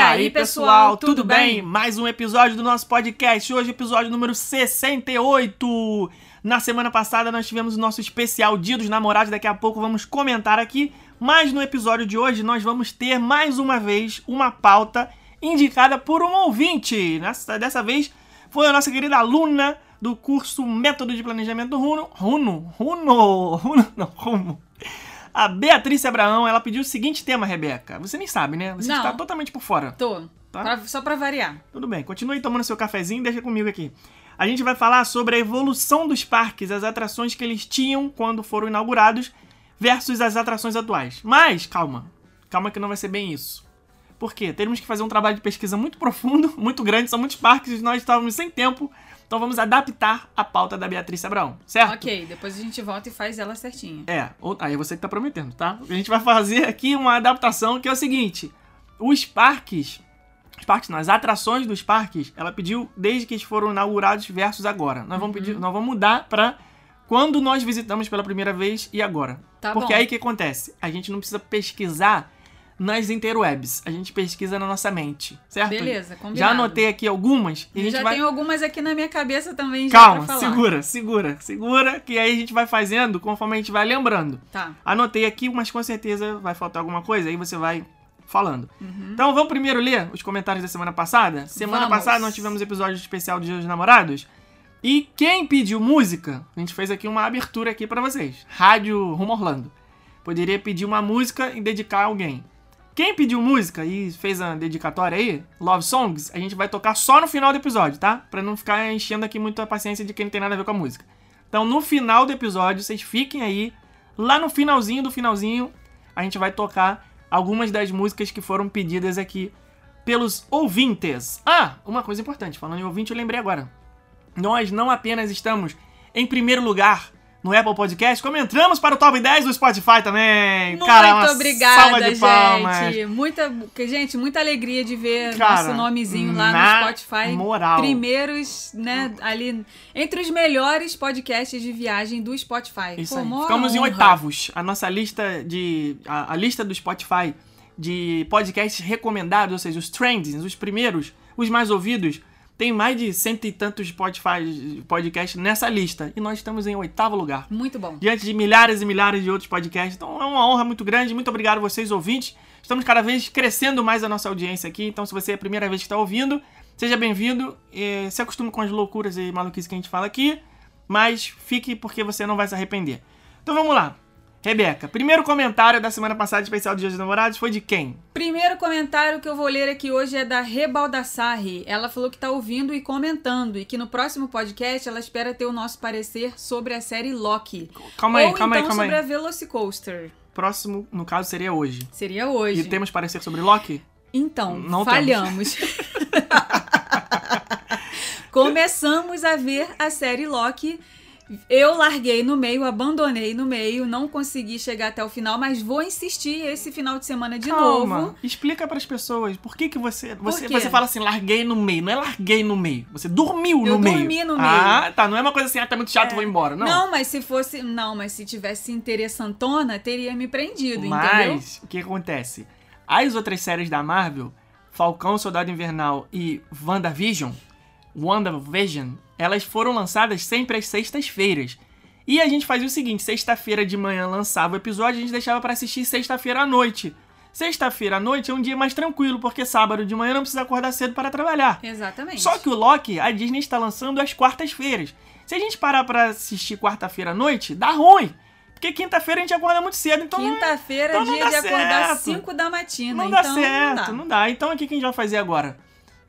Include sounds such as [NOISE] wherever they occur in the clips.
E aí, pessoal, tudo bem? Mais um episódio do nosso podcast. Hoje, episódio número 68. Na semana passada, nós tivemos o nosso especial Dia dos Namorados. Daqui a pouco vamos comentar aqui. Mas no episódio de hoje, nós vamos ter mais uma vez uma pauta indicada por um ouvinte. Nessa, dessa vez, foi a nossa querida aluna do curso Método de Planejamento Runo. Runo? Runo? Runo? Não, Rumo. A Beatriz Abraão, ela pediu o seguinte tema, Rebeca. Você nem sabe, né? Você Não. está totalmente por fora. Tô. Tá. Pra- só pra variar. Tudo bem, continue tomando seu cafezinho deixa comigo aqui. A gente vai falar sobre a evolução dos parques, as atrações que eles tinham quando foram inaugurados versus as atrações atuais. Mas, calma, calma que não vai ser bem isso. Por quê? Teremos que fazer um trabalho de pesquisa muito profundo, [LAUGHS] muito grande, são muitos parques e nós estávamos sem tempo, então vamos adaptar a pauta da Beatriz Abraão, certo? Ok, depois a gente volta e faz ela certinha. É, ou- aí é você que tá prometendo, tá? A gente vai fazer aqui uma adaptação que é o seguinte: os parques, os parques, não, as atrações dos parques, ela pediu desde que eles foram inaugurados versus agora. Nós vamos pedir, nós vamos mudar pra quando nós visitamos pela primeira vez e agora. Tá Porque bom. aí o que acontece? A gente não precisa pesquisar nas interwebs, a gente pesquisa na nossa mente, certo? Beleza, combinado. Já anotei aqui algumas e a gente já vai tenho algumas aqui na minha cabeça também já Calma, segura, segura, segura, que aí a gente vai fazendo conforme a gente vai lembrando. Tá. Anotei aqui, mas com certeza vai faltar alguma coisa, aí você vai falando. Uhum. Então vamos primeiro ler os comentários da semana passada? Semana Vamos. passada nós tivemos episódio especial de Dia dos Namorados. E quem pediu música, a gente fez aqui uma abertura aqui pra vocês. Rádio Rumo Orlando. Poderia pedir uma música e dedicar a alguém. Quem pediu música e fez a dedicatória aí, Love Songs, a gente vai tocar só no final do episódio, tá? Pra não ficar enchendo aqui muito a paciência de quem não tem nada a ver com a música. Então, no final do episódio, vocês fiquem aí. Lá no finalzinho do finalzinho, a gente vai tocar algumas das músicas que foram pedidas aqui pelos ouvintes. Ah, uma coisa importante, falando em ouvinte, eu lembrei agora. Nós não apenas estamos em primeiro lugar no Apple Podcast, como entramos para o top 10 do Spotify também. Muito Cara, uma obrigada, salva de palmas. gente. Muita, que, gente, muita alegria de ver Cara, nosso nomezinho lá no Spotify. moral. Primeiros, né, ali entre os melhores podcasts de viagem do Spotify. Isso Pô, aí. Ficamos em honra. oitavos. A nossa lista de. A, a lista do Spotify de podcasts recomendados, ou seja, os trendings, os primeiros, os mais ouvidos, tem mais de cento e tantos Spotify podcasts nessa lista. E nós estamos em oitavo lugar. Muito bom. Diante de milhares e milhares de outros podcasts. Então é uma honra muito grande. Muito obrigado a vocês, ouvintes. Estamos cada vez crescendo mais a nossa audiência aqui. Então, se você é a primeira vez que está ouvindo, seja bem-vindo. Eh, Se acostume com as loucuras e maluquices que a gente fala aqui. Mas fique porque você não vai se arrepender. Então vamos lá. Rebeca, primeiro comentário da semana passada especial de Dia dos Namorados foi de quem? Primeiro comentário que eu vou ler aqui hoje é da Rebaldassarri. Ela falou que tá ouvindo e comentando e que no próximo podcast ela espera ter o nosso parecer sobre a série Loki. Calma aí, Ou calma aí, então calma sobre aí. a Velocicoaster. Próximo, no caso, seria hoje. Seria hoje. E temos parecer sobre Loki? Então, Não falhamos. [LAUGHS] [LAUGHS] Começamos a ver a série Loki. Eu larguei no meio, abandonei no meio, não consegui chegar até o final, mas vou insistir esse final de semana de Calma, novo. explica pras pessoas por que que você você, você fala assim, larguei no meio, não é larguei no meio, você dormiu Eu no meio. dormi no Ah, tá, não é uma coisa assim, ah, tá muito chato, vou embora, não. Não, mas se fosse. Não, mas se tivesse interessantona, teria me prendido, entendeu? Mas o que acontece? As outras séries da Marvel, Falcão, Soldado Invernal e WandaVision, WandaVision, elas foram lançadas sempre às sextas-feiras. E a gente fazia o seguinte, sexta-feira de manhã lançava o episódio, a gente deixava pra assistir sexta-feira à noite. Sexta-feira à noite é um dia mais tranquilo, porque sábado de manhã não precisa acordar cedo para trabalhar. Exatamente. Só que o Loki, a Disney está lançando às quartas-feiras. Se a gente parar pra assistir quarta-feira à noite, dá ruim. Porque quinta-feira a gente acorda muito cedo, então não- Quinta-feira então é não dia dá de acordar certo. 5 da matina. não dá então certo, não dá. não dá. Então o que a gente vai fazer agora?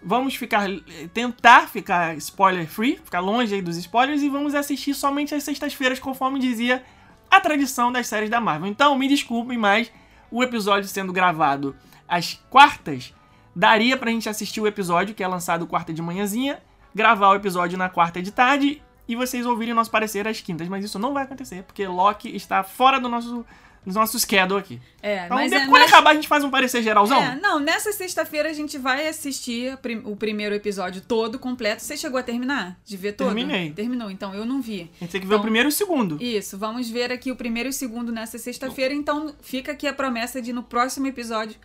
Vamos ficar tentar ficar spoiler free, ficar longe aí dos spoilers e vamos assistir somente às sextas-feiras, conforme dizia a tradição das séries da Marvel. Então, me desculpem, mas o episódio sendo gravado às quartas, daria pra gente assistir o episódio que é lançado quarta de manhãzinha, gravar o episódio na quarta de tarde e vocês ouvirem o nosso parecer às quintas, mas isso não vai acontecer, porque Loki está fora do nosso no nosso schedule aqui. É, Então, mas depois, é, quando acabar, a gente faz um parecer geralzão. É, não, nessa sexta-feira a gente vai assistir prim- o primeiro episódio todo, completo. Você chegou a terminar? De ver todo? Terminei. Terminou, então eu não vi. A gente tem que ver o Então, primeiro e o segundo. Isso, vamos ver aqui o primeiro e o segundo nessa sexta-feira. Então fica aqui a promessa de no próximo episódio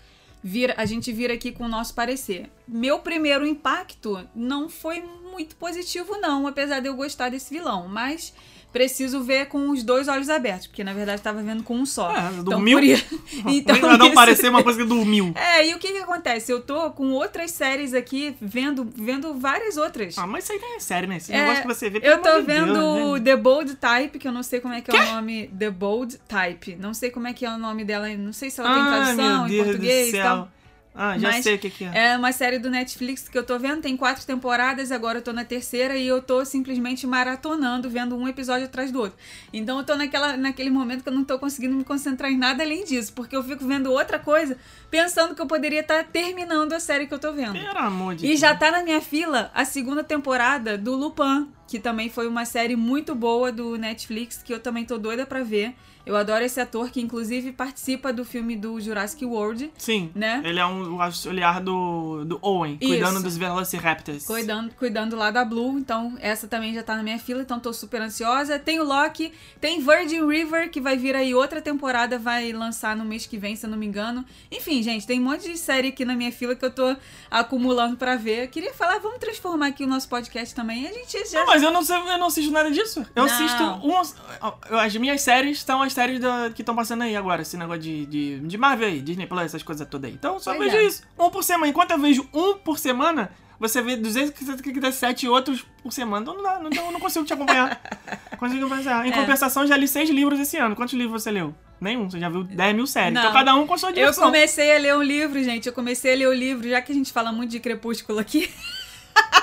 vir, a gente vir aqui com o nosso parecer. Meu primeiro impacto não foi muito positivo, não, apesar de eu gostar desse vilão, mas. Preciso ver com os dois olhos abertos, porque na verdade estava vendo com um só. É, então, dormiu? por isso- [LAUGHS] então, Pra não isso- parecer uma coisa que dormiu. é, e o que que acontece? Eu tô com outras séries aqui, vendo, vendo várias outras. Ah, mas isso aí não é sério, né? Esse É, negócio que você vê, eu tô vendo Deus, né? The Bold Type, que eu não sei como é que é o nome. The Bold Type. Não sei como é que é o nome dela. Não sei se ela tem Ah, tradução em português e tal. Ah, já Mas sei o que, que é. É uma série do Netflix que eu tô vendo, tem quatro temporadas, agora eu tô na terceira e eu tô simplesmente maratonando, vendo um episódio atrás do outro. Então eu tô naquela, naquele momento que eu não tô conseguindo me concentrar em nada além disso, porque eu fico vendo outra coisa, pensando que eu poderia estar terminando a série que eu tô vendo. Pelo amor de E Deus. já tá na minha fila a segunda temporada do Lupin, que também foi uma série muito boa do Netflix, que eu também tô doida pra ver. Eu adoro esse ator, que inclusive participa do filme do Jurassic World, Sim, né? ele é um auxiliar do, do Owen, Isso. cuidando dos Velociraptors. Cuidando, cuidando lá da Blue, então essa também já tá na minha fila, então tô super ansiosa. Tem o Loki, tem Virgin River, que vai vir aí outra temporada, vai lançar no mês que vem, se eu não me engano. Enfim, gente, tem um monte de série aqui na minha fila que eu tô acumulando pra ver. Queria falar, vamos transformar aqui o nosso podcast também. A gente já. Não, mas eu não, eu não assisto nada disso. Eu Não. assisto umas. As minhas séries são as séries da- que estão passando aí agora. Esse negócio de, de, de Marvel aí, Disney Plus, essas coisas todas aí. Então eu só Pois vejo é. isso. Um por semana. Enquanto eu vejo um por semana, você vê 257 outros por semana. Então não dá, não, eu não consigo te acompanhar. [LAUGHS] consigo acompanhar. Em compensação, já li seis livros esse ano. Quantos livros você leu? Nenhum. Você já viu 10 mil séries. Não. Então cada um com a sua Eu diversão. comecei a ler um livro, gente. Eu comecei a ler o livro, já que a gente fala muito de Crepúsculo aqui. [LAUGHS]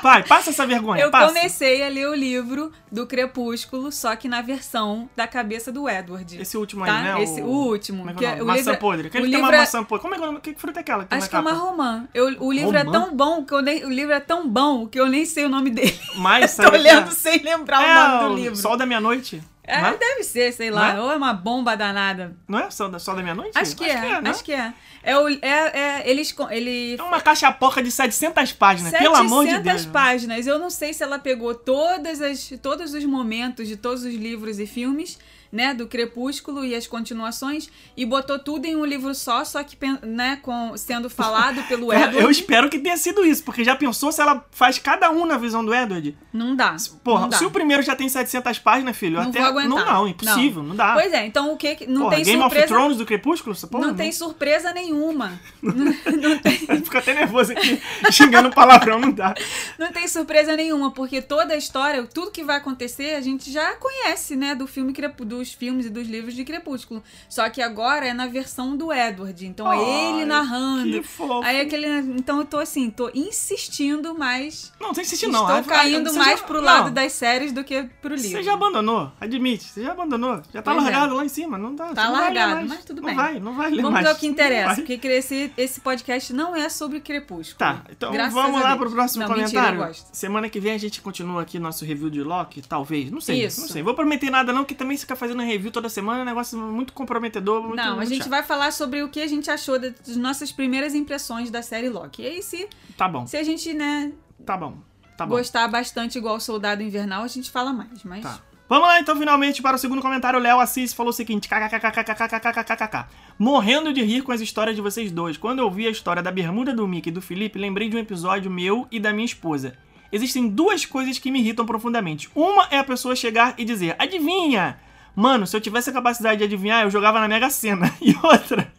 Pai, passa essa vergonha. Eu passa. comecei a ler o livro do Crepúsculo, só que na versão da cabeça do Edward. Esse último tá? aí, né? Esse, o último. É que que é o maçã livro- podre. Aquele o que tem uma livro é- maçã podre. Como é que, é o nome? que fruta é aquela que Acho que é uma romã. Eu, o livro é Romã? tão bom que eu nem, o livro é tão bom que eu nem sei o nome dele. Mas, [LAUGHS] Tô sabe que lendo é? sem lembrar o É, nome do livro. Sol da Meia-Noite. É, é? deve ser, sei lá. Não Ou é uma bomba danada. não é? Da, Sol da Meia-Noite? Acho que é, né? acho que é. É, o, é, é eles, ele É uma caixa poca de 700 páginas, pelo amor de Deus. páginas. Eu não sei se ela pegou todas as, todos os momentos de todos os livros e filmes, né, do Crepúsculo e as continuações, e botou tudo em um livro só, só que, né, com, sendo falado [LAUGHS] pelo Cara, Edward. eu espero que tenha sido isso, porque já pensou se ela faz cada um na visão do Edward? Não dá. Porra, não dá. se o primeiro já tem 700 páginas, filho, Não até... vou aguentar. Não, não, impossível, não, dá. Pois é, então o que não Porra, tem Game surpresa. of Thrones do Crepúsculo? Porra, não tem surpresa nenhuma. [LAUGHS] não, [LAUGHS] não tem, Fico até nervoso aqui, xingando palavrão, não dá. não tem surpresa nenhuma, porque toda a história, tudo que vai acontecer, a gente já conhece, né, do filme Crepú- dos filmes e dos livros de Crepúsculo. Só que agora é na versão do Edward, então é ele Ai, narrando. Que fofo. Aí aquele, então eu tô assim, tô insistindo, mas Não, não tem insistir não. estou caindo você mais já- pro não. lado das séries do que pro livro. Você já abandonou, admite, você já abandonou. Já tá Pois é. largado lá em cima, não dá. Tá você não largado, mas tudo não bem. Vai, não vai ler Vamos mais. ao que Não interessa, porque esse, esse podcast não é sobre Crepúsculo. Tá, então Graças vamos lá pro próximo Não, mentira, comentário. eu gosto. Semana que vem a gente continua aqui nosso review de Loki, talvez. Não sei, Isso. não sei. Vou prometer nada não, que também ficar fazendo review toda semana é um negócio muito comprometedor. Muito, Não, a muito gente chato. vai falar sobre o que a gente achou das nossas primeiras impressões da série Loki. E aí, se, Tá bom, se a gente, né, tá bom, tá bom. gostar bastante igual Soldado Invernal, a gente fala mais. Mas Tá. Vamos lá então, finalmente, para o segundo comentário. O Léo Assis falou o seguinte: kkkkkkkkkkkkkk. Morrendo de rir com as histórias de vocês dois. Quando eu vi a história da bermuda do Mickey e do Felipe, lembrei de um episódio meu e da minha esposa. Existem duas coisas que me irritam profundamente. Uma é a pessoa chegar e dizer: Adivinha! Mano, se eu tivesse a capacidade de adivinhar, eu jogava na Mega Sena. [LAUGHS] E outra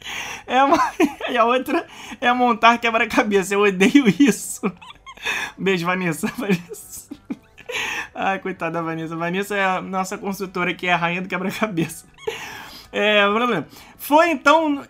é e a outra é montar quebra-cabeça. Eu odeio isso. Beijo, Vanessa. [LAUGHS] Vanessa. Ai, coitada da Vanessa. Vanessa é a nossa consultora que é a rainha do quebra-cabeça. É, problema. Foi então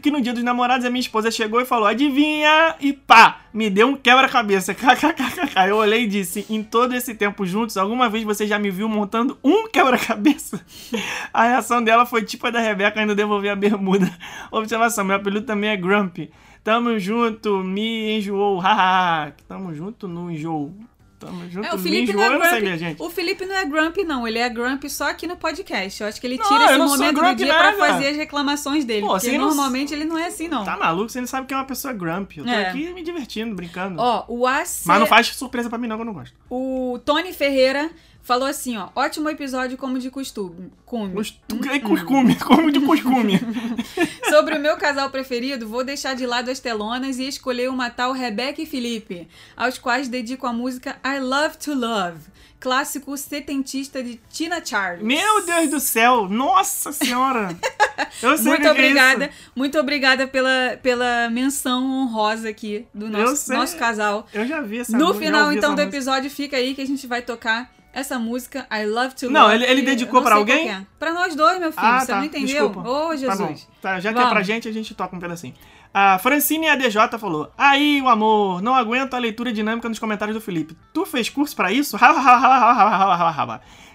que no, dia dos namorados a minha esposa chegou e falou: Adivinha? E pá, me deu um quebra-cabeça. [LAUGHS] Eu olhei e disse: Em todo esse tempo juntos, alguma vez você já me viu montando um quebra-cabeça? [LAUGHS] A reação dela foi tipo a da Rebeca indo devolver a bermuda. [LAUGHS] Observação: meu apelido também é Grumpy. Tamo junto, me enjoou. Haha. Tamo junto no enjoo. Tamo junto. É, o Felipe não é sabia, grumpy. gente. O Felipe não é grumpy, não. Ele é grumpy só aqui no podcast. Eu acho que ele tira esse não sou momento do dia pra nada. fazer as reclamações dele. Pô, porque você não- normalmente ele não é assim, não. Tá maluco? Você não sabe que é uma pessoa grumpy. Eu tô É. aqui me divertindo, brincando. Ó, o AC... Mas não faz surpresa pra mim, não, que eu não gosto. O Tony Ferreira falou assim, ó. Ótimo episódio como de costume. Cume. Cus- É costume, [LAUGHS] como de costume. [LAUGHS] Sobre o meu casal preferido, vou deixar de lado as telonas e escolher uma tal Rebeca e Felipe, aos quais dedico a música I Love to Love, clássico setentista de Tina Charles. Meu Deus do céu! Nossa senhora! Eu sei Muito que é obrigada, isso. muito obrigada pela, pela menção honrosa aqui do nosso, nosso casal. Eu já vi essa No final, então, do música. episódio, fica aí que a gente vai tocar essa música, I Love to Não, ele, ele dedicou para alguém? É. Para nós dois, meu filho, ah, você tá. não entendeu? Ô, oh, Jesus. Tá tá, já Vamos. é pra gente, a gente toca um pedacinho. A Francine ADJ falou: Aí, o amor, não aguento a leitura dinâmica nos comentários do Felipe. Tu fez curso para isso?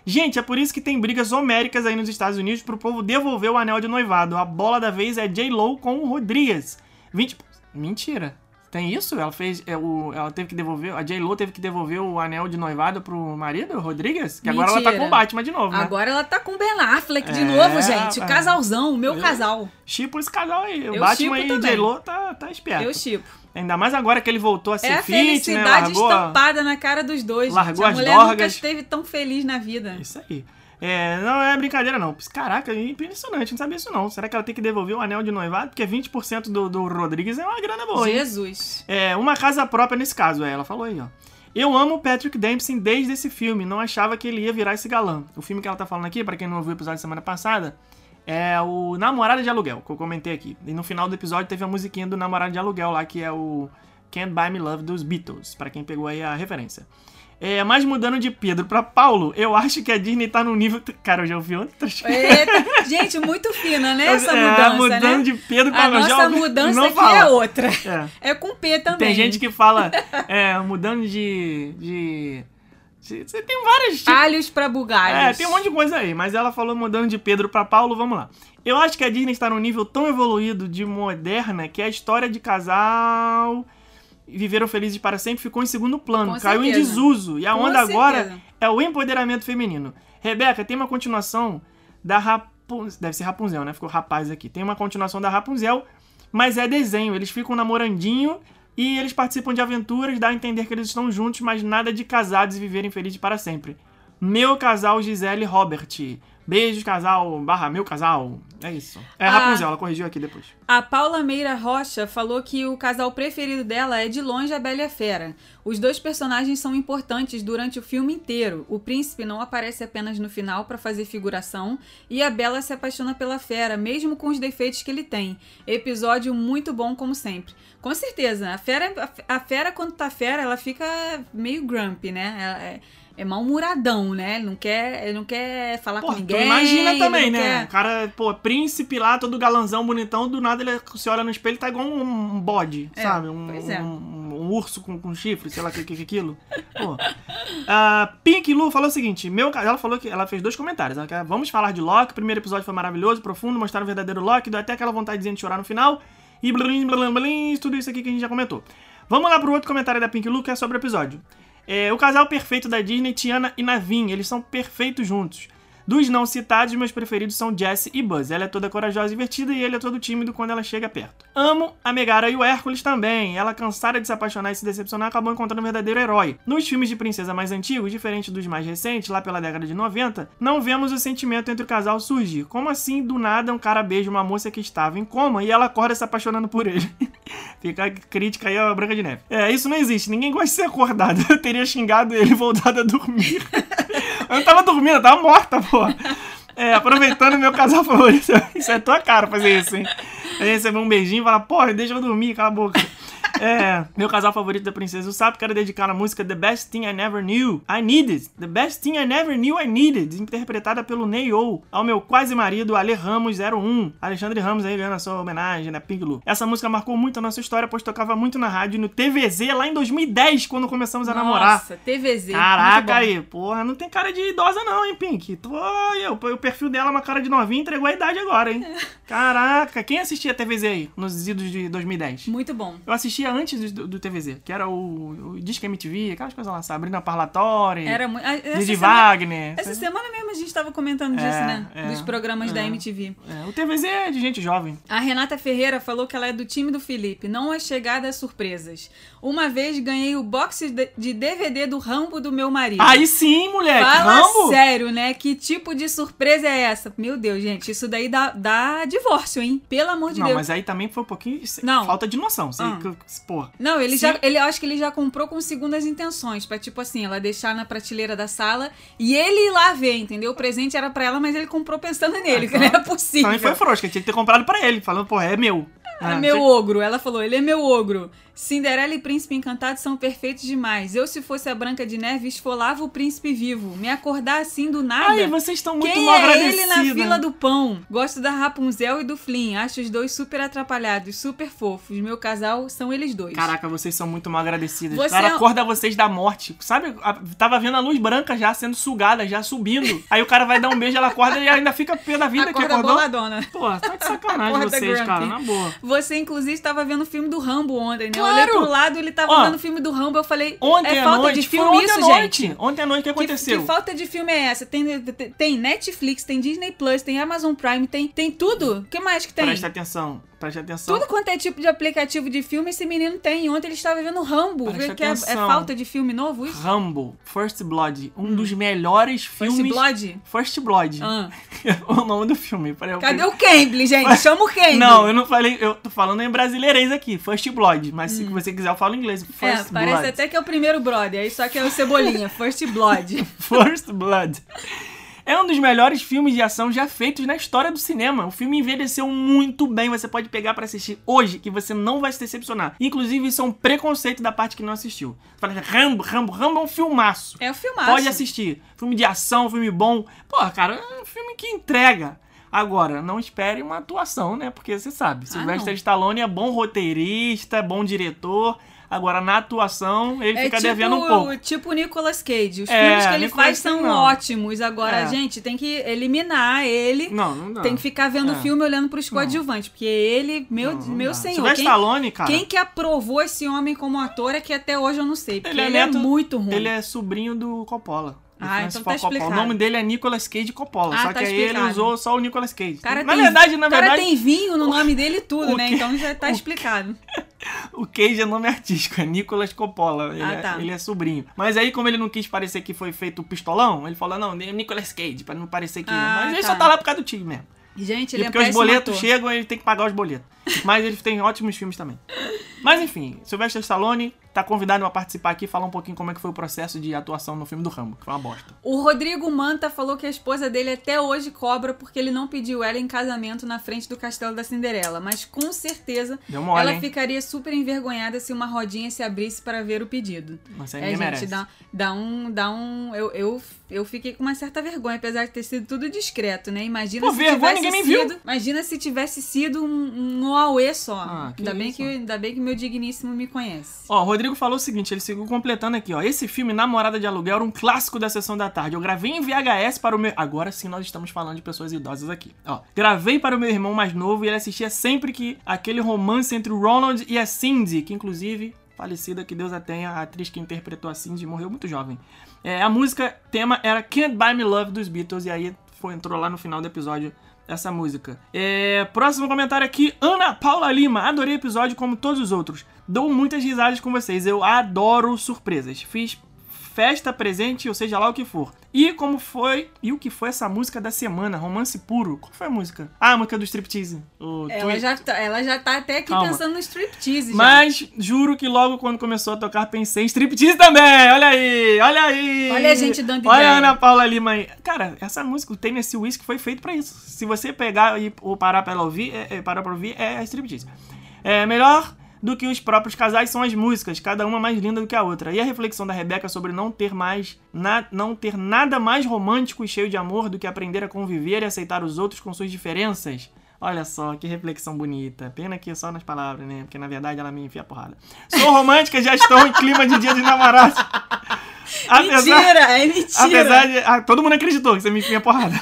Gente, é por isso que tem brigas homéricas aí nos Estados Unidos pro povo devolver o anel de noivado. A bola da vez é J-Lo com o Rodrigues. 20... Mentira. Tem isso? Ela fez. É, o, ela teve que devolver. A J-Lo teve que devolver o anel de noivado pro marido, Rodrigues? Que agora ela tá Mentira. com o Batman de novo, né? Agora ela tá com o Ben Affleck de É, novo, gente. O casalzão, o meu Eu- casal. Chipo esse casal aí. O Eu Batman e também. J-Lo tá, tá esperto. Eu chipo. Ainda mais agora que ele voltou a ser É a fit, né? felicidade Largou a- estampada na cara dos dois. largou gente. A as mulher nunca dorgas. esteve tão feliz na vida. Isso aí. É, não é brincadeira, não. Caraca, é impressionante, não sabia isso não. Será que ela tem que devolver o anel de noivado? Porque 20% do, do Rodrigues é uma grana boa, hein? Jesus. É, uma casa própria nesse caso, é, ela falou aí, ó. Eu amo o Patrick Dempsey desde esse filme, não achava que ele ia virar esse galã. O filme que ela tá falando aqui, pra quem não ouviu o episódio da semana passada, é o Namorada de Aluguel, que eu comentei aqui. E no final do episódio teve a musiquinha do Namorada de Aluguel lá, que é o Can't Buy Me Love dos Beatles, pra quem pegou aí a referência. É, mas mudando de Pedro pra Paulo, eu acho que a Disney tá no nível. Cara, eu já ouvi outras [LAUGHS] Eita, gente, muito fina, né? Essa É, mudança, mudando né? de Pedro pra A eu já nossa ouvi- mudança não aqui fala. é outra. É. É com P também. Tem gente que fala, é, mudando de. de. Você tem várias. Tipo, Alhos pra bugalhos. é, tem um monte de coisa aí, mas ela falou mudando de Pedro pra Paulo, vamos lá. Eu acho que a Disney está num nível tão evoluído de moderna que a história de casal viveram felizes para sempre ficou em segundo plano, Com caiu em certeza. desuso. E a Com onda agora certeza. é o empoderamento feminino. Rebeca, tem uma continuação da Rapunzel. Deve ser Rapunzel, né? Ficou rapaz aqui. Tem uma continuação da Rapunzel, mas é desenho. Eles ficam namorandinho e eles participam de aventuras, dá a entender que eles estão juntos, mas nada de casados e viverem felizes para sempre. Meu casal Gisele Robert. Beijos, casal, barra meu casal. É isso. É Ah. Rapunzel, ela corrigiu aqui depois. A Paula Meira Rocha falou que o casal preferido dela é de longe a Bela e a Fera. Os dois personagens são importantes durante o filme inteiro. O príncipe não aparece apenas no final para fazer figuração e a Bela se apaixona pela Fera, mesmo com os defeitos que ele tem. Episódio muito bom como sempre. Com certeza, a Fera, a Fera quando tá Fera, ela fica meio grumpy, né? Ela é, é mal-humoradão, né? Ele não quer, ele não quer falar com ninguém. imagina também, né? quer- O cara, pô, príncipe lá, todo galanzão, bonitão, do nada ele se olha no espelho e tá igual um, um bode, É, sabe? Um, pois é. um- um urso com, com chifre, sei lá o que, que que é aquilo. Pô. A Pink Lu falou o seguinte: meu, ela falou que ela fez dois comentários. Ela quer, vamos falar de Loki. O primeiro episódio foi maravilhoso, profundo, mostrar o verdadeiro Loki, deu até aquela vontade de chorar no final. E blin, blin, blin, tudo isso aqui que a gente já comentou. Vamos lá pro outro comentário da Pink Lu, que é sobre o episódio. É, o casal perfeito da Disney, Tiana e Navin, eles são perfeitos juntos. Dos não citados, meus preferidos são Jessie e Buzz. Ela é toda corajosa e divertida e ele é todo tímido quando ela chega perto. Amo a Megara e o Hércules também. Ela, cansada de se apaixonar e se decepcionar, acabou encontrando um verdadeiro herói. Nos filmes de princesa mais antigos, diferente dos mais recentes, lá pela década de 90, não vemos o sentimento entre o casal surgir. Como assim, do nada, um cara beija uma moça que estava em coma e ela acorda se apaixonando por ele? [LAUGHS] Fica a crítica aí a Branca de Neve. É, isso não existe. Ninguém gosta de ser acordado. [LAUGHS] Eu teria xingado ele e voltado a dormir. [LAUGHS] Eu não tava dormindo, eu tava morta, pô. É, aproveitando meu casal favorito. [LAUGHS] Isso é tua cara fazer isso, hein? Aí receber um beijinho e falar, porra, deixa eu dormir, cala a boca. É, meu casal favorito da Princesa do Sapo, quero dedicar a música The Best Thing I Never Knew I Needed. The Best Thing I Never Knew I Needed, interpretada pelo Neo, ao meu quase marido Ale Ramos 01. Alexandre Ramos aí ganhando a sua homenagem, né, Pink Lu. Essa música marcou muito a nossa história, pois tocava muito na rádio e no TVZ lá em 2010, quando começamos a namorar. Nossa, TVZ. Caraca aí, porra, não tem cara de idosa não, hein, Pink? Tô, eu, o perfil dela é uma cara de novinha, entregou a idade agora, hein? Caraca, quem assistia TVZ aí, nos idos de 2010? Muito bom. Eu assistia antes do, do TVZ, que era o, o Disque MTV, aquelas coisas lá, Sabrina Parlatori, Era muito. ah, essa Didi semana- Wagner. Essa semana mesmo a gente tava comentando disso, É, né? é, Dos programas da é. MTV. É, o TVZ é de gente jovem. A Renata Ferreira falou que ela é do time do Felipe, não é chegada a surpresas. Uma vez ganhei o box de DVD do Rambo do meu marido. Aí sim, moleque, Fala Rambo. sério, né? Que tipo de surpresa é essa? Meu Deus, gente, isso daí dá, dá divórcio, hein? Pelo amor de Não, Deus. mas aí também foi um pouquinho Não. falta de noção. Você, Ah. Pô, Não, ele já, ele eu acho que ele já comprou com segundas intenções, pra tipo assim, ela deixar na prateleira da sala e ele ir lá ver, entendeu? O presente era pra ela, mas ele comprou pensando nele, que não era possível. também foi frouxo, que tinha que ter comprado pra ele, falando, pô, é meu. É Ah, meu você- ogro. Ela falou, ele é meu ogro. Cinderela e Príncipe Encantado são perfeitos demais. Eu, se fosse a Branca de Neve, esfolava o príncipe vivo. Me acordar assim do nada. Ai, vocês estão muito Quem mal é ele na fila do pão? Gosto da Rapunzel e do Flynn. Acho os dois super atrapalhados, super fofos. Meu casal são eles dois. Caraca, vocês são muito mal agradecidos. Você O cara é acorda vocês da morte. Sabe? A- Tava vendo a luz branca já sendo sugada, já subindo. [LAUGHS] Aí o cara vai dar um beijo, ela acorda e ainda fica pé da vida que Acorda acordou. boladona. Pô, tá de sacanagem Acorda vocês, grumpy. cara, na boa. Você, inclusive, estava vendo o filme do Rambo ontem, né? Eu Claro! olhei pro lado, ele tava Ó, vendo o filme do Rambo, eu falei, Ontem é à falta noite, de filme ontem isso, noite. gente? Ontem à noite o que Que, aconteceu? que falta de filme é essa? Tem, tem, tem Netflix, tem Disney Plus, tem Amazon Prime, tem, tem tudo. O que mais que tem? Presta atenção, presta atenção. Tudo quanto é tipo de aplicativo de filme, esse menino tem. Ontem ele estava vendo Rambo. Presta Vê que é, é falta de filme novo isso? Rambo, First Blood, um dos melhores First filmes. Blood? First Blood. Ah. [LAUGHS] o nome do filme. Cadê o Cambly, gente? Chama o Cambly. Não, eu não falei, eu tô falando em brasileirês aqui, First Blood, mas se você quiser eu falo inglês. Hum. É, First parece Blood. até que é o primeiro brother, aí só que é o Cebolinha, [LAUGHS] First Blood. First Blood. É um dos melhores filmes de ação já feitos na história do cinema. O filme envelheceu muito bem, você pode pegar pra assistir hoje, que você não vai se decepcionar. Inclusive, isso é um preconceito da parte que não assistiu. Fala, Rambo, Rambo, Rambo é um filmaço. É o filmaço. Pode assistir. Filme de ação, filme bom. Pô, cara, é um filme que entrega. Agora, não espere uma atuação, né? Porque você sabe, Sylvester não. Stallone é bom roteirista, é bom diretor. Agora, na atuação, ele É fica tipo, devendo um pouco. tipo o Nicolas Cage. Os É, filmes que ele Nicolas faz são não. ótimos. Agora, É. gente, tem que eliminar ele. Não, não dá. Tem que ficar vendo o É. filme olhando pros coadjuvantes. Porque ele, meu, Não, meu senhor, Sylvester quem, Stallone, cara. quem que aprovou esse homem como ator é que até hoje eu não sei. Porque Ele ele é é, neto- muito ruim. Ele é sobrinho do Coppola. Ah, então tá. O nome dele é Nicolas Cage Coppola. Ah, só tá que aí ele usou só o Nicolas Cage. Cara na tem- verdade, na cara verdade, tem vinho no nome dele e tudo, né? que- Então já tá explicado. [LAUGHS] o Cage é nome artístico, é Nicolas Coppola. Ele, Ah, é, tá. ele é sobrinho. Mas aí, como ele não quis parecer que foi feito o pistolão, ele falou, não, é Nicolas Cage, pra não parecer que... Ah, Mas ele tá. só tá lá por causa do time mesmo. Gente, E ele é porque os boletos ator. chegam, ele tem que pagar os boletos. Mas ele tem ótimos filmes também. Mas enfim, Sylvester Stallone tá convidado a participar aqui e falar um pouquinho como é que foi o processo de atuação no filme do Rambo, que foi uma bosta. O Rodrigo Manta falou que a esposa dele até hoje cobra porque ele não pediu ela em casamento na frente do castelo da Cinderela. Mas com certeza mole, ela hein? ficaria super envergonhada se uma rodinha se abrisse para ver o pedido. Mas aí É, gente, merece. dá, dá um. Dá um eu, eu, eu fiquei com uma certa vergonha, apesar de ter sido tudo discreto, né? Imagina Pô, se vergonha, tivesse ninguém me sido. Imagina se tivesse sido um, um Aue só. Ah, ainda, bem isso. que, ainda bem que meu digníssimo me conhece. Ó, o Rodrigo falou o seguinte, ele seguiu completando aqui, ó. Esse filme, Namorada de Aluguel, era um clássico da sessão da tarde. Eu gravei em VHS para o meu... Agora sim nós estamos falando de pessoas idosas aqui. Ó, gravei para o meu irmão mais novo e ele assistia sempre que aquele romance entre o Ronald e a Cindy, que inclusive, falecida, que Deus a tenha, a atriz que interpretou a Cindy morreu muito jovem. É, a música tema era Can't Buy Me Love dos Beatles e aí foi, entrou lá no final do episódio essa música. É, próximo comentário aqui, Ana Paula Lima. Adorei o episódio como todos os outros. Dou muitas risadas com vocês. Eu adoro surpresas. Fiz festa, presente, ou seja lá o que for. E como foi, e o que foi essa música da semana, Romance Puro? Qual foi a música? Ah, a música do striptease. O Ela tweet. já, tá, ela já tá até aqui Calma. pensando no striptease. já. Mas juro que logo quando começou a tocar pensei em striptease também. Olha aí, olha aí. Olha a gente dando Olha ideia. a Ana Paula Lima aí. Cara, essa música, o Tennessee Whiskey, foi feito pra isso. Se você pegar e, ou parar pra ela ouvir, é, é, parar pra ouvir, é a striptease. É melhor do que os próprios casais são as músicas, cada uma mais linda do que a outra. E a reflexão da Rebeca sobre não ter mais na, não ter nada mais romântico e cheio de amor do que aprender a conviver e aceitar os outros com suas diferenças. Olha só, que reflexão bonita. Pena que é só nas palavras, né? Porque na verdade ela me enfia a porrada. Sou romântica, já estou em clima de dia de namorados. [LAUGHS] Mentira, é mentira. Apesar de. Ah, todo mundo acreditou que você me enfia a porrada.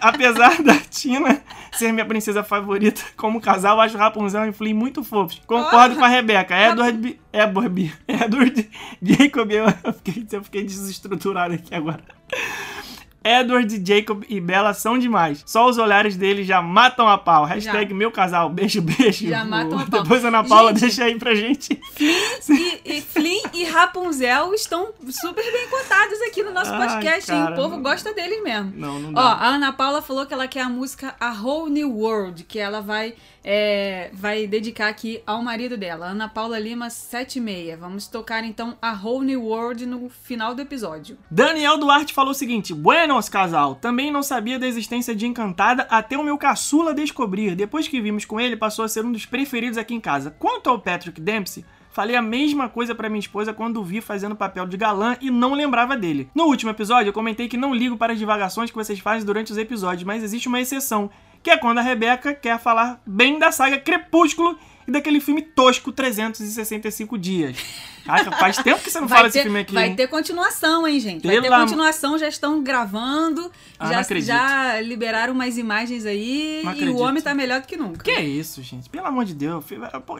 Apesar da Tina ser minha princesa favorita. [LAUGHS] Como casal, acho Rapunzel e Flynn muito fofos. Concordo Oh, com a Rebeca. Edward, B- Edward, [LAUGHS] Edward Jacob, eu [LAUGHS] fiquei, eu fiquei desestruturado aqui agora. Edward, Jacob e Bella são demais. Só os olhares deles já matam a pau. Hashtag meu casal. Beijo, beijo. Já matam a pau. Depois a Ana Paula Gente. deixa aí pra gente. E, e Flynn e Rapunzel estão super bem cotados aqui no nosso Ai, podcast, cara, O povo não- gosta deles mesmo. Não, não Ó, dá. a Ana Paula falou que ela quer a música A Whole New World, que ela vai, é, vai dedicar aqui ao marido dela, Ana Paula Lima 76. Vamos tocar então A Whole New World no final do episódio. Daniel Duarte falou o seguinte: Buenos, casal. Também não sabia da existência de Encantada até o meu caçula descobrir. Depois que vimos com ele, passou a ser um dos preferidos aqui em casa. Quanto ao Patrick Dempsey, falei a mesma coisa pra minha esposa quando o vi fazendo papel de galã e não lembrava dele. No último episódio, eu comentei que não ligo para as divagações que vocês fazem durante os episódios, mas existe uma exceção, que é quando a Rebeca quer falar bem da saga Crepúsculo e daquele filme tosco 365 dias. Caraca, faz tempo que você não fala Vai desse ter, filme aqui. vai hein? ter continuação, hein, gente? Vai ter continuação, já estão gravando, Ah, já, já liberaram umas imagens aí Não e o homem tá melhor do que nunca. Que é isso, gente? Pelo amor de Deus.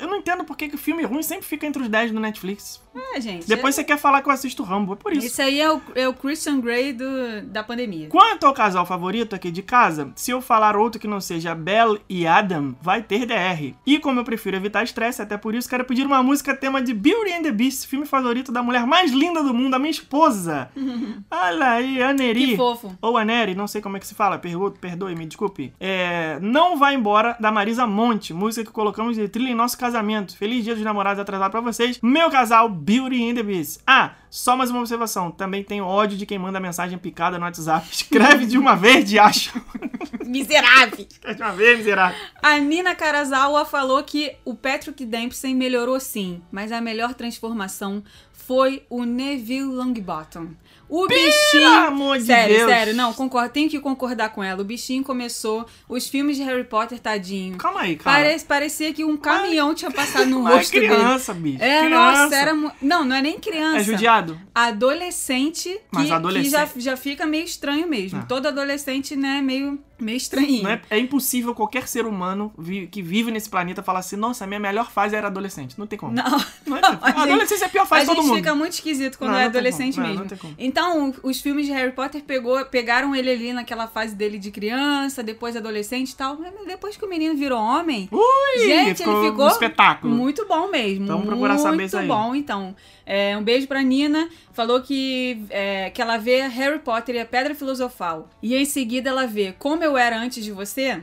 Eu não entendo por que que filme ruim sempre fica entre os 10 do Netflix. É, gente. Depois você quer falar que eu assisto Rambo, é por isso. Isso aí é o, é o Christian Grey do, da pandemia. Quanto ao casal favorito aqui de casa, se eu falar outro que não seja Belle e Adam, vai ter DR. E como eu prefiro evitar estresse, até por isso quero pedir uma música tema de Beauty and the Beast, filme favorito da mulher mais linda do mundo, a minha esposa. [LAUGHS] Olha aí, Aneri. Que fofo. Ou Aneri, não sei como é que se fala, pergunto, perdoe, me desculpe. É, Não Vai Embora, da Marisa Monte, música que colocamos de trilha em nosso casamento. Feliz dia dos namorados atrasado pra vocês. Meu casal, Beauty and the Beast. Ah, só mais uma observação, também tenho ódio de quem manda mensagem picada no WhatsApp. Escreve de uma vez, de acho. [LAUGHS] Miserável. Escreve de uma vez, miserável. A Nina Karazawa falou que o Patrick Dempsey melhorou sim, mas a melhor transformação foi o Neville Longbottom. O bichinho. amor de sério, Deus. sério, não, concordo, tenho que concordar com ela. O bichinho começou os filmes de Harry Potter, tadinho. Calma aí, cara. Parece, parecia que um caminhão tinha passado no [LAUGHS] rosto dele. criança, bicho. É, criança. nossa, era. Não, não é nem criança. É judiado? Adolescente que, Mas adolescente- que já, já fica meio estranho mesmo. Ah. Todo adolescente, né, meio, meio estranhinho. Não é, é impossível qualquer ser humano vi- que vive nesse planeta falar assim, nossa, a minha melhor fase era adolescente. Não tem como. Não, Não é, não, [LAUGHS] a adolescência é a pior fase a de todo gente mundo. fica muito esquisito quando Não, é adolescente mesmo. não tem como. Então, os filmes de Harry Potter pegou, pegaram ele ali naquela fase dele de criança, depois adolescente e tal. Depois que o menino virou homem, Ui, gente, ficou ele um ficou espetáculo. muito bom mesmo. Então, vamos procurar muito saber isso aí. bom, então. É, um beijo pra Nina. Falou que, é, que ela vê Harry Potter e a Pedra Filosofal. E em seguida ela vê Como Eu Era Antes de Você.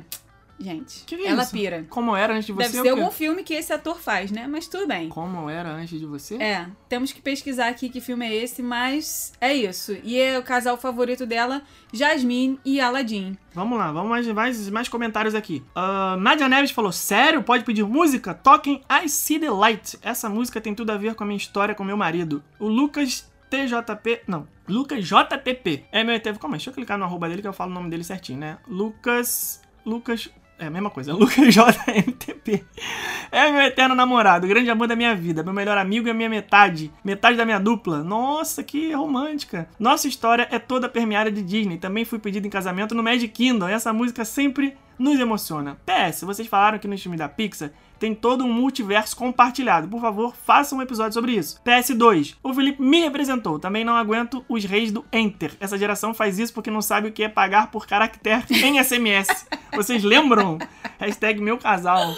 Gente, Que que é ela isso? pira. Como era antes de você? Deve ser algum filme que esse ator faz, né? Mas tudo bem. Como era antes de você? É, temos que pesquisar aqui que filme é esse, mas é isso. E é o casal favorito dela, Jasmine e Aladdin. Vamos lá, vamos mais, mais, mais comentários aqui. Ah, Nadia Neves falou: Sério? Pode pedir música? Toquem I See the Light. Essa música tem tudo a ver com a minha história com meu marido. O Lucas TJP. Não, Lucas JTP. É meu ET. Calma aí, deixa eu clicar no arroba dele que eu falo o nome dele certinho, né? Lucas. Lucas. É a mesma coisa, [LAUGHS] Lucas JMTP. É meu eterno namorado, grande amor da minha vida, meu melhor amigo e a minha metade, metade da minha dupla. Nossa, que romântica. Nossa história é toda permeada de Disney. Também fui pedido em casamento no Magic Kingdom. Essa música sempre nos emociona. PS, vocês falaram que no filme da Pixar tem todo um multiverso compartilhado. Por favor, façam um episódio sobre isso. PS2. O Felipe me representou. Também não aguento os reis do Enter. Essa geração faz isso porque não sabe o que é pagar por caractere em SMS. [LAUGHS] Vocês lembram? Hashtag meu casal.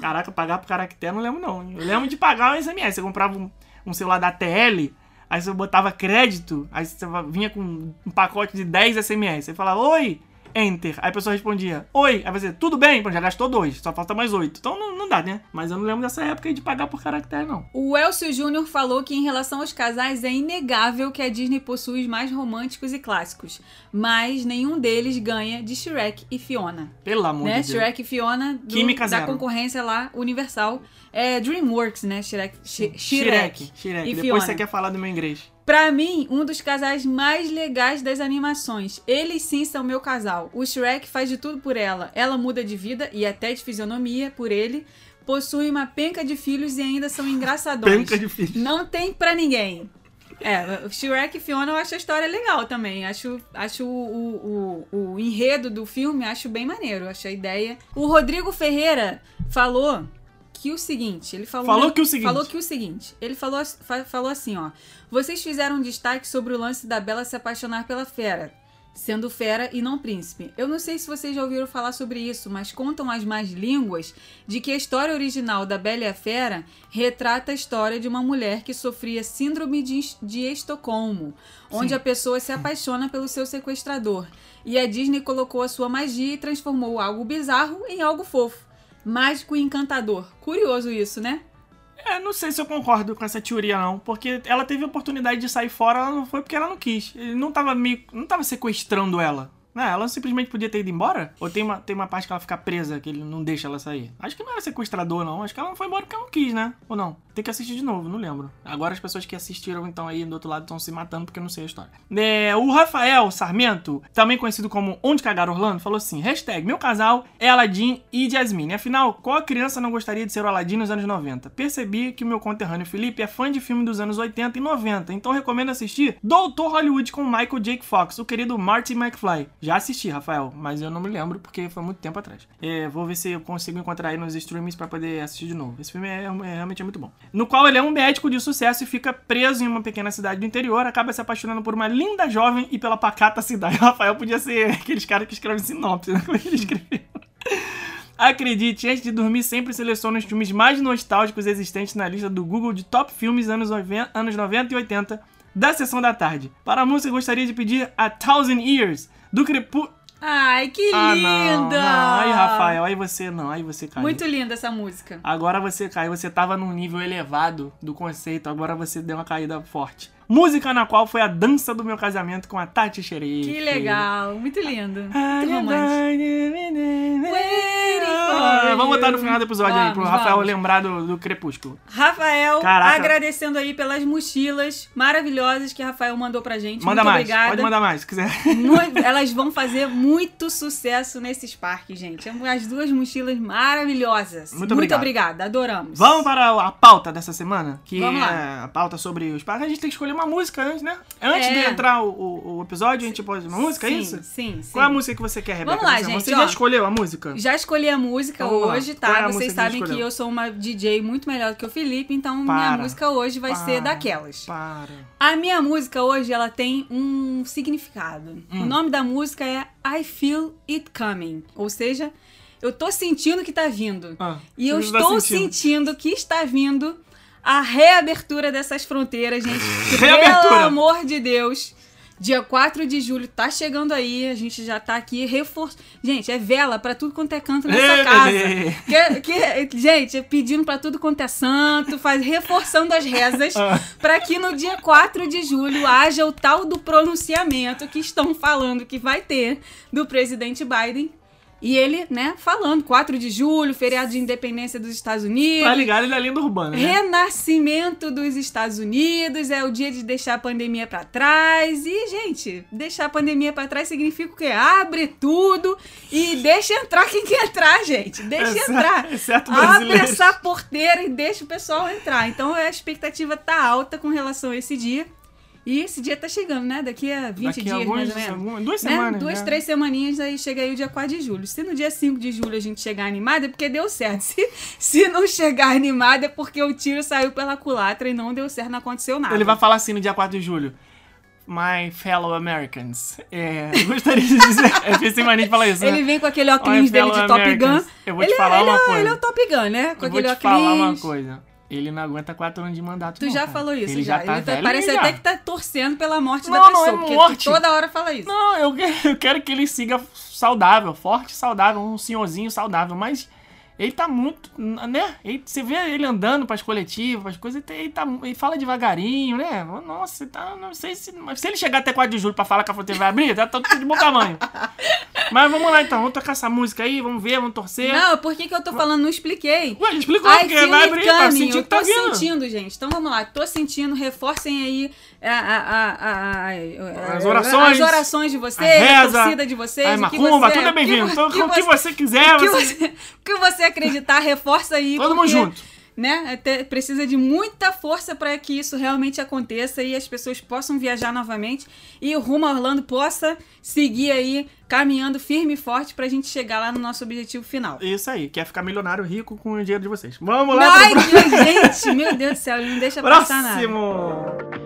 Caraca, pagar por caractere não lembro não. Eu lembro de pagar o SMS. Você comprava um, um celular da TL, aí você botava crédito, aí você vinha com um pacote de 10 SMS. Você falava, oi, Enter. Aí a pessoa respondia, oi. Aí você, tudo bem? Pô, já gastou dois, só falta mais oito. Então não, não dá, né? Mas eu não lembro dessa época de pagar por caractere, não. O Elcio Júnior falou que em relação aos casais é inegável que a Disney possui os mais românticos e clássicos, mas nenhum deles ganha de Shrek e Fiona. Pelo amor né? de Deus. Shrek e Fiona do- Química da zero. concorrência lá, Universal. É Dreamworks, né? Shrek. Sh- Shrek. Shrek. Shrek. E Depois Fiona. você quer falar do meu inglês. Pra mim, um dos casais mais legais das animações. Eles sim são meu casal. O Shrek faz de tudo por ela. Ela muda de vida e até de fisionomia por ele. Possui uma penca de filhos e ainda são engraçadões. Penca de filhos. Não tem pra ninguém. É, o Shrek e Fiona eu acho a história legal também. Acho, acho o, o, o, o enredo do filme, acho bem maneiro. Acho a ideia. O Rodrigo Ferreira falou que o seguinte, ele falou, Falou que o seguinte. falou que o seguinte, ele falou, fa- falou assim, ó, vocês fizeram um destaque sobre o lance da Bela se apaixonar pela fera, sendo fera e não príncipe. Eu não sei se vocês já ouviram falar sobre isso, mas contam as más línguas de que a história original da Bela e a Fera retrata a história de uma mulher que sofria síndrome de, de Estocolmo, onde a pessoa se apaixona pelo seu sequestrador. E a Disney colocou a sua magia e transformou algo bizarro em algo fofo. Mágico e encantador. Curioso isso, né? É, não sei se eu concordo com essa teoria, não. Porque ela teve a oportunidade de sair fora, ela não foi porque ela não quis. Ele não tava meio. não tava sequestrando ela. Né? Ela simplesmente podia ter ido embora? Ou tem uma, tem uma parte que ela fica presa, que ele não deixa ela sair? Acho que não era sequestrador, não. Acho que ela não foi embora porque ela não quis, né? Ou não? Tem que assistir de novo, não lembro. Agora as pessoas que assistiram, então, aí do outro lado estão se matando porque eu não sei a história. É, o Rafael Sarmento, também conhecido como Onde Cagar Orlando, falou assim: hashtag meu casal é Aladdin e Jasmine. Afinal, qual criança não gostaria de ser o Aladdin nos anos 90? Percebi que o meu conterrâneo Felipe é fã de filme dos anos 80 e 90, então recomendo assistir Doutor Hollywood com Michael Jake Fox, o querido Marty McFly. Já assisti, Rafael, mas eu não me lembro porque foi muito tempo atrás. É, vou ver se eu consigo encontrar aí nos streamings pra poder assistir de novo. Esse filme é, é- realmente é muito bom. No qual ele é um médico de sucesso e fica preso em uma pequena cidade do interior, acaba se apaixonando por uma linda jovem e pela pacata cidade. [LAUGHS] Rafael podia ser aqueles caras que escrevem sinopse, né? [LAUGHS] Como ele escreveu. Acredite, antes de dormir, sempre seleciono os filmes mais nostálgicos existentes na lista do Google de top filmes anos 90, anos 90 e 80 da sessão da tarde. Para a música, gostaria de pedir A Thousand Years, do Crepúsculo. Ai, que Ah, linda! não, não. Aí, Rafael, aí você não, aí você caiu. Muito linda essa música. Agora você caiu, você tava num nível elevado do conceito, agora você deu uma caída forte. Música na qual foi a dança do meu casamento com a Tati Xerei. Que legal, muito lindo. Ah, Muito romântico. Ah, Vamos botar no final do episódio aí, pro Vamos, Rafael vamos. lembrar do, do Crepúsculo. Rafael, Caraca. agradecendo aí pelas mochilas maravilhosas que Rafael mandou pra gente. Manda muito mais, obrigada. pode mandar mais, se quiser. [LAUGHS] Elas vão fazer muito sucesso nesses parques, gente. As duas mochilas maravilhosas. Muito obrigado. obrigada, adoramos. Vamos para a pauta dessa semana, que Vamos lá. é a pauta sobre os parques. A gente tem que escolher uma música antes, né? Antes É. de entrar o, o- o episódio, a gente pode uma música, é sim, isso? Sim, sim. Qual é a música que você quer, Rebeca? Vamos lá, gente, Você ó. já escolheu a música? Já escolhi a música Vamos lá. hoje, é tá? música Vocês que você sabem que escolheu? eu sou uma DJ muito melhor do que o Felipe, então minha Para. música hoje vai ser Para. daquelas. Para. A minha música hoje, ela tem um significado. Hum. O nome da música é I Feel It Coming. Ou seja, eu tô sentindo que tá vindo. Ah, e eu tá estou sentindo. sentindo. que está vindo a reabertura dessas fronteiras, gente. Que, Reabertura. Pelo amor de Deus. Dia 4 de julho tá chegando aí, a gente já tá aqui reforçando. Gente, é vela pra tudo quanto é canto nessa Ê, casa. bebê. Que, que- gente, é pedindo pra tudo quanto é santo, faz, reforçando as rezas Ah. pra que no dia 4 de julho haja o tal do pronunciamento que estão falando que vai ter do presidente Biden. E ele, né, falando, 4 de julho, feriado de independência dos Estados Unidos. Tá ligado ele é linda urbana, né? Renascimento dos Estados Unidos, é o dia de deixar a pandemia pra trás. E, gente, deixar a pandemia pra trás significa o quê? Abre tudo e deixa entrar quem quer entrar, gente. Deixa Exceto- entrar. exceto Abre essa porteira e deixa o pessoal entrar. Então a expectativa tá alta com relação a esse dia. E esse dia tá chegando, né? Daqui a 20 Daqui a dias, alguns- mais ou menos. algumas- duas Né? semanas. Duas, né? três semaninhas, aí chega aí o dia 4 de julho. Se no dia 5 de julho a gente chegar animada, é porque deu certo. [LAUGHS] Se, se não chegar animada, é porque o tiro saiu pela culatra e não deu certo, não aconteceu nada. Ele vai falar assim no dia 4 de julho. My fellow Americans. É, eu gostaria de dizer. [LAUGHS] É difícil mania de falar isso, né? Ele vem com aquele My óculos dele de Top Gun. Americans. Eu vou te ele, falar ele, uma é, coisa. ele é o Top Gun, né? Com Eu vou aquele te óculos. falar uma coisa. Ele não aguenta 4 anos de mandato, Tu não, já cara. falou isso, Ele já. já tá ele tá- velho parece até que tá torcendo pela morte da Não, não pessoa. é porque morte. toda hora fala isso. Não, eu, [LAUGHS] eu quero que ele siga saudável, forte, saudável, um senhorzinho saudável, mas ele tá muito, né? Ele- você vê ele andando pras coletivas, pras coisas, ele, tá- ele, tá, fala devagarinho, né? Nossa, tá, não sei se. Mas se ele chegar até 4 de julho pra falar que a fronteira vai abrir, tá tudo de bom tamanho. [LAUGHS] mas vamos lá então, vamos tocar essa música aí, vamos ver, vamos torcer. Não, por que, que eu tô falando? Não expliquei. Ué, explicou, Ai, porque vai abrir, tá sentindo Eu tá tô vindo. sentindo, gente. Então vamos lá. Tô sentindo. Reforcem aí a- a- a- a- a- As orações, as orações de vocês, a a, reza, torcida de vocês. O que macumba, você- tudo é o bem-vindo. que Então, o que você quiser, o que você, o que você acreditar, reforça aí. Todo mundo junto. né? Até precisa de muita força para que isso realmente aconteça e as pessoas possam viajar novamente e o Rumo a Orlando possa seguir aí caminhando firme e forte pra gente chegar lá no nosso objetivo final. Isso aí, quer ficar milionário rico com o dinheiro de vocês. Vamos lá Ai, pro gente, meu Deus do céu, não deixa passar nada. próximo.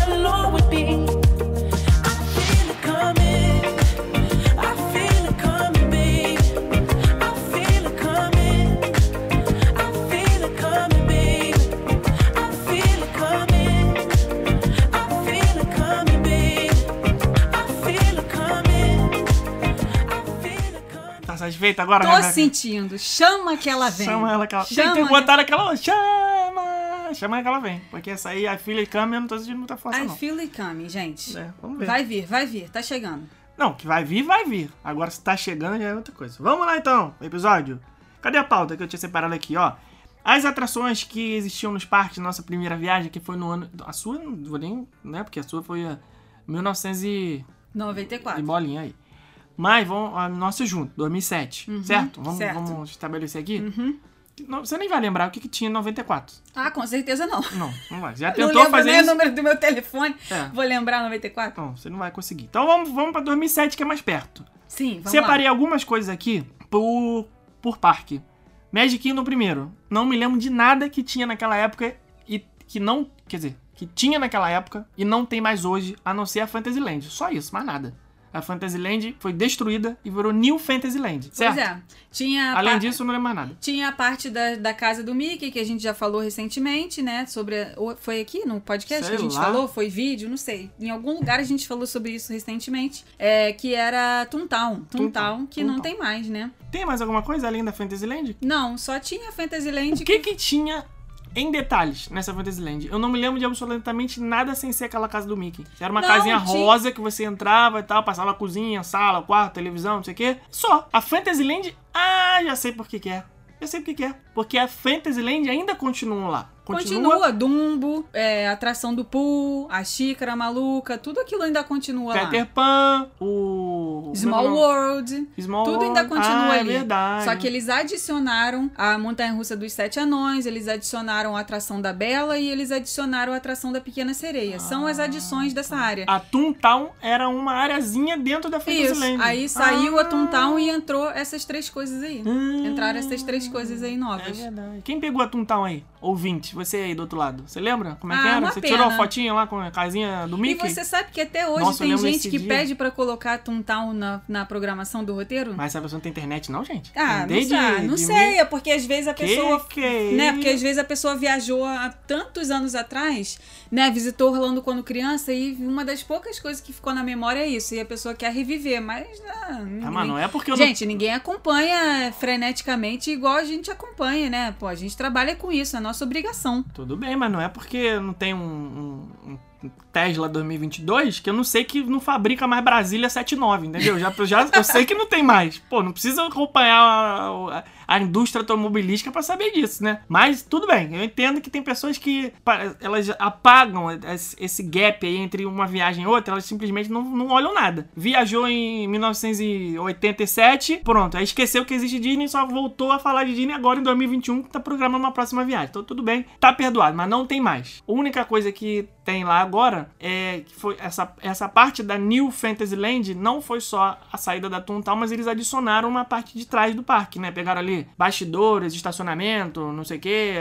satisfeita agora, Tô sentindo. Chama que ela vem. Chama ela que ela... Chama tem que botar aquela... Chama! Chama que ela vem. Porque essa aí, a filha e câmera, eu não tô sentindo muita força, I não. feel it coming, gente. É, vamos ver. Vai vir, vai vir, tá chegando. Não, que vai vir, vai vir. Agora, se tá chegando, já é outra coisa. Vamos lá, então, episódio. Cadê a pauta que eu tinha separado aqui, ó? As atrações que existiam nos parques na nossa primeira viagem, que foi no ano... A sua, não vou nem... Né, porque a sua foi a 1900 e... 94. E bolinha aí. Mas vamos, a nossa junto, 2007, certo? Vamos, Uhum, certo. Uhum. vamos estabelecer aqui? Não, você nem vai lembrar o que, que tinha em 94. Ah, com certeza não. Não, não vai. Já Não tentou lembro fazer nem o isso? número do meu telefone. É. Vou lembrar 94? Não, você não vai conseguir. Então vamos, vamos pra 2007, que é mais perto. Sim, vamos Separei lá. algumas coisas aqui por, por parque. Magic Kingdom primeiro. Não me lembro de nada que tinha naquela época e que não. Quer dizer, que tinha naquela época e não tem mais hoje, a não ser a Fantasyland. Só isso, mais nada. A Fantasyland foi destruída e virou New Fantasyland, certo? Pois é. Tinha a Além pa- disso, não lembro mais nada. Tinha a parte da, da casa do Mickey, que a gente já falou recentemente, né? Sobre. a- Foi aqui no podcast Sei que a gente lá. falou? Foi vídeo? Não sei. Em algum lugar a gente falou sobre isso recentemente. É, que era Toontown. Toontown, que não tem mais, né? Tem mais alguma coisa além da Fantasyland? Não, só tinha Fantasyland. O que que tinha em detalhes nessa Fantasyland? Eu não me lembro de absolutamente nada sem ser aquela casa do Mickey. Era uma Não, casinha tinha- rosa que você entrava e tal, passava a cozinha, sala, quarto, televisão, não sei o quê. Só. A Fantasyland, ah, já sei por que que é. Eu sei por que que é. Porque a Fantasyland ainda continua lá. Continua, Dumbo, é, atração do pool, a xícara maluca, tudo aquilo ainda continua lá. Peter Pan, o... Small não, não, World. Small Tudo ainda World. continua ah, ali. É verdade. Só que eles adicionaram a Montanha Russa dos Sete Anões, eles adicionaram a atração da Bela e eles adicionaram a atração da Pequena Sereia. São as adições dessa área. A Toontown era uma areazinha dentro da Isso. Fantasyland. Aí saiu Ah. a Toontown e entrou essas três coisas aí. Hum. Entraram essas três coisas aí É novas. verdade. Quem pegou a Toontown aí? Ouvinte, você aí do outro lado. Você lembra como é que Ah, era? uma Você pena. tirou a fotinha lá com a casinha do E Mickey? você sabe que até hoje Nossa, tem gente que dia. pede pra colocar Toontown na, na programação do roteiro? Mas essa pessoa não tem internet não, gente? Ah, não, Desde sei, não de sei, mil- é porque às vezes a Que pessoa. que é né? isso? Porque às vezes a pessoa viajou há tantos anos atrás, né? Visitou Orlando quando criança e uma das poucas coisas que ficou na memória é isso. E a pessoa quer reviver, mas. Ah, ninguém... Ah, mas não é porque eu Gente, ninguém acompanha freneticamente igual a gente acompanha, né? Pô, a gente trabalha com isso, é nossa obrigação. não... Tudo bem, mas não é porque não tem um, um- um Tesla 2022 que eu não sei que não fabrica mais Brasília 79, entendeu? Já, já, eu sei que não tem mais. Pô, não precisa acompanhar a, a- a indústria automobilística pra saber disso, né? Mas tudo bem, eu entendo que tem pessoas que elas apagam esse gap aí entre uma viagem e outra, elas simplesmente não, não olham nada. Viajou em 1987, pronto, aí esqueceu que existe Disney só voltou a falar de Disney agora em 2021 que tá programando uma próxima viagem. Então tudo bem, tá perdoado, mas não tem mais. A única coisa que tem lá agora é que foi essa, essa parte da New Fantasyland não foi só a saída da Toontown, mas eles adicionaram uma parte de trás do parque, né? Pegaram ali bastidores, estacionamento, não sei o que,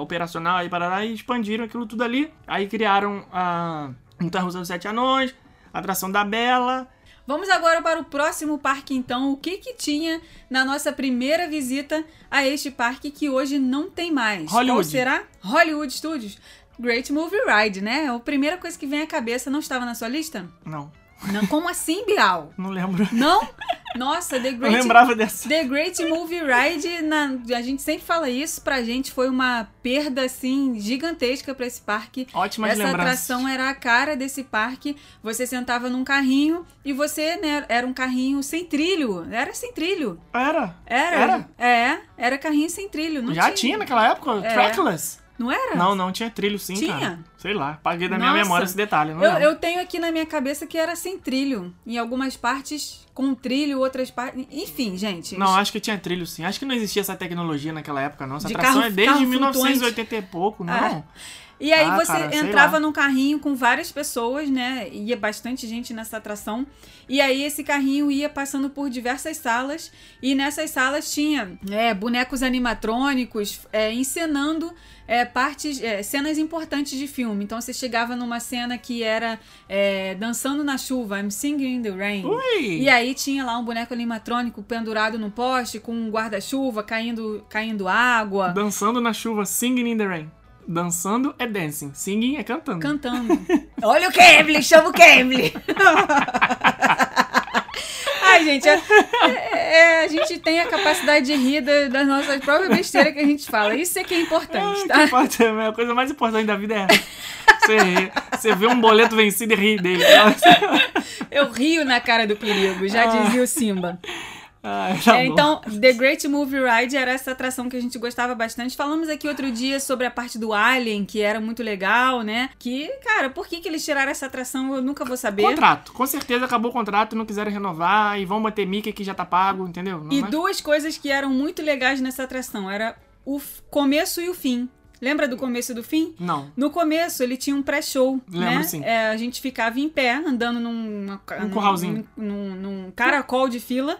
operacional aí para e expandiram aquilo tudo ali. Aí criaram a Montanha Russa dos Sete Anões, a atração da Bela. Vamos agora para o próximo parque, então. O que que tinha na nossa primeira visita a este parque que hoje não tem mais? Qual Hollywood. será? Hollywood Studios. Great Movie Ride, né? A primeira coisa que vem à cabeça não estava na sua lista? Não, Não, como assim, Bial? não lembro. Não? Nossa, The Eu Great lembrava dessa. The Great Movie Ride, na- a gente sempre fala isso, pra gente foi uma perda assim gigantesca pra esse parque. Ótimas Essa lembranças. atração era a cara desse parque. Você sentava num carrinho e você, né, era um carrinho sem trilho. Era sem trilho. Era. Era. É, era carrinho sem trilho. Não Já tinha, tinha naquela época? É. Trackless? Não era? Não, não tinha trilho sim, Tinha? cara. Sei lá, paguei da minha Nossa. memória esse detalhe. Não Eu, lembro. eu tenho aqui na minha cabeça que era sem trilho. Em algumas partes com trilho, outras partes. Enfim, gente. Não, acho que tinha trilho sim. Acho que não existia essa tecnologia naquela época, não. Essa De atração carro- é desde carro 1980 e pouco, não. Ah. E aí Ah, você cara, entrava num carrinho com várias pessoas, né? Ia bastante gente nessa atração. E aí esse carrinho ia passando por diversas salas. E nessas salas tinha é, bonecos animatrônicos é, encenando é, partes, é, cenas importantes de filme. Então você chegava numa cena que era é, dançando na chuva, I'm singing in the rain. Ui! E aí tinha lá um boneco animatrônico pendurado no poste com um guarda-chuva caindo, caindo água. Dançando na chuva, singing in the rain. Dançando é dancing, singing é cantando. cantando. Olha o Cambly, chama o Cambly. Ai, gente, é- é- a gente tem a capacidade de rir da- das nossas próprias besteiras que a gente fala. Isso é que é importante, tá? que parte- a coisa mais importante da vida é. Você, ri. você vê um boleto vencido e ri dele. Eu rio na cara do perigo, já dizia o Simba. Ah, tá É, então, The Great Movie Ride era essa atração que a gente gostava bastante. Falamos aqui outro dia sobre a parte do Alien, que era muito legal, né? Que, cara, por que, que eles tiraram essa atração? Eu nunca vou saber. Contrato. Com certeza acabou o contrato, não quiseram renovar e vão manter Mickey que já tá pago, entendeu? Não E vai- duas coisas que eram muito legais nessa atração. Era o começo e o fim. Lembra do começo e do fim? Não. No começo, ele tinha um pré-show, Lembro, né? sim. É, a gente ficava em pé, andando num, Um curralzinho. Num, num caracol de fila.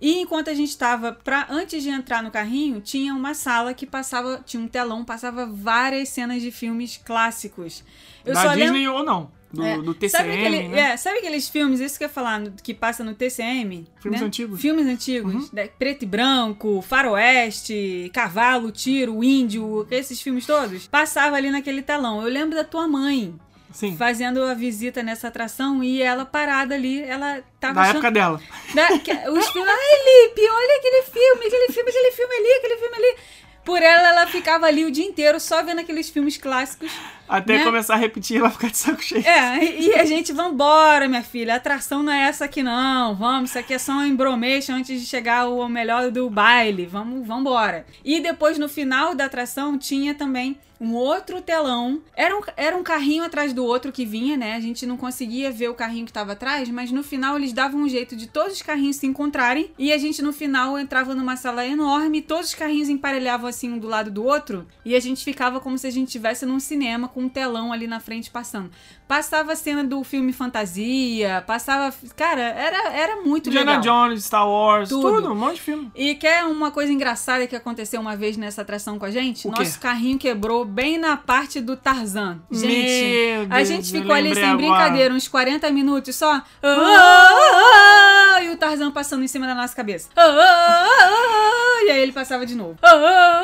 E enquanto a gente estava, pra, antes de entrar no carrinho, tinha uma sala que passava, tinha um telão, passava várias cenas de filmes clássicos. Eu da só Disney lembro... ou não. Do, É, do TCM, sabe, aquele- né? é, sabe aqueles filmes, isso que eu ia falar, que passa no TCM? Filmes né? antigos. Uhum. Filmes antigos, né? preto e branco, faroeste, cavalo, tiro, índio, esses filmes todos. Passava ali naquele telão. Eu lembro da tua mãe Sim. fazendo a visita nessa atração e ela parada ali, ela tava Da achando... época dela. Da- os filmes, ai Lipe, olha aquele filme, aquele filme, aquele filme ali, aquele filme ali. Por ela, ela ficava ali o dia inteiro só vendo aqueles filmes clássicos. Até Né? começar a repetir, ela ficar de saco cheio. É, e a gente, vambora, minha filha. A atração não é essa aqui, não. Vamos, isso aqui é só um embromation antes de chegar o melhor do baile. Vamos, vambora. E depois, no final da atração, tinha também um outro telão. Era um, era um carrinho atrás do outro que vinha, né? A gente não conseguia ver o carrinho que tava atrás, mas no final eles davam um jeito de todos os carrinhos se encontrarem. E a gente, no final, entrava numa sala enorme, todos os carrinhos emparelhavam assim um do lado do outro. E a gente ficava como se a gente estivesse num cinema com um telão ali na frente passando. Passava a cena do filme Fantasia, passava. Cara, era, era muito Indiana legal. Jones, Star Wars, Tudo. tudo. um monte de filme. E quer uma coisa engraçada que aconteceu uma vez nessa atração com a gente? O quê? Nosso carrinho quebrou bem na parte do Tarzan. Gente, Meu a Deus, gente ficou ali sem agora. brincadeira, uns 40 minutos só. Ah, ah, ah, e o Tarzan passando em cima da nossa cabeça. Ah, ah, ah, e aí ele passava de novo. Ah, ah,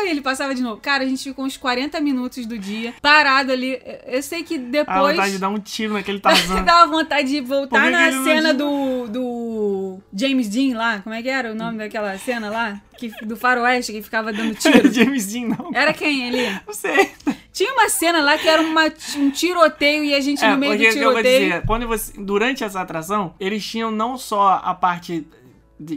ah, e ele passava de novo. Cara, a gente ficou uns 40 minutos do dia parado ali. Eu sei que depois. vontade de dar um tiro naquele Tarzan. [LAUGHS] Dava vontade de voltar na cena do, do James Dean lá. Como é que era o nome daquela cena lá? Que, do faroeste que ficava dando [LAUGHS] tiro. James Dean, não. Era quem ali? Não sei. Tinha uma cena lá que era uma- um tiroteio e a gente É, no meio do o que eu vou tiroteio. dizer, quando você, durante essa atração, eles tinham não só a parte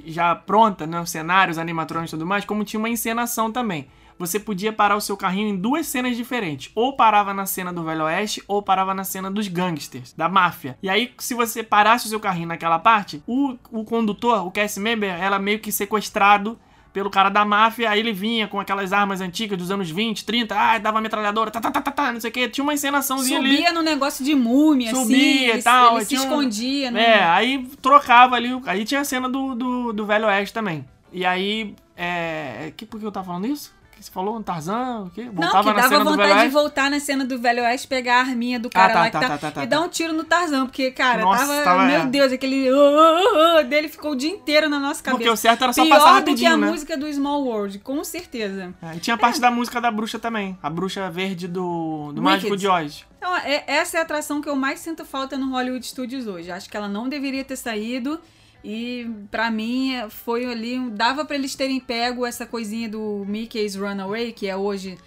já pronta, né, os cenários, animatrônicos e tudo mais, como tinha uma encenação também. Você podia parar o seu carrinho em duas cenas diferentes. Ou parava na cena do Velho Oeste, ou parava na cena dos gangsters, da máfia. E aí, se você parasse o seu carrinho naquela parte, o, o condutor, o cast member, era meio que sequestrado pelo cara da máfia, aí ele vinha com aquelas armas antigas dos anos 20, 30, ah, dava metralhadora, tá, tá, tá, tá, tá, não sei o que, tinha uma encenaçãozinha ali. Subia no negócio de múmia, assim. Subia e tal. Ele se um- escondia, né? É, aí trocava ali. Aí tinha a cena do, do, do Velho Oeste também. E aí. É. Que, por que eu tava falando isso? Que você falou? Um Tarzan? O quê? Não, Voltava que na dava vontade de voltar na cena do Velho Oeste, pegar a arminha do cara tá, lá que tá, tá, tá, tá, tá, e dar tá. um tiro no Tarzan, porque, cara, Nossa, tava, tava- Meu é. Deus, aquele. "Ah, ah, ah", dele ficou o dia inteiro na nossa cabeça. Porque o certo era só Pior passar do que rapidinho, a né? música do Small World, com certeza. É, e tinha parte da música da bruxa também. A bruxa verde do, do Wicked. Mágico de Oz. Então, é- essa é a atração que eu mais sinto falta no Hollywood Studios hoje. Acho que ela não deveria ter saído. E pra mim foi ali. Dava pra eles terem pego essa coisinha do Mickey's Runaway, que é hoje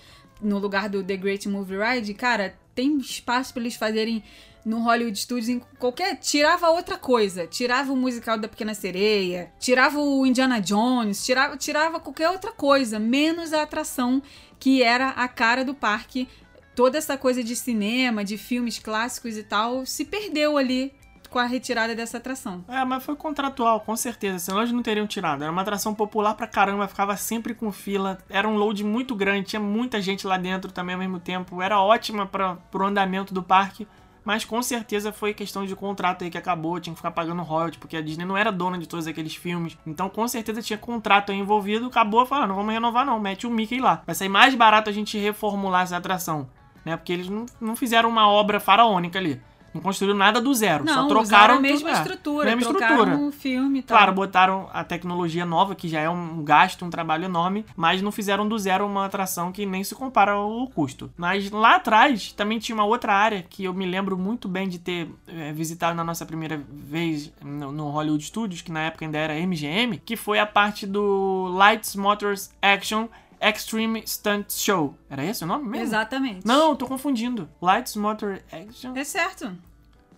no lugar do The Great Movie Ride. Cara, tem espaço pra eles fazerem no Hollywood Studios em qualquer. Tirava outra coisa. Tirava o musical da Pequena Sereia, tirava o Indiana Jones, tirava, tirava qualquer outra coisa, menos a atração que era a cara do parque toda essa coisa de cinema, de filmes clássicos e tal, se perdeu ali com a retirada dessa atração. É, mas foi contratual, com certeza. Senão eles não teriam tirado. Era uma atração popular pra caramba, ficava sempre com fila. Era um load muito grande, tinha muita gente lá dentro também ao mesmo tempo. Era ótima para pro andamento do parque. Mas com certeza foi questão de contrato aí que acabou, tinha que ficar pagando royalty, porque a Disney não era dona de todos aqueles filmes. Então com certeza tinha contrato aí envolvido, acabou falando, não vamos renovar não, mete o Mickey lá. Vai sair mais barato a gente reformular essa atração, né? Porque eles não, não fizeram uma obra faraônica ali. Não construíram nada do zero, Não, só trocaram a mesma tudo, é, estrutura, mesma trocaram estrutura. o filme e tal. Claro, botaram a tecnologia nova, que já é um gasto, um trabalho enorme, mas não fizeram do zero uma atração que nem se compara ao custo. Mas lá atrás também tinha uma outra área que eu me lembro muito bem de ter eh, visitado na nossa primeira vez no, no Hollywood Studios, que na época ainda era MGM, que foi a parte do Lights Motors Action Extreme Stunt Show. Era esse o nome mesmo? Exatamente. Não, tô confundindo. Lights Motor Action. É certo.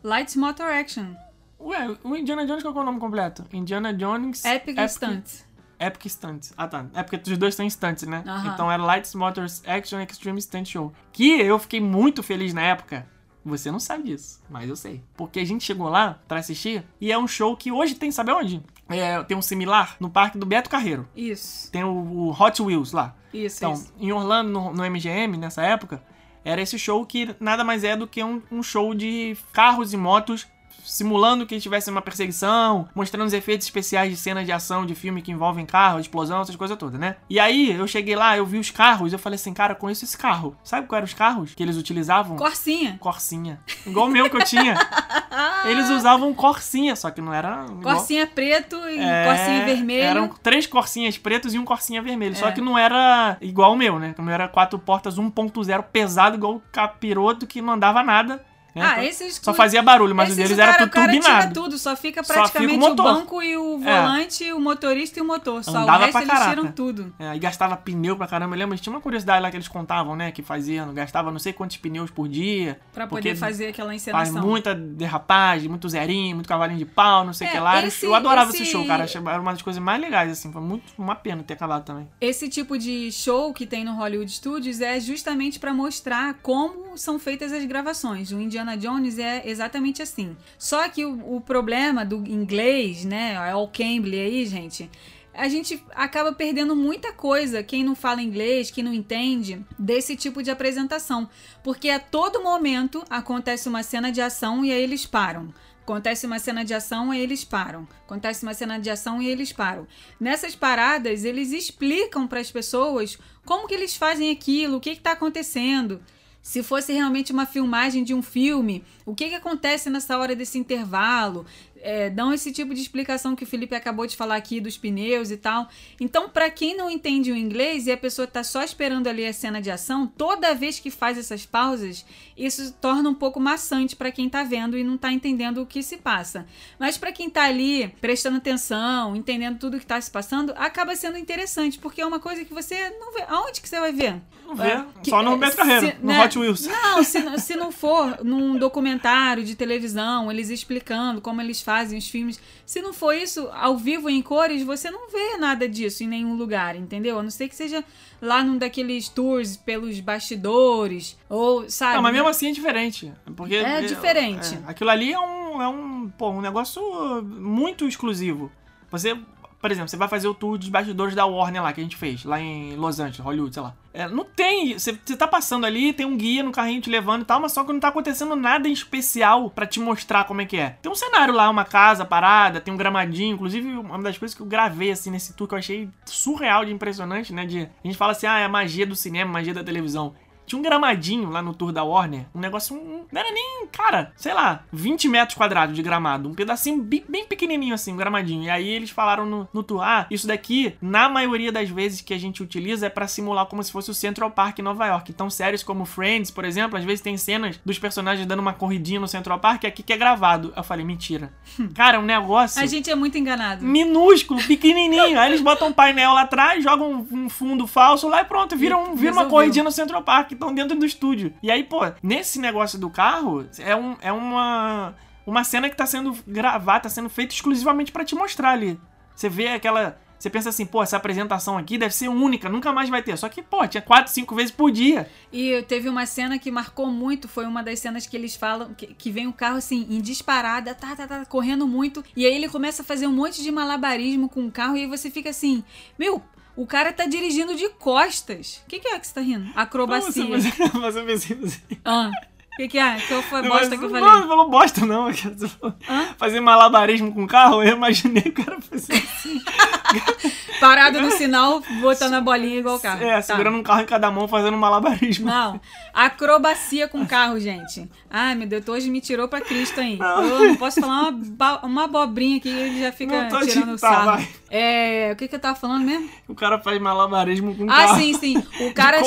Lights Motor Action. Ué, o Indiana Jones qual é o nome completo? Indiana Jones Epic, Stunt. Epic Stunts. Ah, tá. É porque os dois têm stunts, né? Então era Lights Motors Action Extreme Stunt Show. Que eu fiquei muito feliz na época. Você não sabe disso, mas eu sei. Porque a gente chegou lá pra assistir e é um show que hoje tem, sabe onde? É, tem um similar no parque do Beto Carreiro. Isso. Tem o, o Hot Wheels lá. Isso, Então, isso. em Orlando, no, no MGM, nessa época, era esse show que nada mais é do que um, um show de carros e motos simulando que tivesse uma perseguição, mostrando os efeitos especiais de cenas de ação de filme que envolvem carro, explosão, essas coisas todas, né? E aí, eu cheguei lá, eu vi os carros, eu falei assim, cara, conheço esse carro. Sabe qual eram os carros que eles utilizavam? Corsinha. Corsinha. Igual o meu que eu tinha. [LAUGHS] Eles usavam Corsinha, só que não era... igual- Corsinha preto e é, corsinha vermelho. Eram três corsinhas pretos e um corsinha vermelho. Só É. que não era igual o meu, né? O meu era quatro portas 1.0 pesado, igual o capiroto que não andava nada. Né? Ah, Então, esses Só fazia barulho, mas o deles era tudo o cara tira turbinado. tudo, só fica Só fica o praticamente o, banco e o volante, o motorista e o motor. Só Andava o resto eles caraca. tiram tudo. É, e gastava pneu pra caramba. Eu lembro, tinha uma curiosidade lá que eles contavam, né? Que faziam, gastava não sei quantos pneus por dia. Pra poder fazer aquela Faz encenação. muita derrapagem, muito zerinho, muito cavalinho de pau, não sei o É, que lá. esse- eu adorava esse esse- show, cara. Era uma das coisas mais legais, assim. Foi muito uma pena ter acabado também. Esse tipo de show que tem no Hollywood Studios é justamente pra mostrar como são feitas as gravações. O Indiana Jones é exatamente assim. Só que o, o problema do inglês, né, é o Cambly aí, gente, a gente acaba perdendo muita coisa, quem não fala inglês, quem não entende, desse tipo de apresentação. Porque a todo momento acontece uma cena de ação e aí eles param. Acontece uma cena de ação e eles param. Acontece uma cena de ação e eles param. Nessas paradas, eles explicam para as pessoas como que eles fazem aquilo, o que está acontecendo. Se fosse realmente uma filmagem de um filme, o que, que acontece nessa hora desse intervalo? É, dão esse tipo de explicação que o Felipe acabou de falar aqui dos pneus e tal. Então, para quem não entende o inglês e a pessoa tá só esperando ali a cena de ação, toda vez que faz essas pausas, isso torna um pouco maçante para quem tá vendo e não tá entendendo o que se passa. Mas para quem tá ali prestando atenção, entendendo tudo que tá se passando, acaba sendo interessante, porque é uma coisa que você não vê. Aonde que você vai ver? Não vê, Que- só no é, Beto Carreiro, se- no né? Hot Wheels. Não, se, [LAUGHS] não- se não for num documentário de televisão, eles explicando como eles fazem os filmes. Se não for isso, ao vivo em cores, você não vê nada disso em nenhum lugar, entendeu? A não ser que seja lá num daqueles tours pelos bastidores, ou, sabe? Não, mas mesmo assim é diferente. Porque, É diferente. é, aquilo ali é um, é um, pô, um negócio muito exclusivo. Você por exemplo, você vai fazer o tour dos bastidores da Warner lá, que a gente fez, lá em Los Angeles, Hollywood, sei lá. É, não tem. Você, você tá passando ali, tem um guia no carrinho te levando e tal, mas só que não tá acontecendo nada em especial pra te mostrar como é que é. Tem um cenário lá, uma casa parada, tem um gramadinho. Inclusive, uma das coisas que eu gravei assim nesse tour que eu achei surreal de impressionante, né? De, a gente fala assim, ah, é a magia do cinema, magia da televisão. Tinha um gramadinho lá no tour da Warner. Um negócio. Um, não era nem, cara, sei lá, 20 metros quadrados de gramado. Um pedacinho bem, bem pequenininho assim, um gramadinho. E aí eles falaram no, no tour: ah, isso daqui, na maioria das vezes que a gente utiliza, é pra simular como se fosse o Central Park em Nova York. Então, séries como Friends, por exemplo, às vezes tem cenas dos personagens dando uma corridinha no Central Park, aqui que é gravado. Eu falei: mentira. Cara, é um negócio A gente é muito enganado. minúsculo, pequenininho. Aí eles botam um painel lá atrás, jogam um, fundo falso lá e pronto, vira, um, vira uma corridinha no Central Park, estão dentro do estúdio. E aí, pô, nesse negócio do carro, é, um, é uma, uma cena que tá sendo gravada, tá sendo feita exclusivamente pra te mostrar ali. Você vê aquela. Você pensa assim, pô, essa apresentação aqui deve ser única, nunca mais vai ter. Só que, pô, tinha quatro, cinco vezes por dia. E teve uma cena que marcou muito, foi uma das cenas que eles falam, que, que vem o carro assim, em disparada, tá, tá, tá, correndo muito, e aí ele começa a fazer um monte de malabarismo com o carro, e aí você fica assim, meu, o cara tá dirigindo de costas. O que, que é que você tá rindo? Acrobacia. Você, você, você, você, você, Ah, o que, que é? Que foi Não, bosta mas- que eu Não, falei? não falou bosta, não. [LAUGHS] Hã? Fazer malabarismo com carro, eu imaginei o cara fazer assim. [LAUGHS] Parado no sinal, botando a bolinha igual o carro. É, Tá. segurando um carro em cada mão, fazendo malabarismo. Não, acrobacia com carro, gente. Ai, meu Deus, hoje me tirou pra Cristo aí. Não. Eu não posso falar uma, uma abobrinha aqui, ele já fica Não tirando o tá, sarro. vai. É, o que que eu tava falando mesmo? O cara faz malabarismo com Ah, carro. sim, sim. [LAUGHS] O cara.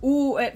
O, é,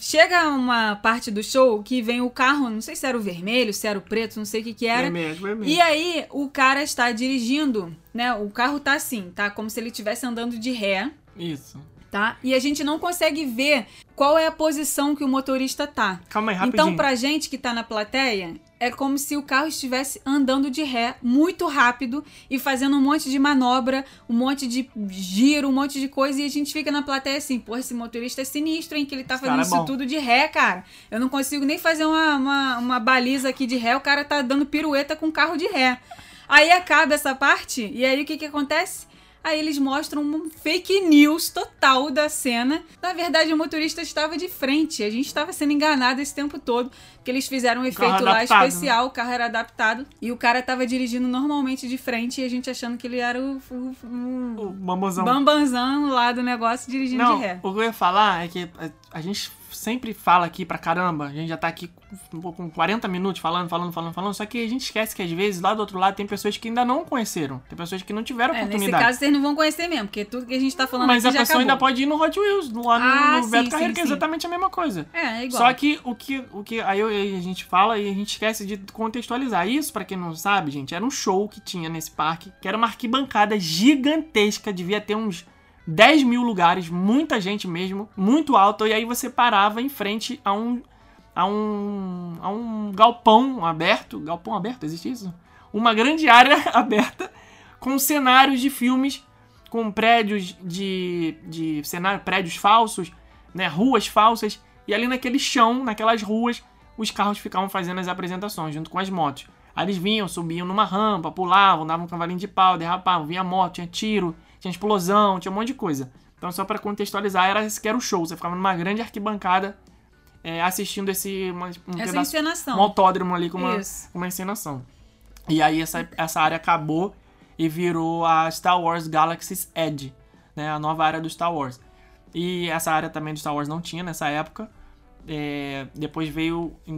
chega uma parte do show que vem o carro, não sei se era o vermelho, se era o preto, não sei o que que era. Vermelho, vermelho. E aí o cara está dirigindo, né? O carro tá assim, tá? Como se ele estivesse andando de ré, Isso. Tá? E a gente não consegue ver qual é a posição que o motorista tá. Calma aí, rapidinho. Então, pra gente que tá na plateia, é como se o carro estivesse andando de ré muito rápido e fazendo um monte de manobra, um monte de giro, um monte de coisa, e a gente fica na plateia assim, pô, esse motorista é sinistro, hein? Que ele tá fazendo cara é isso bom. tudo de ré, cara. Eu não consigo nem fazer uma, uma, uma baliza aqui de ré, o cara tá dando pirueta com carro de ré. Aí acaba essa parte, e aí o que que acontece? Aí eles mostram um fake news total da cena. Na verdade, o motorista estava de frente. A gente estava sendo enganado esse tempo todo. Porque eles fizeram um efeito lá adaptado, né? especial, o carro era adaptado. E o cara estava dirigindo normalmente de frente e a gente achando que ele era o, o, O o bambuzão. bambanzão lá do negócio dirigindo Não, de ré. o que eu ia falar é que a, a gente sempre fala aqui pra caramba, a gente já tá aqui com, com 40 minutos falando, falando, falando, falando, só que a gente esquece que às vezes lá do outro lado tem pessoas que ainda não conheceram, tem pessoas que não tiveram É, nesse oportunidade. caso vocês não vão conhecer mesmo, porque tudo que a gente tá falando Mas aqui a pessoa ainda pode ir no Hot Wheels, lá no, Ah, no sim, Beto sim, Carreiro, que é sim. exatamente a mesma coisa. É, é igual. Só que o que, o que aí a gente fala e a gente esquece de contextualizar. Isso, pra quem não sabe, gente, era um show que tinha nesse parque, que era uma arquibancada gigantesca, devia ter uns 10 mil lugares, muita gente mesmo, muito alto, e aí você parava em frente a um a um a um galpão aberto, galpão aberto, existe isso? Uma grande área [LAUGHS] aberta com cenários de filmes, com prédios de de cenário, prédios falsos, né, ruas falsas, e ali naquele chão, naquelas ruas, os carros ficavam fazendo as apresentações junto com as motos. Aí eles vinham, subiam numa rampa, pulavam, davam um cavalinho de pau, derrapavam, vinha moto, tinha tiro, tinha explosão, tinha um monte de coisa. Então, só pra contextualizar, era esse que era o show. Você ficava numa grande arquibancada é, assistindo esse uma, um Essa pedaço, encenação. um autódromo ali com uma, uma encenação. E aí essa, essa área acabou e virou a Star Wars Galaxy's Edge, né? A nova área do Star Wars. E essa área também do Star Wars não tinha nessa época. É, depois veio em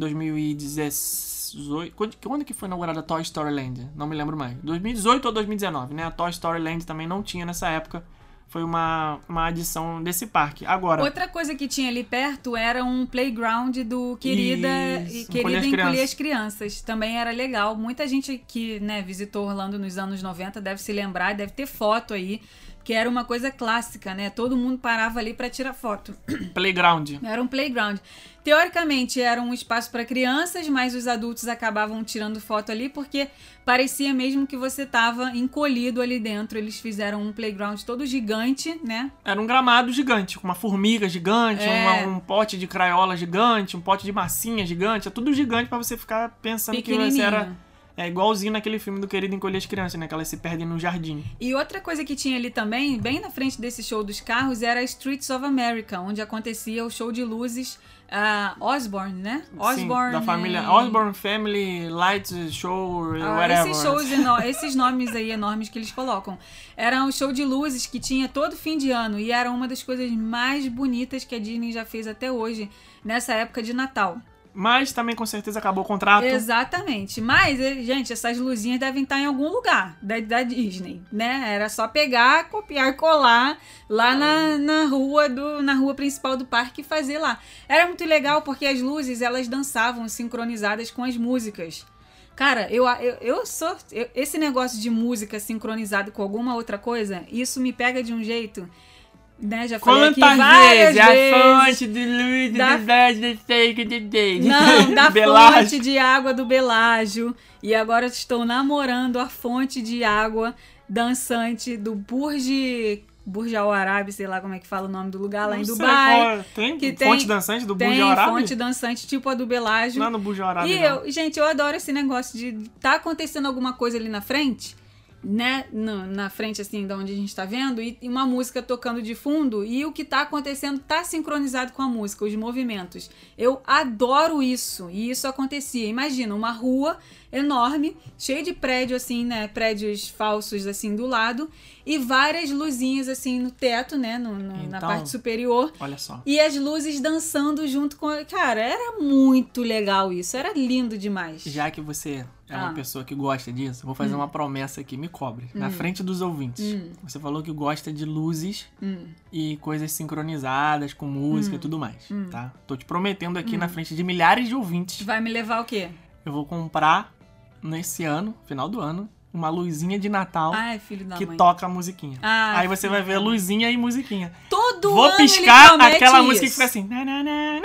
2018. Quando, quando que foi inaugurada a Toy Story Land? Não me lembro mais. 2018 ou 2019, né? A Toy Story Land também não tinha nessa época. Foi uma, uma adição desse parque. Agora, Outra coisa que tinha ali perto era um playground do Querida e Querida Encolher as as Crianças. Também era legal. Muita gente que né, visitou Orlando nos anos 90 deve se lembrar, deve ter foto aí, que era uma coisa clássica, né? Todo mundo parava ali para tirar foto. Playground. Era um playground. Teoricamente era um espaço para crianças, mas os adultos acabavam tirando foto ali porque parecia mesmo que você tava encolhido ali dentro. Eles fizeram um playground todo gigante, né? Era um gramado gigante, com uma formiga gigante, É. uma- um pote de craiola gigante, um pote de massinha gigante. É tudo gigante pra você ficar pensando que você era. É igualzinho naquele filme do Querido Encolher as Crianças, né? Que elas se perdem no jardim. E outra coisa que tinha ali também, bem na frente desse show dos carros, era a Streets of America, onde acontecia o show de luzes ah, Osborne, né? Osborne. Sim, da família e- Osborne Family Lights Show, Ah, whatever. esses shows, [LAUGHS] esses nomes aí enormes que eles colocam. Era um show de luzes que tinha todo fim de ano e era uma das coisas mais bonitas que a Disney já fez até hoje, nessa época de Natal. Mas também com certeza acabou o contrato. Exatamente. Mas, eh, gente, essas luzinhas devem estar em algum lugar da, da Disney, né? Era só pegar, copiar, colar lá na, na rua do na rua principal do parque e fazer lá. Era muito legal porque as luzes elas dançavam sincronizadas com as músicas. Cara, eu, eu, eu sou. eu- esse negócio de música sincronizado com alguma outra coisa, isso me pega de um jeito. Né? Já falei aqui Quantas várias vezes? A vezes. fonte de luz Da- de verdade de fake de day. Não, [LAUGHS] da fonte de água do Belágio. E agora estou namorando a fonte de água dançante do Burj. Burj Al Arab, sei lá como é que fala o nome do lugar, lá Não em Dubai. qual- Tem que fonte tem- dançante do Tem Burj Al Arab? fonte dançante tipo a do Belágio. Não é no Burj Al Arab, E não. eu, gente, eu adoro esse negócio de tá acontecendo alguma coisa ali na frente, né? No- na frente, assim, da onde a gente tá vendo, e, e uma música tocando de fundo, e o que tá acontecendo tá sincronizado com a música, os movimentos. Eu adoro isso, e isso acontecia. Imagina, uma rua enorme, cheia de prédio, assim, né? Prédios falsos, assim, do lado, e várias luzinhas, assim, no teto, né? no- no- na Então- parte superior. Olha só. E as luzes dançando junto com. Cara, era muito legal isso. Era lindo demais. Já que você é uma Ah. pessoa que gosta disso, vou fazer uma promessa aqui, me cobre. Na frente dos ouvintes. Você falou que gosta de luzes Hum. e coisas sincronizadas com música e tudo mais, tá? Tô te prometendo aqui na frente de milhares de ouvintes, Vai me levar o quê? eu vou comprar nesse ano, final do ano, uma luzinha de Natal Ai, que mãe. toca a musiquinha. Ah, Aí você vai ver luzinha e musiquinha. Todo Vou ano piscar aquela isso. música que fica assim. na, na, na,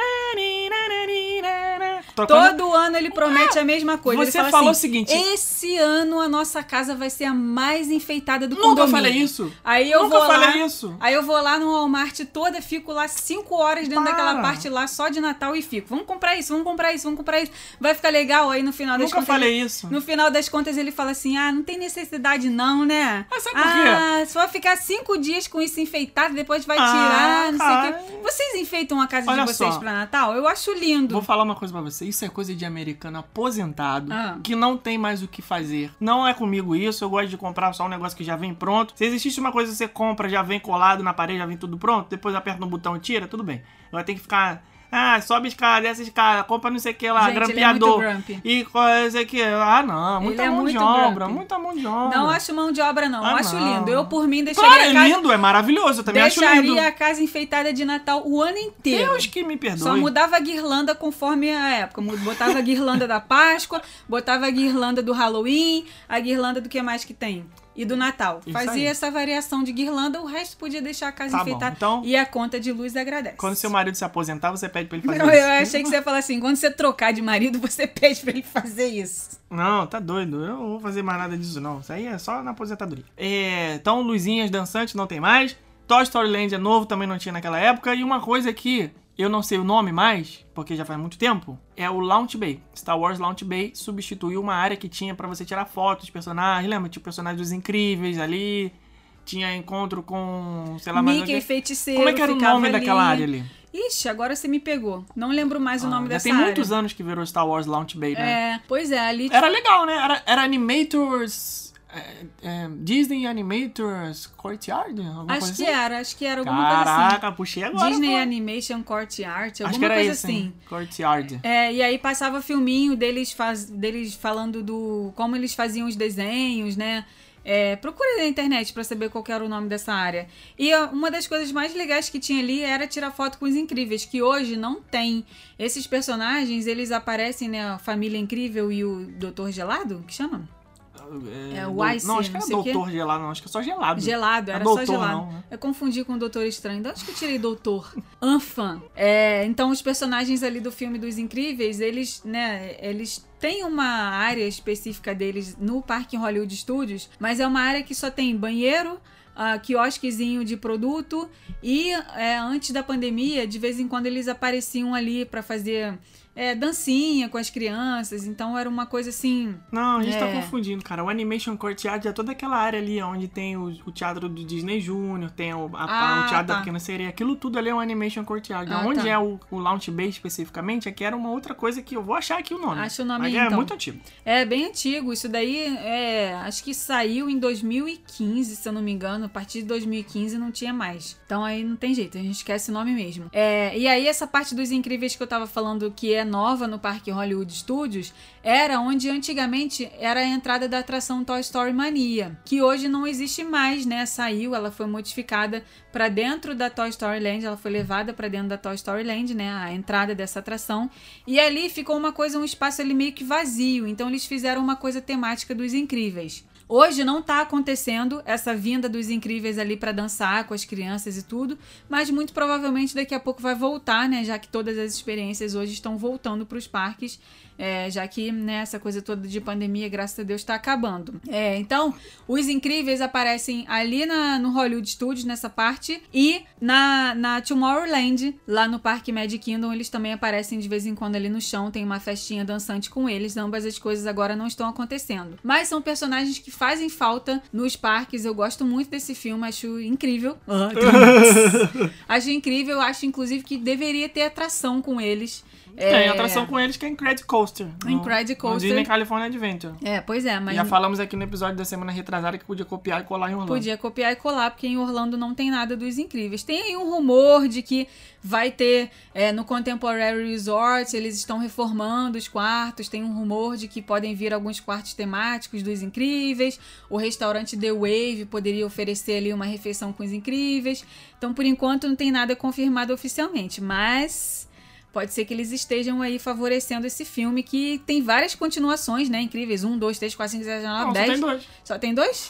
Tocando- Todo ano ele promete a mesma coisa. Você fala falou assim, o seguinte- Esse ano a nossa casa vai ser a mais enfeitada do Nunca condomínio. falei isso. Aí eu Nunca vou falei lá, isso. Aí eu vou lá no Walmart toda, fico lá cinco horas dentro Para. daquela parte lá só de Natal e fico. Vamos comprar isso, vamos comprar isso, vamos comprar isso. Vai ficar legal. Aí no final das Nunca contas. falei ele- isso. No final das contas ele fala assim: ah, não tem necessidade não, né? Ah, sabe por quê? Ah, só ficar cinco dias com isso enfeitado, depois vai Ah, tirar, não sei o quê. Vocês enfeitam a casa Olha de vocês pra Natal? Eu acho lindo. Vou falar uma coisa pra você. Isso é coisa de americano aposentado Ah. que não tem mais o que fazer. Não é comigo isso. Eu gosto de comprar só um negócio que já vem pronto. Se existisse uma coisa que você compra, já vem colado na parede, já vem tudo pronto. Depois aperta no botão e tira, tudo bem. Vai ter que ficar. Ah, sobe escada, desce escada, compra não sei o que lá, Gente, ele é grampeador. muito e coisa que. Ah, não, muita Ele é mão de muito obra, grumpy. muita mão de obra. Não acho mão de obra, não. Ah, acho não. lindo. Eu, por mim, deixaria Claro, é a casa, lindo, é maravilhoso. Eu também acho lindo. deixaria a casa enfeitada de Natal o ano inteiro. Deus que me perdoe. Só mudava a guirlanda conforme a época. Botava a guirlanda da Páscoa, botava a guirlanda do Halloween, a guirlanda do que mais que tem? E do Natal. Isso Fazia aí. essa variação de guirlanda, o resto podia deixar a casa Tá enfeitada. então- E a conta de luz agradece. Quando seu marido se aposentar, você pede pra ele fazer Não, isso. eu achei que você ia falar assim: quando você trocar de marido, [LAUGHS] você pede pra ele fazer isso. Não, tá doido. Eu não vou fazer mais nada disso, não. Isso aí é só na aposentadoria. É, então, luzinhas dançantes não tem mais. Toy Story Land é novo, também não tinha naquela época. E uma coisa que eu não sei o nome mais, porque já faz muito tempo, é o Launch Bay. Star Wars Launch Bay substituiu uma área que tinha pra você tirar fotos de personagens. Lembra? Tinha personagens dos incríveis ali. Tinha encontro com, sei lá, mais Mickey alguém. feiticeiro. Como é que era o nome ali. daquela área ali? Ixi, agora você me pegou. Não lembro mais o Ah, nome já dessa tem área. muitos anos que virou Star Wars Launch Bay, né? É, pois é, ali Era legal, né? Era, era Animators. É, é, Disney Animators Courtyard? Acho que assim? era, acho que era alguma coisa Caraca, puxei assim. agora. Disney pô. Animation Court Art, alguma Acho que era coisa isso, assim. hein? Courtyard. É, e aí passava filminho deles, faz, deles falando do como eles faziam os desenhos, né? É, procure na internet pra saber qual era o nome dessa área. E uma das coisas mais legais que tinha ali era tirar foto com os incríveis, que hoje não tem. Esses personagens, eles aparecem, né? A família incrível e o Doutor Gelado, que chama? É, o do- Ice, Não, acho que não era o. Doutor Gelado, não. Acho que é só gelado. Gelado, é era doutor, só gelado. não, né? Eu confundi com o Doutor Estranho. Da onde que eu tirei Doutor? Anfan. É, então, os personagens ali do filme dos Incríveis, eles, né, eles têm uma área específica deles no Parque Hollywood Studios, mas é uma área que só tem banheiro, ah, quiosquezinho de produto e é, antes da pandemia, de vez em quando eles apareciam ali pra fazer é, dancinha com as crianças, então era uma coisa assim. Não, a gente tá É. confundindo, cara. O Animation Courtyard é toda aquela área ali onde tem o, o teatro do Disney Junior, tem o, a- Ah, o teatro tá. da Pequena Sereia. Aquilo tudo ali é um Animation Courtyard. Ah, onde tá. é o, o Launch Bay especificamente, é que era uma outra coisa que eu vou achar aqui o nome. Acha o nome Mas é então. muito antigo. É bem antigo. Isso daí é, acho que saiu em 2015, se eu não me engano. A partir de 2015 não tinha mais. Então aí não tem jeito, a gente esquece o nome mesmo. É, e aí essa parte dos incríveis que eu tava falando que é nova no Parque Hollywood Studios era onde antigamente era a entrada da atração Toy Story Mania, que hoje não existe mais, né? Saiu, ela foi modificada para dentro da Toy Story Land, ela foi levada para dentro da Toy Story Land, né? A entrada dessa atração. E ali ficou uma coisa, um espaço ali meio que vazio. Então eles fizeram uma coisa temática dos incríveis. Hoje não tá acontecendo essa vinda dos incríveis ali para dançar com as crianças e tudo, mas muito provavelmente daqui a pouco vai voltar, né? Já que todas as experiências hoje estão voltando para os parques, é, já que né, essa coisa toda de pandemia, graças a Deus, está acabando. É, então, os incríveis aparecem ali na, no Hollywood Studios, nessa parte, e na, na Tomorrowland, lá no Parque Magic Kingdom, eles também aparecem de vez em quando ali no chão, tem uma festinha dançante com eles. Ambas as coisas agora não estão acontecendo. Mas são personagens que fazem falta nos parques. Eu gosto muito desse filme, acho incrível. [LAUGHS] acho incrível, acho inclusive que deveria ter atração com eles. Tem É, atração com eles que é Incredicoaster. Coaster. no- Incredicoaster. no Disney California Adventure. É, pois é, mas Já falamos aqui no episódio da semana retrasada que podia copiar e colar em Orlando. Podia copiar e colar, porque em Orlando não tem nada dos incríveis. Tem aí um rumor de que vai ter é, no Contemporary Resort, eles estão reformando os quartos. Tem um rumor de que podem vir alguns quartos temáticos dos incríveis. O restaurante The Wave poderia oferecer ali uma refeição com os incríveis. Então, por enquanto, não tem nada confirmado oficialmente, mas. Pode ser que eles estejam aí favorecendo esse filme que tem várias continuações, né? Incríveis. Um, dois, três, quatro, cinco, seis, nove, Não, só dez. tem dois. Só tem dois?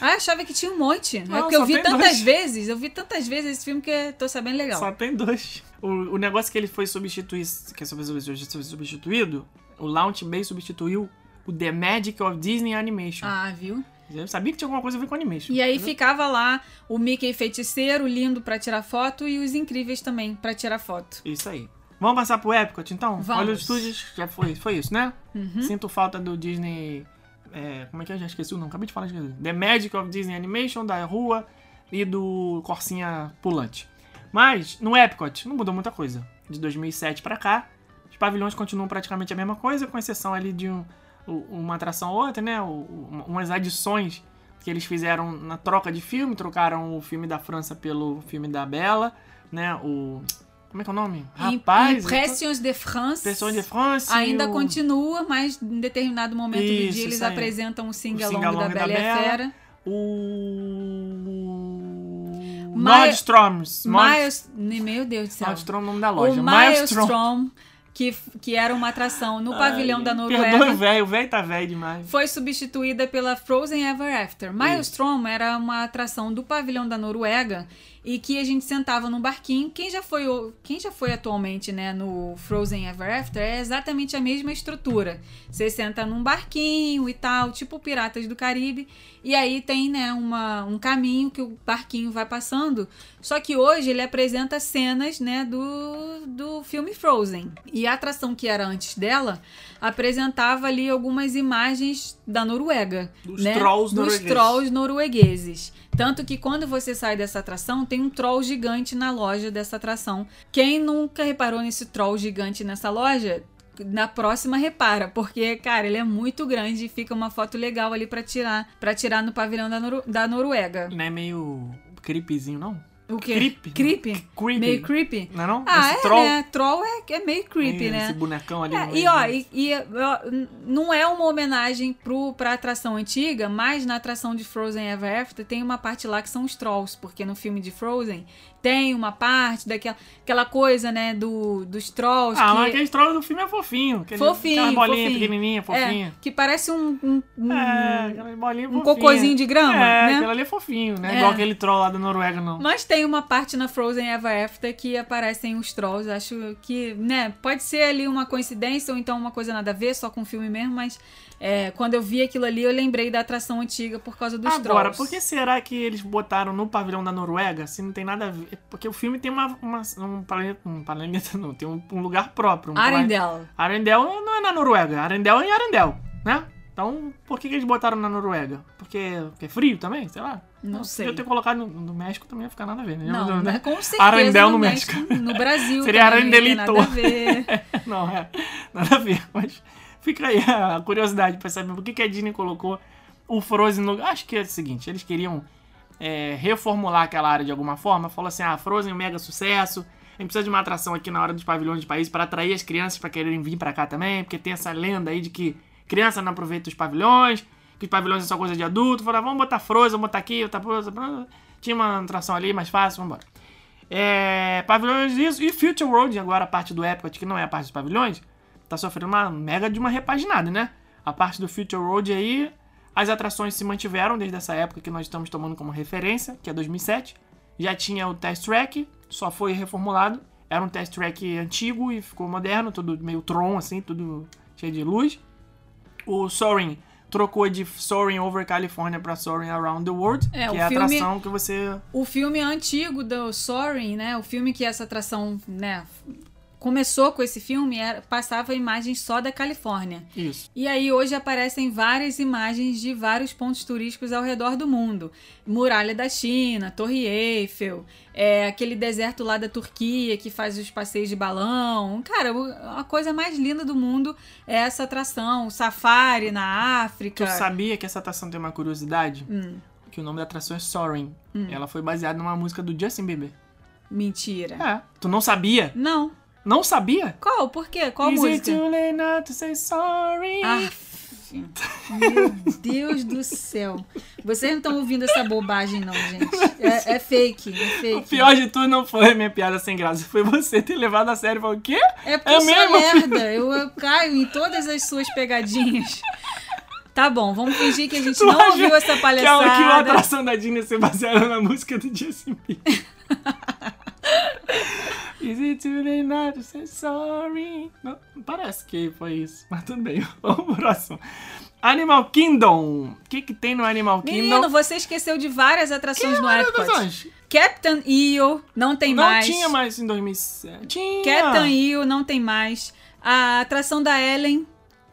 Ah, achava que tinha um monte. é Não, porque eu só vi tantas dois. vezes, eu vi tantas vezes esse filme que eu tô sabendo legal. Só tem dois. O, o negócio que ele foi substituir, que foi substituído, o Launch Bay substituiu o The Magic of Disney Animation. Ah, viu? Eu sabia que tinha alguma coisa a ver com animation. E aí entendeu? ficava lá o Mickey feiticeiro, lindo pra tirar foto, e os incríveis também pra tirar foto. Isso aí. Vamos passar pro Epcot, então? Vamos. Olha os estúdios, já foi, foi isso, né? Uhum. Sinto falta do Disney... é, como é que é? Já esqueci o nome, acabei de falar. esqueci. The Magic of Disney Animation, da rua e do Corsinha Pulante. Mas, no Epcot, não mudou muita coisa. De 2007 pra cá, os pavilhões continuam praticamente a mesma coisa, com exceção ali de um- uma atração ou outra, né? Umas adições que eles fizeram na troca de filme, trocaram o filme da França pelo filme da Bela, né? O... Como é que é o nome? Rapaz... Impressions de France. Impressões de France. Ainda o- continua, mas em determinado momento do Isso, dia eles isso aí. apresentam o sing-along sing-along da da Bela e a. Fera. O. Nordstrom's. Miles... Meu Deus do céu. Nordstrom é o nome da loja. O Maelstrom. Que, que era uma atração no pavilhão da Perdoe o Noruega, velho, o velho tá velho demais. foi substituída pela Frozen Ever After. Maelstrom era uma atração do pavilhão da Noruega e que a gente sentava num barquinho. Quem já foi, quem já foi atualmente né, no Frozen Ever After é exatamente a mesma estrutura. Você senta num barquinho e tal, tipo Piratas do Caribe, e aí tem né, uma, um caminho que o barquinho vai passando. Só que hoje ele apresenta cenas né, do, do filme Frozen. E a atração que era antes dela apresentava ali algumas imagens da Noruega. Dos né? trolls Dos noruegueses. trolls noruegueses. Tanto que quando você sai dessa atração, tem um troll gigante na loja dessa atração. Quem nunca reparou nesse troll gigante nessa loja, na próxima repara, porque, cara, ele é muito grande e fica uma foto legal ali pra tirar, para tirar no pavilhão da, Noru- da Noruega. Não é meio creepyzinho, não? O quê? Creepy. Creepy? Creepy. Meio creepy? Não é não? Ah, Esse é, troll. né? Troll é, é meio creepy, Esse né? bonecão ali. É, e ó, e, e, ó, não é uma homenagem pro, pra atração antiga, mas na atração de Frozen Ever After tem uma parte lá que são os trolls, porque no filme de Frozen tem uma parte daquela aquela coisa, né, do, dos trolls Ah, que... mas aquele troll do filme é fofinho. Aquele, Fofinho, Aquela bolinha fofinho. pequenininha, fofinha. É, que parece um, um, um- É, aquela bolinha um fofinha. cocôzinho de grama, É, né? aquele ali é fofinho, não é, igual aquele troll lá da Noruega, não. Mas tem uma parte na Frozen Ever After que aparecem os trolls. Acho que, né, pode ser ali uma coincidência ou então uma coisa nada a ver, só com o filme mesmo, mas é, quando eu vi aquilo ali, eu lembrei da atração antiga por causa dos Agora, trolls. por que será que eles botaram no pavilhão da Noruega se não tem nada a ver? Porque o filme tem uma, uma- um planeta. Um planeta não, tem um, um lugar próprio. Um Arendelle. Arendelle não é na Noruega. Arendelle é em Arendelle, né? Então, por que, que eles botaram na Noruega? Porque, porque é frio também? Sei lá. Não sei. Eu ter colocado no, no México também ia ficar nada a ver, né? Não, né? com certeza Arendelle no no México. México. No Brasil Seria Arendelito. nada a ver. [LAUGHS] Não, é. Nada a ver. Mas fica aí a curiosidade pra saber por que, que a Disney colocou o Frozen no. Acho que é o seguinte: eles queriam é, reformular aquela área de alguma forma. Falou assim: ah, Frozen é um mega sucesso. A gente precisa de uma atração aqui na hora dos pavilhões de país para atrair as crianças para quererem vir pra cá também. Porque tem essa lenda aí de que criança não aproveita os pavilhões. Que os pavilhões é só coisa de adulto. Falaram, vamos botar Frozen, vamos botar aqui, botar. Tinha uma atração ali mais fácil, vamos embora. É, pavilhões isso e Future World, agora a parte do Epcot, que não é a parte dos pavilhões, tá sofrendo uma mega de uma repaginada, né? A parte do Future World aí, as atrações se mantiveram desde essa época que nós estamos tomando como referência, que é 2007. Já tinha o Test Track, só foi reformulado. Era um Test Track antigo e ficou moderno, tudo meio Tron, assim, tudo cheio de luz. O Soaring trocou de Soaring Over California para Soaring Around the World, É, que o é a filme- atração que você O filme antigo do Soaring, né? O filme que essa atração, né? Começou com esse filme, era, passava imagens só da Califórnia. Isso. E aí hoje aparecem várias imagens de vários pontos turísticos ao redor do mundo. Muralha da China, Torre Eiffel, é, aquele deserto lá da Turquia que faz os passeios de balão. Cara, a coisa mais linda do mundo é essa atração. O safari na África. Tu sabia que essa atração tem uma curiosidade? Hum. Que o nome da atração é Soaring. Ela foi baseada numa música do Justin Bieber. Mentira. É. Tu não sabia? Não. Não sabia? Qual? Por quê? Qual Is música? it too late now to say sorry? Ah, meu Deus do céu. Vocês não estão ouvindo essa bobagem, não, gente. É, é fake, é fake. O pior de tudo não foi a minha piada sem graça, foi você ter levado a sério e falou, o quê? É porque É eu mesmo? lerda. Eu, eu caio em todas as suas pegadinhas. Tá bom, vamos fingir que a gente Tu não ouviu essa Que é palhaçada. que uma atração da Disney ser baseada na música do Justin Bieber. [LAUGHS] [LAUGHS] Is it too late now to say sorry? Não, parece que foi isso, [LAUGHS] mas tudo bem. Vamos pro próximo. Animal Kingdom. O que que tem no Animal Menino, Kingdom? você esqueceu de várias atrações no várias Epcot. Captain EO não tem Não mais. tinha mais em 2007. Tinha. Captain EO não tem mais. A atração da Ellen,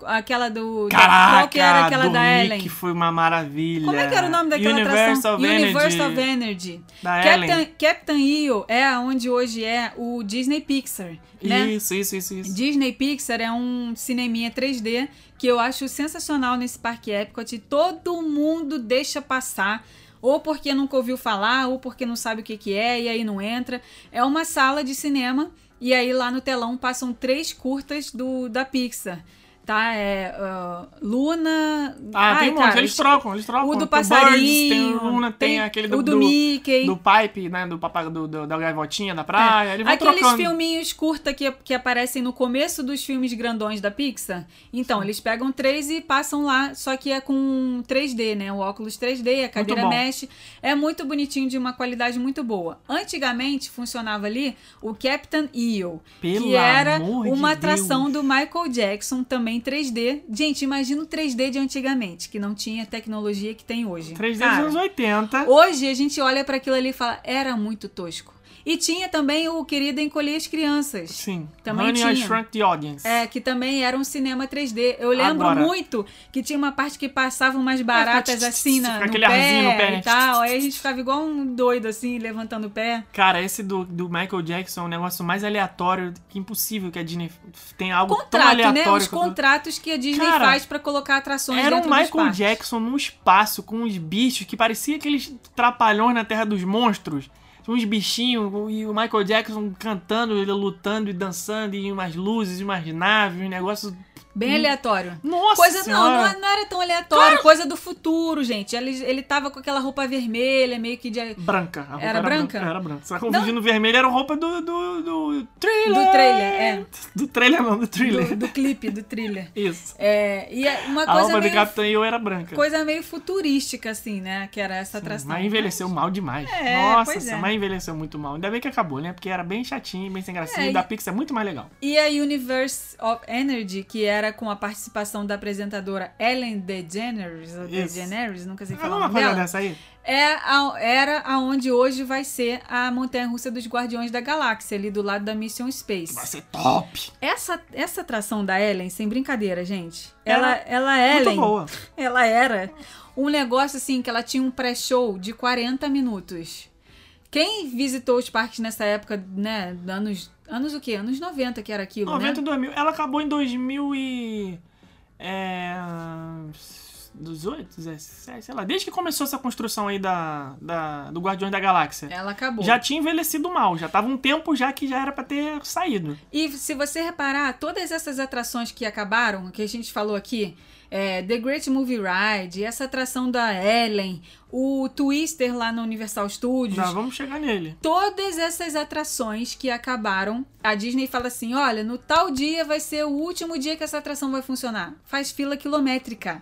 aquela do... Caraca, qual que era aquela da Ellen? foi uma maravilha. Como é que era o nome daquela Universe atração? Of Universe Energy. of Energy. Da Captain, Ellen. Captain EO é onde hoje é o Disney Pixar, né? Isso, isso, isso, isso. Disney Pixar é um cineminha 3D que eu acho sensacional nesse parque Epcot. Todo mundo deixa passar. Ou porque nunca ouviu falar, ou porque não sabe o que, que é, e aí não entra. É uma sala de cinema, e aí lá no telão passam três curtas do da Pixar. Tá? É ah, Luna. Ah, Ai, tem um monte, cara, eles trocam, eles trocam. O do Tem o Birds, passarinho. tem Luna, tem, aquele do, o do, Mickey. do Pipe, né? Do papaga do, do- da gaivotinha da praia. Eles vão É. Aqueles trocando. filminhos curta que, que aparecem no começo dos filmes grandões da Pixar. Então, eles pegam três e passam lá, só que é com 3D, né? O óculos 3D, a cadeira mexe. É muito bonitinho, de uma qualidade muito boa. Antigamente, funcionava ali o Captain EO, Pelo que era amor de uma atração do Michael Jackson, também 3D. Gente, imagina o 3D de antigamente, que não tinha tecnologia que tem hoje. 3D dos anos 80. Hoje a gente olha para aquilo ali e fala, era muito tosco. E tinha também o Querido Encolher as Crianças. Sim. Também Honey, I tinha. Shrunk the Audience. É, que também era um cinema 3D. Eu lembro Agora- muito que tinha uma parte que passavam umas baratas assim na, no, aquele pé no pé, né? e tal. Aí a gente ficava igual um doido assim, levantando o pé. Cara, esse do, do Michael Jackson é um negócio mais aleatório que impossível que a Disney tem algo tão Contrato, né? aleatório. Os quanto- contratos que a Disney Cara, faz pra colocar atrações Era um dentro dos Michael parques. Jackson num espaço com uns bichos que parecia aqueles trapalhões na Terra dos Monstros. Uns bichinhos e o Michael Jackson cantando, ele lutando e dançando, e umas luzes, e umas naves, um negócio Bem aleatório. Nossa Coisa, não, senhora. não, não era tão aleatório. Coisa do futuro, gente. Ele, ele tava com aquela roupa vermelha, meio que de. Branca. A roupa Era branca? Era branca. Só que o Não. vindo vermelho era a roupa do, do, do trailer. Do trailer, é. Do trailer não, do thriller. Do, do clipe, do thriller. [LAUGHS] Isso. É, e uma A coisa roupa do meio, Capitão Eu era branca. coisa meio futurística, assim, né? Que era essa atração. Mas envelheceu mal demais. É, Nossa, pois é. mas envelheceu muito mal. Ainda bem que acabou, né? Porque era bem chatinho, bem sem gracinha. É, e e- da Pixar é muito mais legal. E a Universe of Energy, que era com a participação da apresentadora Ellen DeGeneres, ou. DeGeneres, nunca sei falar nome coisa dela, dessa aí? é a- era aonde hoje vai ser a montanha-russa dos Guardiões da Galáxia, ali do lado da Mission Space. Vai ser top. Essa, essa atração da Ellen, sem brincadeira, gente, Era ela, ela Muito Ellen, boa. [LAUGHS] ela era um negócio assim que ela tinha um pré-show de 40 minutos. Quem visitou os parques nessa época, né, anos, anos o quê? Anos 90 que era aquilo, 90 né? 2000. Ela acabou em 2000 e... É... 18, 17, sei lá. Desde que começou essa construção aí da, da, do Guardiões da Galáxia. Ela acabou. Já tinha envelhecido mal. Já tava um tempo já que já era pra ter saído. E se você reparar, todas essas atrações que acabaram, que a gente falou aqui, é, The Great Movie Ride, essa atração da Ellen, o Twister lá no Universal Studios, Já vamos chegar nele. todas essas atrações que acabaram, a Disney fala assim: olha, no tal dia vai ser o último dia que essa atração vai funcionar. Faz fila quilométrica.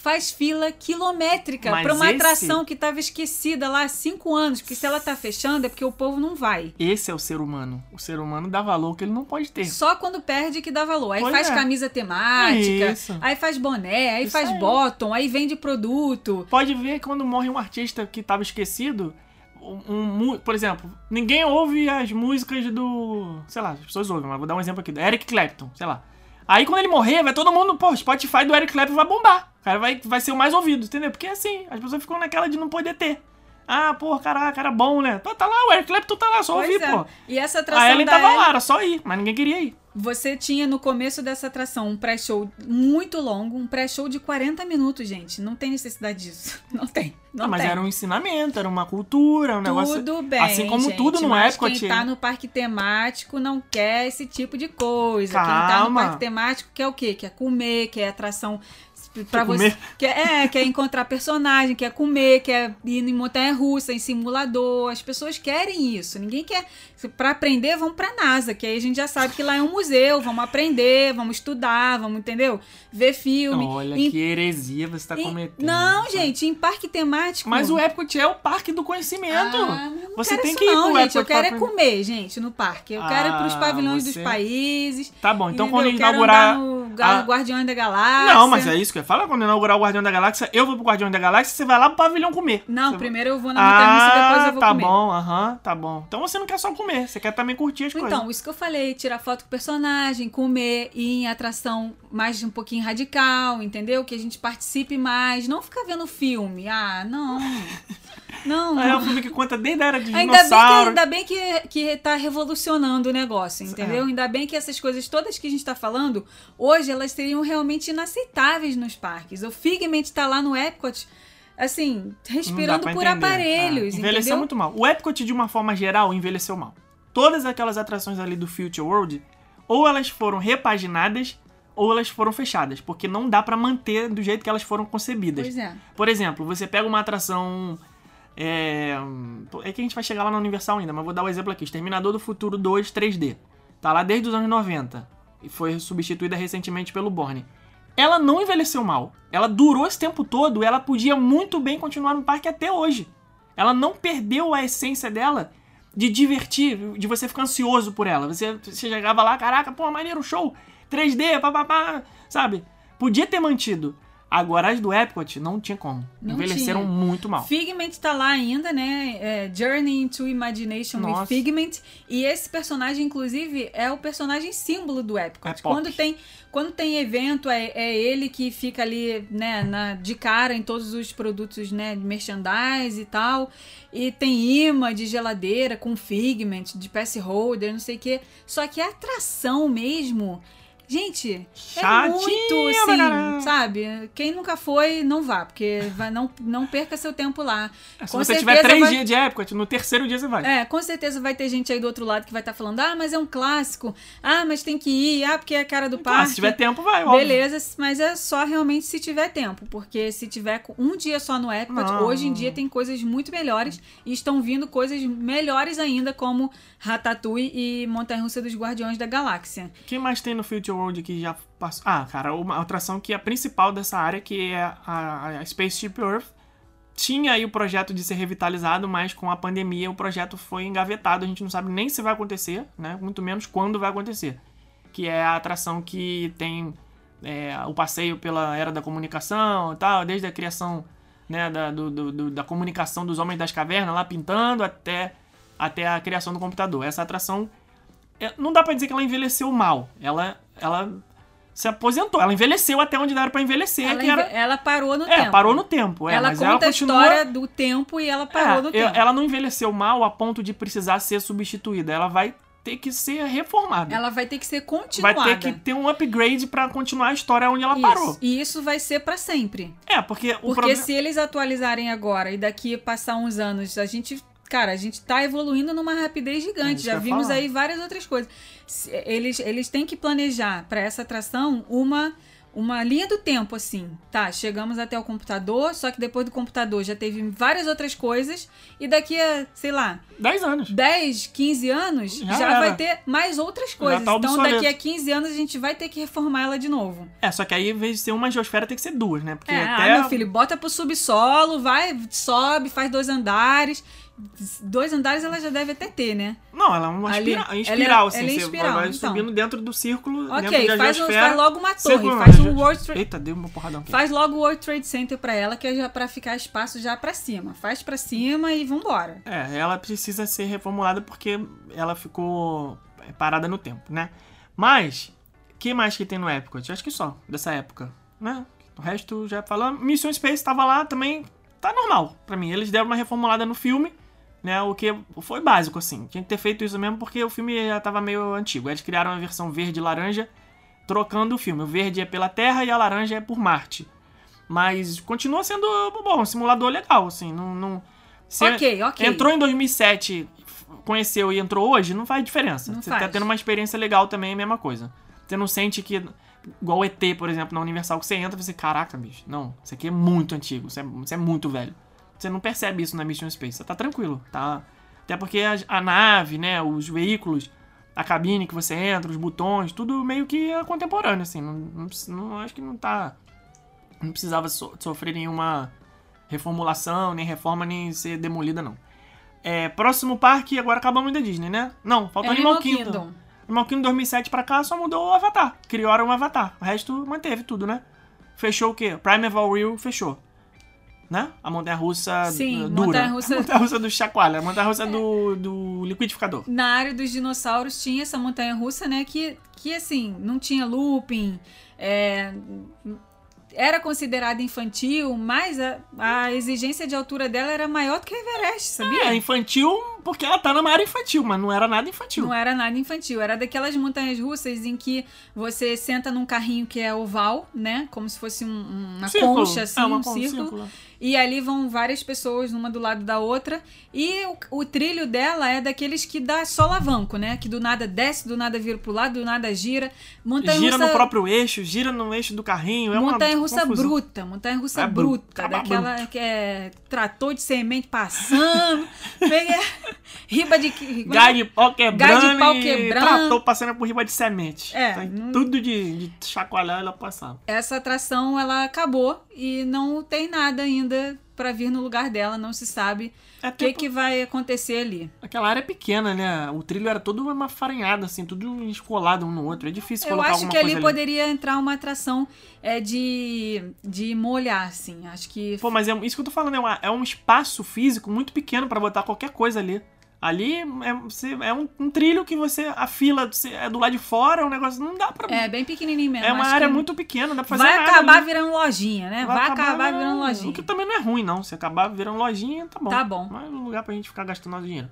Faz fila quilométrica Mas pra uma esse- atração que tava esquecida lá há cinco anos. Porque se ela tá fechando é porque o povo não vai. Esse é o ser humano. O ser humano dá valor que ele não pode ter. Só quando perde que dá valor. Aí Pois faz é. camisa temática, Isso. aí faz boné, aí Isso faz aí. bottom, aí vende produto. Pode ver que quando morre um artista que tava esquecido, um, um por exemplo, ninguém ouve as músicas do. Sei lá, as pessoas ouvem, mas vou dar um exemplo aqui, do Eric Clapton, sei lá. Aí quando ele morrer, vai todo mundo, pô, Spotify do Eric Clapton vai bombar. Cara vai, vai ser o mais ouvido, entendeu? Porque assim, as pessoas ficam naquela de não poder ter. Ah, pô, caraca, cara bom, né? Pô, tá lá, o Eric Clapton tá lá, só Pois ouvir, é. pô. E essa atração A Ellen da tava Ellen- lá, era só ir, mas ninguém queria ir. Você tinha no começo dessa atração um pré-show muito longo, um pré-show de 40 minutos, gente. Não tem necessidade disso. [LAUGHS] Não tem. Não Ah, mas tem. era um ensinamento, era uma cultura, um negócio. Tudo bem. Assim como gente, tudo no mas Epcot. Quem tá no parque temático não quer esse tipo de coisa. Quem tá no Calma. parque temático quer o quê? Quer comer, quer atração pra Quer você. Quer, é, quer encontrar personagem, quer comer, quer ir em montanha russa, em simulador. As pessoas querem isso. Ninguém quer. Pra aprender, vamos pra NASA, que aí a gente já sabe que lá é um museu. Vamos aprender, vamos estudar, vamos, entendeu? Ver filme. Olha Em- que heresia você tá em- cometendo. Não, gente, em parque temático. Mas o Epcot é o parque do conhecimento. Ah, eu você tem que ir não, pro gente. Eu Epcot quero é comer, gente, no parque. Eu quero ir pros Ah, pavilhões você- dos países. Tá bom, então entendeu? quando Eu inaugurar. no a- Guardiões da Galáxia. Não, mas é isso que eu ia falar. Quando inaugurar o Guardião da Galáxia, eu vou pro Guardião da Galáxia, você vai lá pro pavilhão comer. Não, Você- primeiro eu vou na montanha Ah, depois eu vou tá comer. bom, aham, tá bom. Então você não quer só comer, você quer também curtir as coisas. Então, isso que eu falei, tirar foto com o personagem, comer, ir em atração mais um pouquinho radical, entendeu? Que a gente participe mais, não ficar vendo filme. Ah, não. [LAUGHS] Não. Ah, é um filme que conta desde a era de Ainda bem, que, dinossauro. ainda bem que, que tá revolucionando o negócio, entendeu? É. Ainda bem que essas coisas todas que a gente tá falando, hoje elas seriam realmente inaceitáveis nos parques. O Figment tá lá no Epcot, assim, respirando por entender. aparelhos, Ah, envelheceu entendeu? muito mal. O Epcot, de uma forma geral, envelheceu mal. Todas aquelas atrações ali do Future World, ou elas foram repaginadas, ou elas foram fechadas, porque não dá pra manter do jeito que elas foram concebidas. Pois é. Por exemplo, você pega uma atração. É, é que a gente vai chegar lá na Universal ainda, mas vou dar o exemplo aqui: Exterminador do Futuro 2 3D. Tá lá desde os anos 90 e foi substituída recentemente pelo Borne. Ela não envelheceu mal. Ela durou esse tempo todo ela podia muito bem continuar no parque até hoje. Ela não perdeu a essência dela de divertir, de você ficar ansioso por ela. Você, você chegava lá, caraca, pô, maneiro, show, 3D, papapá, sabe? Podia ter mantido. Agora as do Epcot não tinha como. Não Envelheceram tinha. muito mal. Figment tá lá ainda, né? É, Journey into Imagination Nossa. with Figment. E esse personagem, inclusive, é o personagem símbolo do Epcot. É quando, tem, quando tem evento, é, é ele que fica ali, né, na, de cara em todos os produtos, né, de merchandise e tal. E tem imã de geladeira com Figment, de pass holder, não sei o quê. Só que a atração mesmo Gente, é Chatinha muito, pra caramba. assim, sabe? Quem nunca foi, não vá, porque vai, não, não perca seu tempo lá. É, Se Com você tiver certeza três vai- dias de época, no terceiro dia você vai. É, com certeza vai ter gente aí do outro lado que vai estar falando, ah, mas é um clássico, ah, mas tem que ir, ah, porque é a cara do Ah, parque. se tiver tempo, vai, óbvio. Beleza, mas é só realmente se tiver tempo, porque se tiver um dia só no Epcot, Não. hoje em dia tem coisas muito melhores e estão vindo coisas melhores ainda, como Ratatouille e Montanha Russa dos Guardiões da Galáxia. Quem mais tem no Future Que já passou? Ah, cara, uma atração que é a principal dessa área, que é a, a Spaceship Earth. Tinha aí o projeto de ser revitalizado, mas com a pandemia o projeto foi engavetado. A gente não sabe nem se vai acontecer, né? Muito menos quando vai acontecer. Que é a atração que tem é, o passeio pela era da comunicação e tal, desde a criação né, da, do- do- da comunicação dos homens das cavernas lá pintando até, até a criação do computador. Essa atração é, não dá pra dizer que ela envelheceu mal. Ela, ela se aposentou. Ela envelheceu até onde dava pra envelhecer. Ela, era, ela parou no é, tempo. parou no tempo. É, ela mas conta ela a continua, história do tempo e ela parou é, no tempo. Ela não envelheceu mal a ponto de precisar ser substituída. Ela vai ter que ser reformada. Ela vai ter que ser vai continuada. ter que ter um upgrade pra continuar a história onde ela Isso. parou. E isso vai ser pra sempre. É, porque o Porque problema... se eles atualizarem agora e daqui passar uns anos, a gente. Cara, a gente tá evoluindo numa rapidez É gigante. isso Já vimos falar. aí várias outras coisas. Eles, eles têm que planejar pra essa atração uma. Uma linha do tempo, assim. Tá, chegamos até o computador, só que depois do computador já teve várias outras coisas. E daqui a, sei lá, 10 anos. 10, 15 anos, Já já, vai ter mais outras coisas. tá então, daqui a 15 anos, a gente vai ter que reformar ela de novo. É, só que aí, em vez de ser uma geosfera, tem que ser duas, né? Porque É, até... ah, meu filho, bota pro subsolo, vai, sobe, faz dois andares. Dois andares ela já deve até ter, né? Não, ela é uma Ali, espira- ela é- espiral, assim. ela é você espiral, vai então. subindo dentro do círculo, dentro Ok, da faz, um- faz logo uma torre, Círculo, faz um World Trade... Eita, deu uma porradão aqui. Faz logo o World Trade Center pra ela, que é já pra ficar espaço já pra cima. Faz pra cima e vambora. É, ela precisa ser reformulada porque ela ficou é, parada no tempo, né? Mas, que mais que tem no Epcot? Acho que só, dessa época, né? O resto já falamos. Mission Space tava lá também, tá normal pra mim. Eles deram uma reformulada no filme, né? O que foi básico, assim. Tinha que ter feito isso mesmo porque o filme já tava meio antigo. Eles criaram uma versão verde e laranja, trocando o filme. O verde é pela Terra e a laranja é por Marte. Mas continua sendo, bom, um simulador legal, assim. Não, não, se Ok, ok. Entrou em 2007, conheceu e entrou hoje, não faz diferença. Não Você faz. tá tendo uma experiência legal também, é a mesma coisa. Você não sente que, igual o ET, por exemplo, na Universal, que você entra e você, caraca, bicho, não, isso aqui é muito antigo, isso é, isso é muito velho. Você não percebe isso na Mission Space, tá tranquilo, tá? Até porque a, a nave, né, os veículos, a cabine que você entra, os botões, tudo meio que é contemporâneo, assim. Não, não, não- acho que não tá. Não precisava so- sofrer nenhuma reformulação, nem reforma, nem ser demolida, não. É, próximo parque, agora acabamos da Disney, né? Não, falta Animal Animal Kingdom. Kingdom. Animal Kingdom 2007 pra cá só mudou o Avatar. Criaram um Avatar. O resto manteve tudo, né? Fechou o quê? Primeval Rio fechou. Né? A montanha-russa Sim, uh, dura. montanha-russa- [LAUGHS] A montanha-russa do chacoalha. A montanha-russa do, do liquidificador. Na área dos dinossauros tinha essa montanha russa, né? Que, que assim, não tinha looping, é, era considerada infantil, mas a, a exigência de altura dela era maior do que a Everest, sabia? É, infantil porque ela tá numa área infantil, mas não era nada infantil. Não era nada infantil, era daquelas montanhas russas em que você senta num carrinho que é oval, né? Como se fosse um- uma Círculo. concha, assim, É, uma um con- círculo. E ali vão várias pessoas, uma do lado da outra. E o, o trilho dela é daqueles que dá só alavanco, né? Que do nada desce, do nada vira pro lado, do nada gira. Montanha Gira no próprio eixo, gira no eixo do carrinho. É montanha russa confusão. bruta, montanha russa É bruto, bruta, acaba daquela que é trator de semente passando, [LAUGHS] pega- riba de Galho de pau quebrando Galho de pau quebrando. trator passando por riba de semente. É, tudo de, de chacoalhar ela passando. essa atração ela acabou e não tem nada ainda pra vir no lugar dela, não se sabe o que, que vai acontecer ali. Aquela área é pequena, né? O trilho era todo uma farinhada, assim, tudo escolado um no outro. É difícil Eu colocar acho alguma que ali coisa poderia entrar uma atração é, de, de molhar, assim. Acho que. Pô, mas é isso que eu tô falando, é, uma- é um espaço físico muito pequeno pra botar qualquer coisa ali. Ali é, você- é um, um trilho que você. A fila você- é do lado de fora, é um negócio. Não dá pra. É, bem pequenininho mesmo. É uma área muito pequena, dá pra fazer Vai nada acabar ali. virando lojinha, né? Vai, acabar, virando lojinha. O que também não é ruim, não. Se acabar virando lojinha, tá bom. Tá bom. Não é um lugar pra gente ficar gastando nosso dinheiro.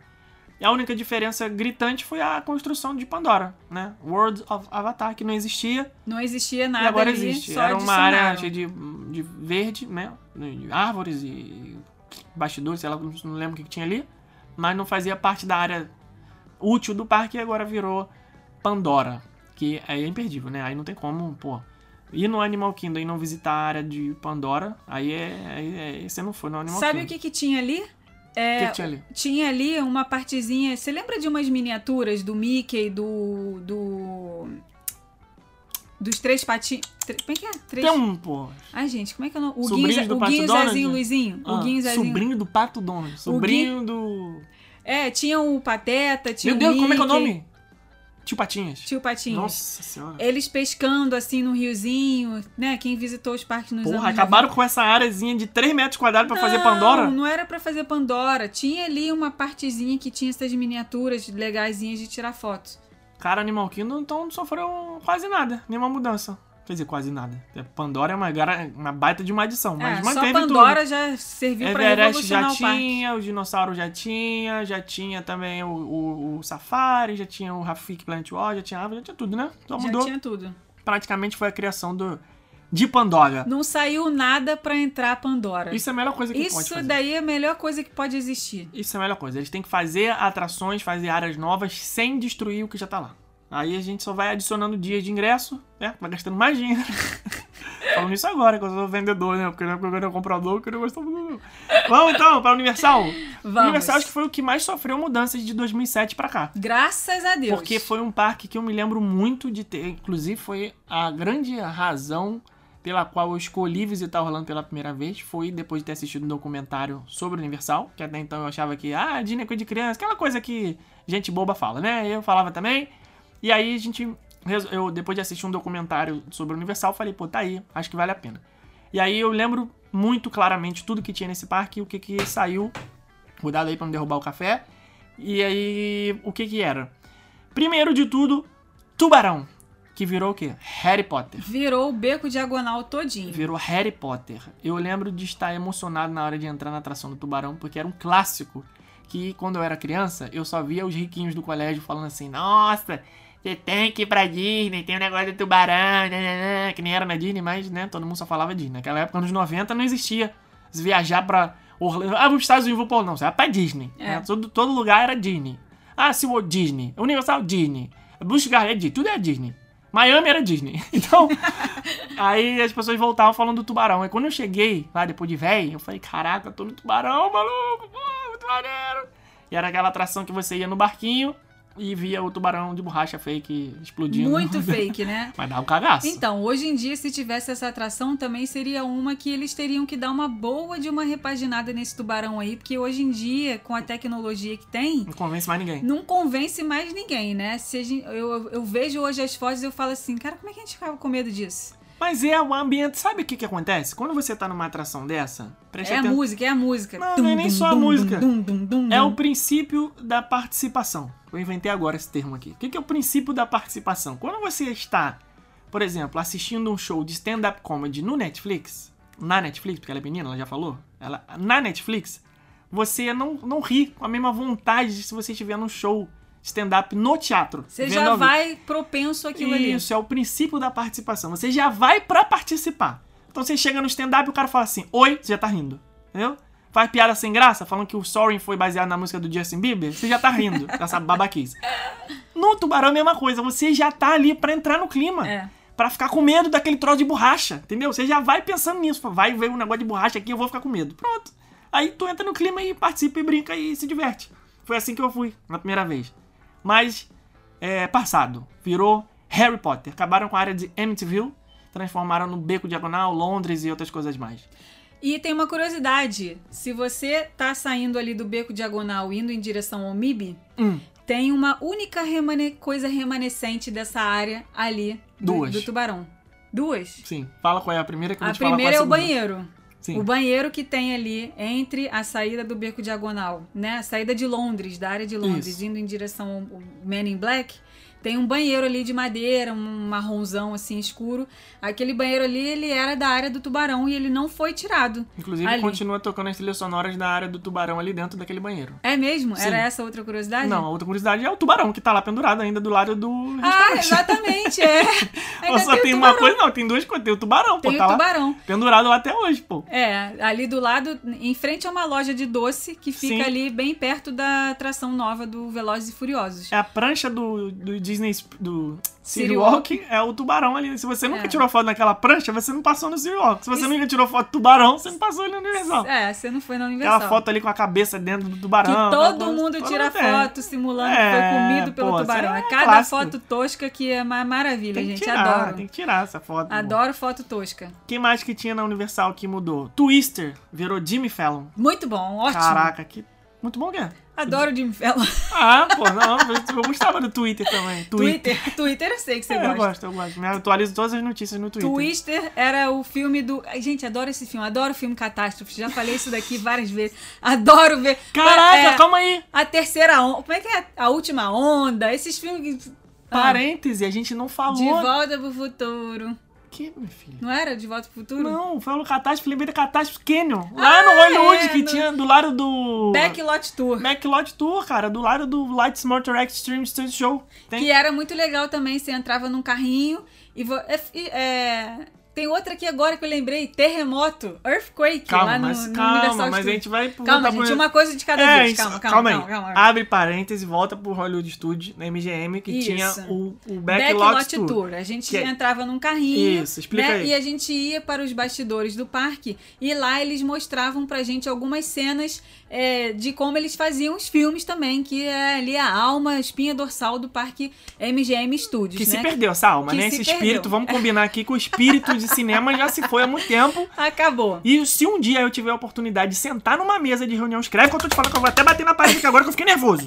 E a única diferença gritante foi a construção de Pandora, né? World of Avatar, que não existia Não existia nada e agora ali, existe. Era uma área cheia de, de verde, né? De árvores e bastidores, sei lá, não lembro o que que tinha ali. Mas não fazia parte da área útil do parque e agora virou Pandora. Que aí é imperdível, né? Aí não tem como, pô. Ir no Animal Kingdom e não visitar a área de Pandora, aí é. Aí, é- você não foi no Animal Sabe o Kingdom. que que tinha ali? O É, que, que tinha ali? Tinha ali uma partezinha. Você lembra de umas miniaturas do Mickey, do. do. Dos três patinhos. Tre... Como é que é? Três... Tem um, pô. Ai, gente, como é que é o nome? O Sobrinhos Guinho, do o Pato Guinho Donald? Zezinho Luizinho. Ah, o Guinho Zezinho. sobrinho do Pato Donald. Sobrinho do. É, tinha o Pateta, tinha Meu Deus, o como é que é o nome? Tio Patinhas. Tio Patinhos. Nossa senhora. Eles pescando assim no riozinho, né? Quem visitou os parques nos Porra, acabaram com essa areazinha de 3 metros quadrados pra fazer Pandora? Não, não era pra fazer Pandora. Tinha ali uma partezinha que tinha essas miniaturas legaisinhas de tirar fotos. Cara, Animal Kingdom então não sofreu quase nada, nenhuma mudança. Quer dizer, quase nada. É, Pandora é uma, uma baita de uma adição, mas é, manteve só Pandora tudo. já serviu pra Everest já revolucionar o tinha, o dinossauro já tinha, já tinha também o, o, o Safari, já tinha o Rafik Planet World, já tinha árvore, já tinha tudo, né? Já mudou. tinha tudo. Praticamente foi a criação do, de Pandora. Não saiu nada pra entrar Pandora. Isso é a melhor coisa que pode Isso daí é a melhor coisa que pode existir. Isso é a melhor coisa. Eles têm que fazer atrações, fazer áreas novas sem destruir o que já tá lá. Aí a gente só vai adicionando dias de ingresso, né? Vai gastando mais dinheiro. [LAUGHS] Falando isso agora, que eu sou vendedor, né? Porque não é porque eu era comprador que eu não gosto muito, não. Vamos então, pra Universal. Vamos. Universal acho que foi o que mais sofreu mudanças de 2007 pra cá. Graças a Deus. Porque foi um parque que eu me lembro muito de ter. Inclusive, foi a grande razão pela qual eu escolhi visitar Orlando pela primeira vez. Foi depois de ter assistido um documentário sobre Universal. Que até então eu achava que, ah, Disney é coisa de criança. Aquela coisa que gente boba fala, né? Eu falava também. E aí a gente. Eu, depois de assistir um documentário sobre Universal, falei, pô, tá aí, acho que vale a pena. E aí eu lembro muito claramente tudo que tinha nesse parque o que que saiu. Cuidado aí pra não derrubar o café. E aí, o que que era? Primeiro de tudo, Tubarão. Que virou o quê? Harry Potter. Virou o beco diagonal todinho. Virou Harry Potter. Eu lembro de estar emocionado na hora de entrar na atração do Tubarão, porque era um clássico. Que quando eu era criança, eu só via os riquinhos do colégio falando assim: Nossa, você tem que ir pra Disney, tem um negócio do tubarão, nananã", que nem era na Disney, mas né, todo mundo só falava Disney. Naquela época, nos 90, não existia se viajar pra Orlando. Ah, vou pros Estados Unidos, vou pra. Não, você vai pra Disney. É. né? Todo, todo lugar era Disney. Ah, SeaWorld Disney. Universal Disney. Busch Gardens Disney. Tudo é Disney. Miami era Disney. [LAUGHS] Então, aí as pessoas voltavam falando do tubarão. Aí quando eu cheguei lá depois de velho, eu falei, caraca, tô no tubarão, maluco, pô, muito maneiro. E era aquela atração que você ia no barquinho e via o tubarão de borracha fake explodindo. Muito [LAUGHS] fake, né? Mas dá um cagaço. Então, hoje em dia, se tivesse essa atração, também seria uma que eles teriam que dar uma boa de uma repaginada nesse tubarão aí, porque hoje em dia, com a tecnologia que tem, Não convence mais ninguém. não convence mais ninguém, né? Se gente- eu, eu vejo hoje as fotos e eu falo assim, cara, como é que a gente ficava com medo disso? Mas é o ambiente. Sabe o que, que acontece? Quando você tá numa atração dessa, preste É a atenção. música, é a música. Não, Dum, não é nem dum, só a dum, música. É o princípio da participação. Eu inventei agora esse termo aqui. O que que é o princípio da participação? Quando você está, por exemplo, assistindo um show de stand-up comedy no Netflix, na Netflix, porque ela é menina, ela já falou, ela, na Netflix, você não, não ri com a mesma vontade de se você estiver num show stand-up no teatro. Você já vai propenso àquilo ali. Isso, é o princípio da participação. Você já vai pra participar. Então você chega no stand-up e o cara fala assim, oi, você já tá rindo. Entendeu? Faz piada sem graça, falando que o Soaring foi baseado na música do Justin Bieber, você já tá rindo [LAUGHS] dessa babaquice. No Tubarão é a mesma coisa, você já tá ali pra entrar no clima. É. Pra ficar com medo daquele troço de borracha, entendeu? Você já vai pensando nisso. Vai ver um negócio de borracha aqui, eu vou ficar com medo. Pronto. Aí tu entra no clima e participa e brinca e se diverte. Foi assim que eu fui na primeira vez. Mas, é, passado. Virou Harry Potter. Acabaram com a área de Amityville, transformaram no Beco Diagonal, Londres e outras coisas mais. E tem uma curiosidade: se você tá saindo ali do beco diagonal indo em direção ao MIB, Hum. tem uma única remane- coisa remanescente dessa área ali do, do tubarão. Duas? Sim. Fala qual é a primeira que eu vou A te falar qual primeira é a o banheiro. Sim. O banheiro que tem ali entre a saída do beco diagonal, né? A saída de Londres, da área de Londres, Isso. indo em direção ao Men in Black, tem um banheiro ali de madeira, um marronzão assim escuro. Aquele banheiro ali, ele era da área do tubarão e ele não foi tirado. Inclusive, ali. continua tocando as trilhas sonoras da área do tubarão ali dentro daquele banheiro. É mesmo? Sim. Era essa outra curiosidade? Não, a outra curiosidade é o tubarão que tá lá pendurado ainda do lado do Ah, exatamente, é. [LAUGHS] Ainda só tem tem uma coisa, não, tem duas coisas. Tem o tubarão, pô, Tem tá o lá tubarão. pendurado lá até hoje, pô. É, ali do lado, em frente a uma loja de doce que fica Sim. ali bem perto da atração nova do Velozes e Furiosos. É a prancha do, do Disney, do City é o tubarão ali. Se você nunca É. tirou foto naquela prancha, você não passou no City Walk. Se você Isso- nunca tirou foto do tubarão, você não passou ali no Universal. É, você não foi na Universal. Aquela foto ali com a cabeça dentro do tubarão. que aquela todo mundo todo tira tem. foto simulando que É, foi comido pelo pô, tubarão. É é cada clássico. foto tosca que é uma maravilha, Tem que gente. tirar, Adoro. tem que tirar essa foto. Adoro foto tosca. Quem mais que tinha na Universal que mudou? Twister virou Jimmy Fallon. Muito bom, ótimo. Caraca, que muito bom é. Adoro Jimmy Fallon. Ah, pô, não, eu gostava do Twitter também. [LAUGHS] Twitter. Twitter eu sei que você É, eu gosta. gosto, eu gosto. Me atualizo todas as notícias no Twitter. Twister era o filme do. Gente, adoro esse filme, adoro o filme Catástrofe. Já falei isso daqui várias vezes. Adoro ver. Caraca, É, calma aí. A terceira onda. Como é que é? A última onda? Esses filmes. Ah, Parêntese, a gente não falou. De volta pro futuro. Que, meu filho? Não era De volta pro futuro? Não, foi no Catástrofe, lembrei da Catástrofe Canyon. Lá no Ah, Hollywood, é, que no- tinha do lado do... Backlot Tour. Backlot Tour, cara, do lado do Light Motor Extreme Stunt Show. Tem... Que era muito legal também. Você entrava num carrinho e. vo- é- é, Tem outra aqui agora que eu lembrei: Terremoto, Earthquake, Calma, lá no, mas no calma, Universal mas a Studios. gente vai... Calma, gente, pro- uma coisa de cada É, vez. isso, Calma, calma, calma, aí. calma. Abre parêntese, volta pro Hollywood Studio, na MGM, que Isso. tinha o, o Backlot, Tour. A gente Que é- entrava num carrinho. Isso, explica né, aí. E a gente ia para os bastidores do parque e lá eles mostravam pra gente algumas cenas é, de como eles faziam os filmes também, que é ali a alma, a espinha dorsal do parque MGM Studios. Que né? se perdeu essa alma, Que né? se Esse espírito, perdeu. vamos combinar aqui que o espírito [LAUGHS] de cinema já se foi há muito tempo. Acabou. E se um dia eu tiver a oportunidade de sentar numa mesa de reunião, escreve que eu tô te falando que eu vou até bater na parede aqui agora que eu fiquei nervoso.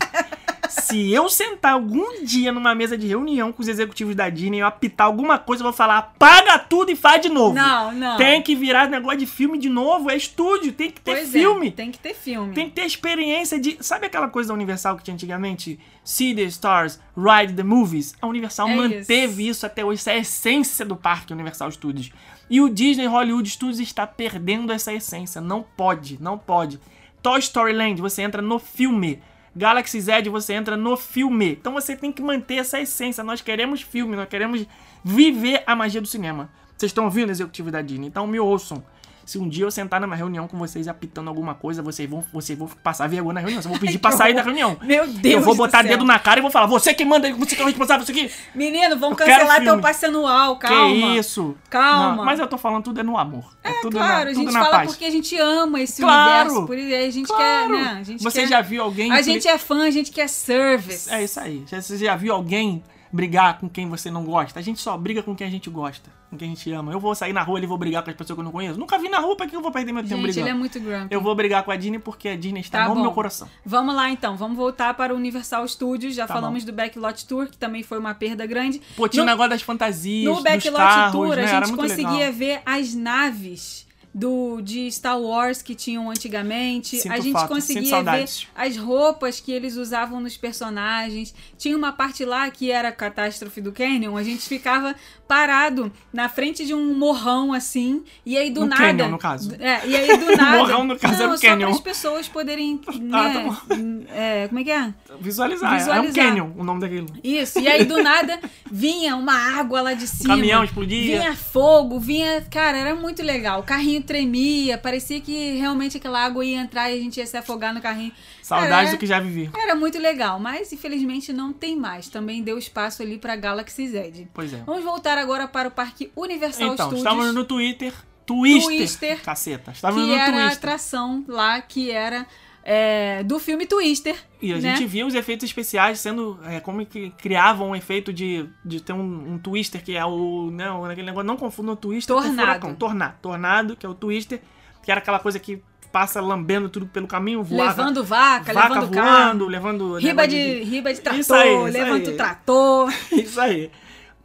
Se eu sentar algum dia numa mesa de reunião com os executivos da Disney e eu apitar alguma coisa, eu vou falar: apaga tudo e faz de novo. Não, não. Tem que virar negócio de filme de novo, é estúdio, tem que ter Pois é, filme. tem que ter filme. Tem que ter experiência de. Sabe aquela coisa da Universal que tinha antigamente? See the stars, ride the movies. A Universal É manteve isso. até hoje. Isso é a essência do parque Universal Studios. E o Disney Hollywood Studios está perdendo essa essência. Não pode, não pode. Toy Story Land, você entra no filme. Galaxy Z, você entra no filme. Então você tem que manter essa essência. Nós queremos filme, nós queremos viver a magia do cinema. Vocês estão ouvindo, executivo da Disney? Então me ouçam. Se um dia eu sentar numa reunião com vocês apitando alguma coisa, vocês vão, vocês vão passar vergonha na reunião. Vocês vão [LAUGHS] pedir pra sair da reunião. Meu Deus Eu vou botar dedo na cara e vou falar: você que manda, você que é o responsável disso aqui. Menino, quero cancelar teu passe anual, calma. Que isso? Calma. Não, mas eu tô falando tudo é no amor. É, tudo claro, na, a tudo gente na fala paz. porque a gente ama esse Claro, universo. Por isso a gente Claro. quer, né? A gente Você quer... já viu alguém. A gente é fã, a gente quer service. É isso aí. Você já viu alguém brigar com quem você não gosta? A gente só briga com quem a gente gosta, com quem a gente ama. Eu vou sair na rua e vou brigar com as pessoas que eu não conheço. Nunca vi na rua, pra que eu vou perder meu tempo Gente, brigando? ele é muito grumpy. Eu vou brigar com a Disney porque a Disney está Tá no bom. meu coração. Vamos lá então, vamos voltar para o Universal Studios. Já Tá falamos do Backlot Tour, que também foi uma perda grande. Pô, tinha no, o negócio das fantasias, no Backlot carros, Tour, né? a gente conseguia legal. ver as naves do de Star Wars que tinham antigamente. Sinto a gente sinto conseguia ver as roupas que eles usavam nos personagens. Tinha uma parte lá que era a catástrofe do Canyon. A gente ficava parado na frente de um morrão assim, e aí do No nada. Canyon, no caso. É, e aí do [LAUGHS] nada. morrão, no caso, não, era o só Canyon. para as pessoas poderem. [LAUGHS] Ah, Né, tá é, como é que é? Visualizar. É um Visualizar. canyon o nome daquilo. Isso, e aí do nada vinha uma água lá de cima. caminhão explodia. Vinha fogo, vinha. Cara, era muito legal. O carrinho tremia, parecia que realmente aquela água ia entrar e a gente ia se afogar no carrinho. Saudades Cara, do que já vivi. Era muito legal, mas infelizmente não tem mais. Também deu espaço ali pra Galaxy Z. Pois é. Vamos voltar agora para o Parque Universal Então, Studios. estávamos no Twitter. Twister. Twister. Caceta. Estávamos que no era a atração lá que era é, do filme Twister. E a né? gente via os efeitos especiais sendo. É, como que criavam um efeito de, de ter um, um twister, que é o. Não, aquele negócio. Não confunda o twister Tornado. com furacão. Tornado. Tornado, que é o twister, que era aquela coisa que passa lambendo tudo pelo caminho, voava. Levando vaca, vaca levando voando, carro. levando. Riba negócio de, riba de trator, Isso aí, isso levanta aí. o trator. [LAUGHS] Isso aí.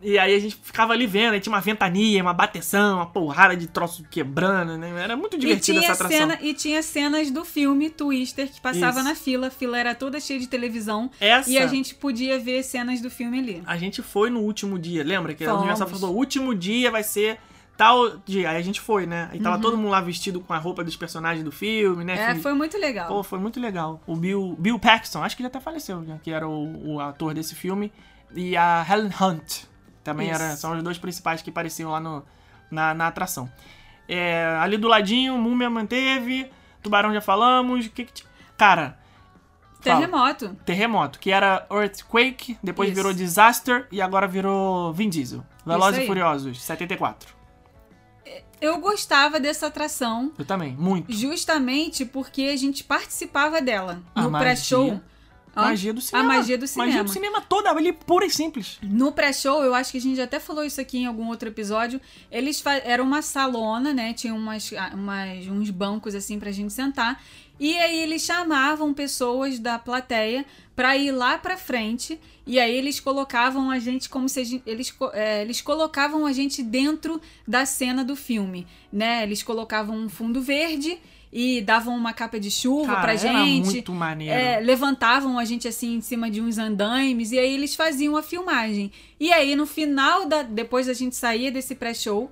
E aí a gente ficava ali vendo, aí tinha uma ventania, uma bateção, uma porrada de troço quebrando, né? Era muito E divertida tinha, essa atração. cena, e tinha cenas do filme Twister que passava Isso. na fila. A fila era toda cheia de televisão. Essa E a gente podia ver cenas do filme ali. a gente foi no último dia, lembra? Que a Fomos. Universal falou, o último dia vai ser tal dia. Aí a gente foi, né? Aí tava todo mundo lá vestido com a roupa dos personagens do filme, né? Uhum. É, Fin- foi muito legal. Pô, foi muito legal. O Bill, Bill Paxton, acho que ele até faleceu, já, que era o, o ator desse filme. E a Helen Hunt, também Isso. era, são os dois principais que apareciam lá no, na, na atração. É, ali do ladinho, Múmia manteve, Tubarão já falamos. Que que Cara, fala. Terremoto. Terremoto, que era Earthquake, depois Isso. virou Disaster e agora virou Vin Diesel. Velozes e. Furiosos, 74. Eu gostava dessa atração Eu também, muito. justamente porque a gente participava dela A no pré-show. Hã? Magia do cinema. A magia do cinema. Magia do cinema toda ali, pura e simples. No pré-show, eu acho que a gente até falou isso aqui em algum outro episódio. Eles era uma salona, né? Tinha umas, ah, umas, uns bancos assim pra gente sentar. E aí eles chamavam pessoas da plateia pra ir lá pra frente. E aí eles colocavam a gente como se a gente, eles, é, eles colocavam a gente dentro da cena do filme, né? Eles colocavam um fundo verde e davam uma capa de chuva Cara, pra era gente. muito maneiro. É, levantavam a gente assim em cima de uns andaimes e aí eles faziam a filmagem. E aí no final da depois a gente saía desse pré-show,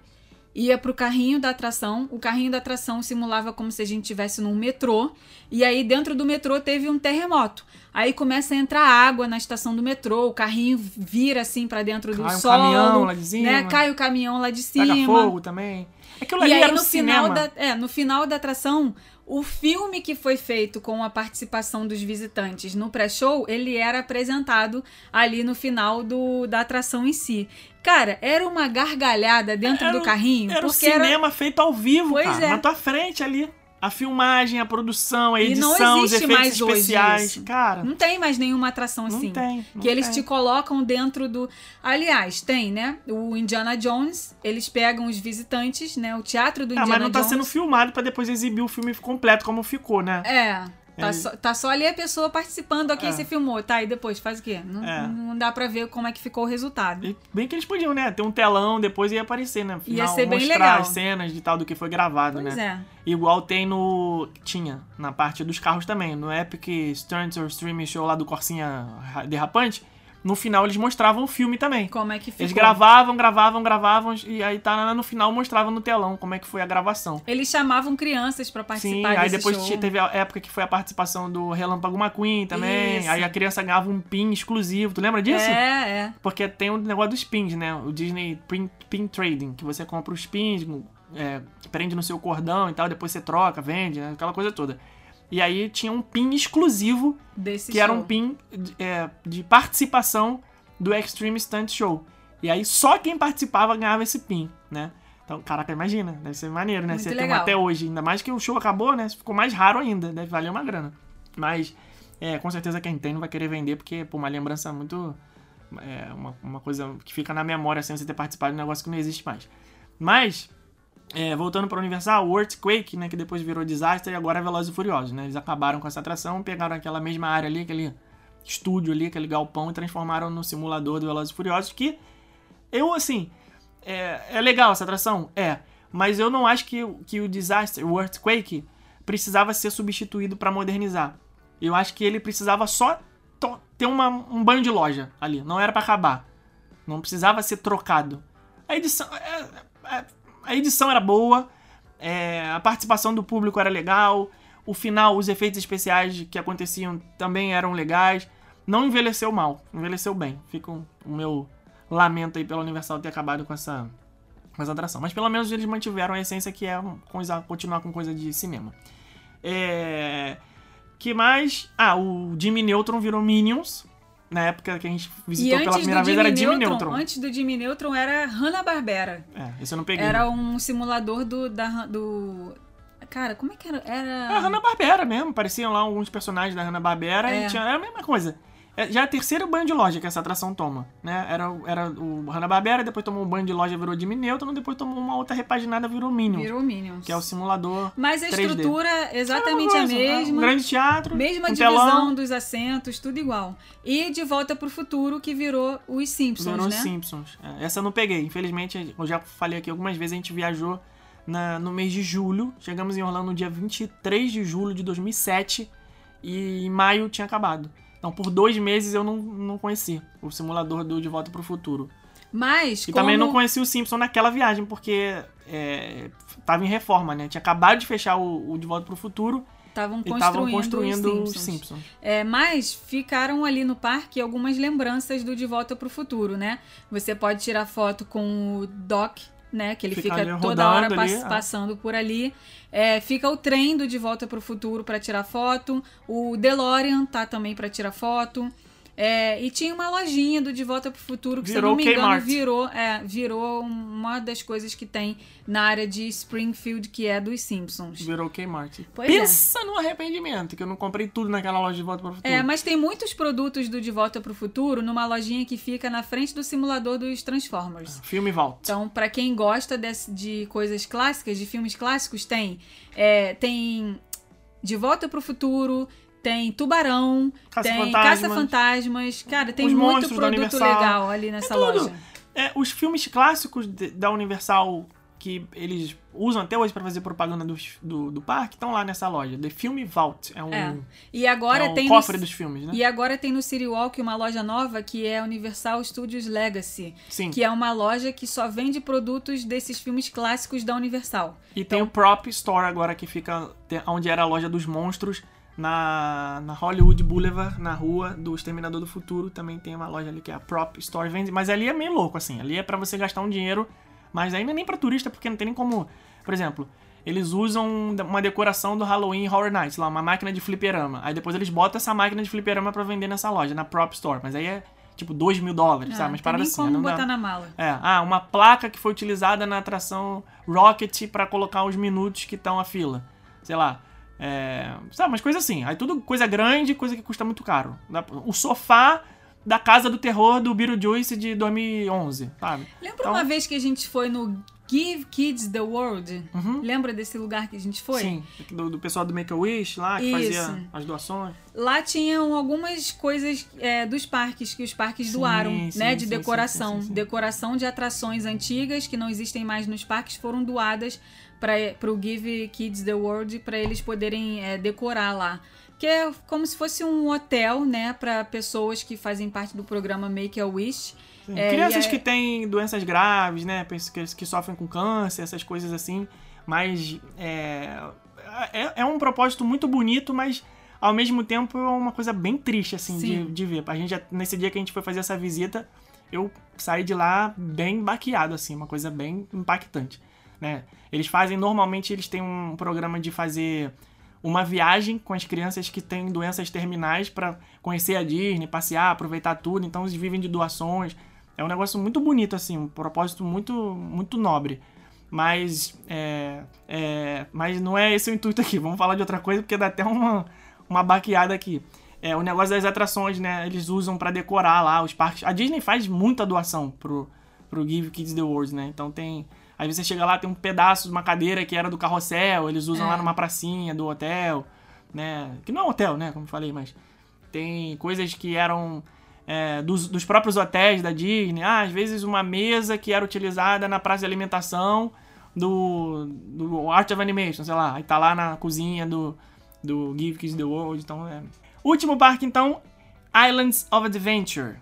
ia pro carrinho da atração. O carrinho da atração simulava como se a gente estivesse num metrô. E aí dentro do metrô teve um terremoto. Aí começa a entrar água na estação do metrô, o carrinho vira assim pra dentro do Cai um solo, caminhão lá de cima. né? Cai o caminhão lá de Pega cima. fogo também. Aquilo ali E aí era no o final, cinema. da, é, no final da atração, o filme que foi feito com a participação dos visitantes no pré-show, ele era apresentado ali no final do, da atração em si. Cara, era uma gargalhada dentro Era do carrinho, Era o porque cinema feito ao vivo, Pois cara. é. Na tua frente ali. A filmagem, a produção, a edição, os efeitos especiais. Cara, não tem mais nenhuma atração não assim. tem. não que eles tem. te colocam dentro do. Aliás, tem, né? O Indiana Jones, eles pegam os visitantes, né? O teatro do Ah, Indiana mas não tá Jones. sendo filmado pra depois exibir o filme completo como ficou, né? É. Tá, É. só, tá só ali a pessoa participando, ok, É. você filmou, tá, e depois faz o quê? Não, É. não dá pra ver como é que ficou o resultado. E bem que eles podiam, né? Ter um telão, depois ia aparecer, né? Ia Final, ser bem mostrar legal. as cenas de tal do que foi gravado, Pois né? é. Igual tem no. Tinha, na parte dos carros também. No Epic Stunts or Streaming Show lá do Corsinha Derrapante. No final eles mostravam o filme também. Como é que ficou. Eles gravavam, gravavam, gravavam. E aí tá no final mostrava no telão como é que foi a gravação. Eles chamavam crianças pra Sim, participar aí desse depois show. teve a época que foi a participação do Relâmpago McQueen também. Isso. Aí a criança ganhava um pin exclusivo. Tu lembra disso? É, é. Porque tem o negócio dos pins, né? O Disney Pin, pin Trading, que você compra os pins, é, prende no seu cordão e tal, depois você troca, vende, né? aquela coisa toda. E aí tinha um pin exclusivo, Desse que show. era um pin de, é, de participação do Extreme Stunt Show. E aí só quem participava ganhava esse pin, né? Então, caraca, imagina, deve ser maneiro, né? Muito Você tem um legal. até hoje, ainda mais que o show acabou, né? Ficou mais raro ainda, deve valer uma grana. Mas, é, com certeza quem tem não vai querer vender, porque, pô, uma lembrança muito. É, uma, uma coisa que fica na memória, assim, você ter participado de um negócio que não existe mais. Mas, é, voltando para Universal, o Earthquake, né, que depois virou Disaster e agora é Velozes e Furiosos, né? Eles acabaram com essa atração, pegaram aquela mesma área ali, aquele estúdio ali, aquele galpão e transformaram no simulador do Velozes e Furiosos, que eu, assim, é, é legal essa atração? É, mas eu não acho que, que o Disaster, o Earthquake, precisava ser substituído para modernizar. Eu acho que ele precisava só ter uma- um banho de loja ali, não era para acabar. Não precisava ser trocado. A edição, é- é- a edição era boa, é, a participação do público era legal, o final, os efeitos especiais que aconteciam também eram legais. Não envelheceu mal, envelheceu bem. Fica o meu lamento aí pela Universal ter acabado com essa, com essa atração. Mas pelo menos eles mantiveram a essência que é coisa, continuar com coisa de cinema. É. Que mais? Ah, o Jimmy Neutron virou Minions. Na época que a gente visitou pela primeira vez Jimmy era Jimmy Neutron, Neutron. antes do Jimmy Neutron era Hanna-Barbera. É, esse eu não peguei. Era um simulador do, da, do... Cara, como é que era? Era Era... a Hanna-Barbera mesmo. Pareciam lá alguns personagens da Hanna-Barbera É. e tinha, era a mesma coisa. É, já é o terceiro banho de loja que essa atração toma, né? Era, era o Hanna-Barbera, depois tomou um banho de loja, virou Jimmy Neutron, depois tomou uma outra repaginada, virou Minions. Virou Minions. Que é o simulador Mas a 3D. estrutura é É exatamente uma a é Um mesma. grande teatro, Mesma um divisão telão, dos assentos, tudo igual. E De Volta pro Futuro, que virou os Simpsons, virou os né? Simpsons. É, essa eu não peguei, infelizmente, eu já falei aqui algumas vezes, a gente viajou na- no mês de julho, chegamos em Orlando no dia 23 de julho de 2007 e em maio tinha acabado. Então, por dois meses eu não, não conheci o simulador do De Volta pro Futuro. Mas, E como... também não conheci o Simpson naquela viagem, porque é, tava em reforma, né? Tinha acabado de fechar o, o De Volta pro Futuro estavam construindo, construindo os Simpsons. Simpsons. É, mas ficaram ali no parque algumas lembranças do De Volta pro Futuro, né? Você pode tirar foto com o Doc, né? Que ele Fica fica, toda hora pass- ali, é. passando por ali. É, fica o trem do De Volta pro Futuro para tirar foto. O DeLorean tá também para tirar foto. É, e tinha uma lojinha do De Volta pro Futuro que, se eu Virou não me engano, virou, é, virou uma das coisas que tem na área de Springfield, que é dos Simpsons. Virou Kmart. Pois é. Pensa no arrependimento, que eu não comprei tudo naquela loja de Volta pro Futuro. É, mas tem muitos produtos do De Volta pro Futuro numa lojinha que fica na frente do simulador dos Transformers. Filme Vault. Então, pra quem gosta desse- de coisas clássicas, de filmes clássicos, tem é, tem De Volta pro Futuro, tem Tubarão, tem Caça-Fantasmas. Caça-Fantasmas. Cara, tem Os muito produto legal ali nessa tudo. loja. É, os filmes clássicos de- da Universal que eles usam até hoje pra fazer propaganda dos- do, do parque estão lá nessa loja. The Film Vault. É um, É. E agora é um tem cofre no, dos filmes, né? E agora tem no City Walk uma loja nova que é a Universal Studios Legacy, Sim. que é uma loja que só vende produtos desses filmes clássicos da Universal. E tem o Prop Store agora que fica onde era a loja dos monstros na, na Hollywood Boulevard, na rua do Exterminador do Futuro. Também tem uma loja ali que é a Prop Store. Vende, mas ali é meio louco, assim. Ali é pra você gastar um dinheiro, mas ainda nem pra turista, porque não tem nem como. Por exemplo, eles usam uma decoração do Halloween Horror Nights, lá, uma máquina de fliperama. Aí depois eles botam essa máquina de fliperama pra vender nessa loja, na Prop Store. Mas aí é tipo 2 mil dólares, Ah, sabe? Mas nem assim. como não dá- botar na mala. é, ah, uma placa que foi utilizada na atração Rocket pra colocar os minutos que estão a fila. Sei lá. É, sabe, umas coisas assim. Aí tudo coisa grande, coisa que custa muito caro. O sofá da Casa do Terror do Beetlejuice de 2011, sabe? Lembra Então- uma vez que a gente foi no Give Kids the World? Uhum. Lembra desse lugar que a gente foi? Sim, do, do pessoal do Make-A-Wish lá, que Isso. fazia as doações. Lá tinham algumas coisas é, dos parques que os parques Sim, doaram, sim, né? De sim, decoração. Decoração de atrações antigas que não existem mais nos parques foram doadas para o Give Kids the World para eles poderem é, decorar lá. Que é como se fosse um hotel, né? Para pessoas que fazem parte do programa Make a Wish. Sim, É, Crianças é- que têm doenças graves, né? pessoas Que, que sofrem com câncer, essas coisas assim. Mas é, é, é um propósito muito bonito, mas ao mesmo tempo é uma coisa bem triste, assim, de, de ver. A gente, já- nesse dia que a gente foi fazer essa visita, eu saí de lá bem baqueado, assim, uma coisa bem impactante, né? Eles fazem, normalmente, eles têm um programa de fazer uma viagem com as crianças que têm doenças terminais pra conhecer a Disney, passear, aproveitar tudo. Então eles vivem de doações. É um negócio muito bonito, assim, um propósito muito, muito nobre. Mas, é, é, mas não é esse o intuito aqui. Vamos falar de outra coisa, porque dá até uma, uma baqueada aqui. É, o negócio das atrações, né? Eles usam pra decorar lá os parques. A Disney faz muita doação pro, pro Give Kids the World, né? Então tem. Aí você chega lá, tem um pedaço de uma cadeira que era do carrossel, eles usam É. lá numa pracinha do hotel, né? Que não é um hotel, né? Como eu falei, mas tem coisas que eram é, dos, dos próprios hotéis da Disney. Ah, às vezes uma mesa que era utilizada na praça de alimentação do, do Art of Animation, sei lá. Aí tá lá na cozinha do, do Give Kids the World. Então, é. Último parque, então, Islands of Adventure.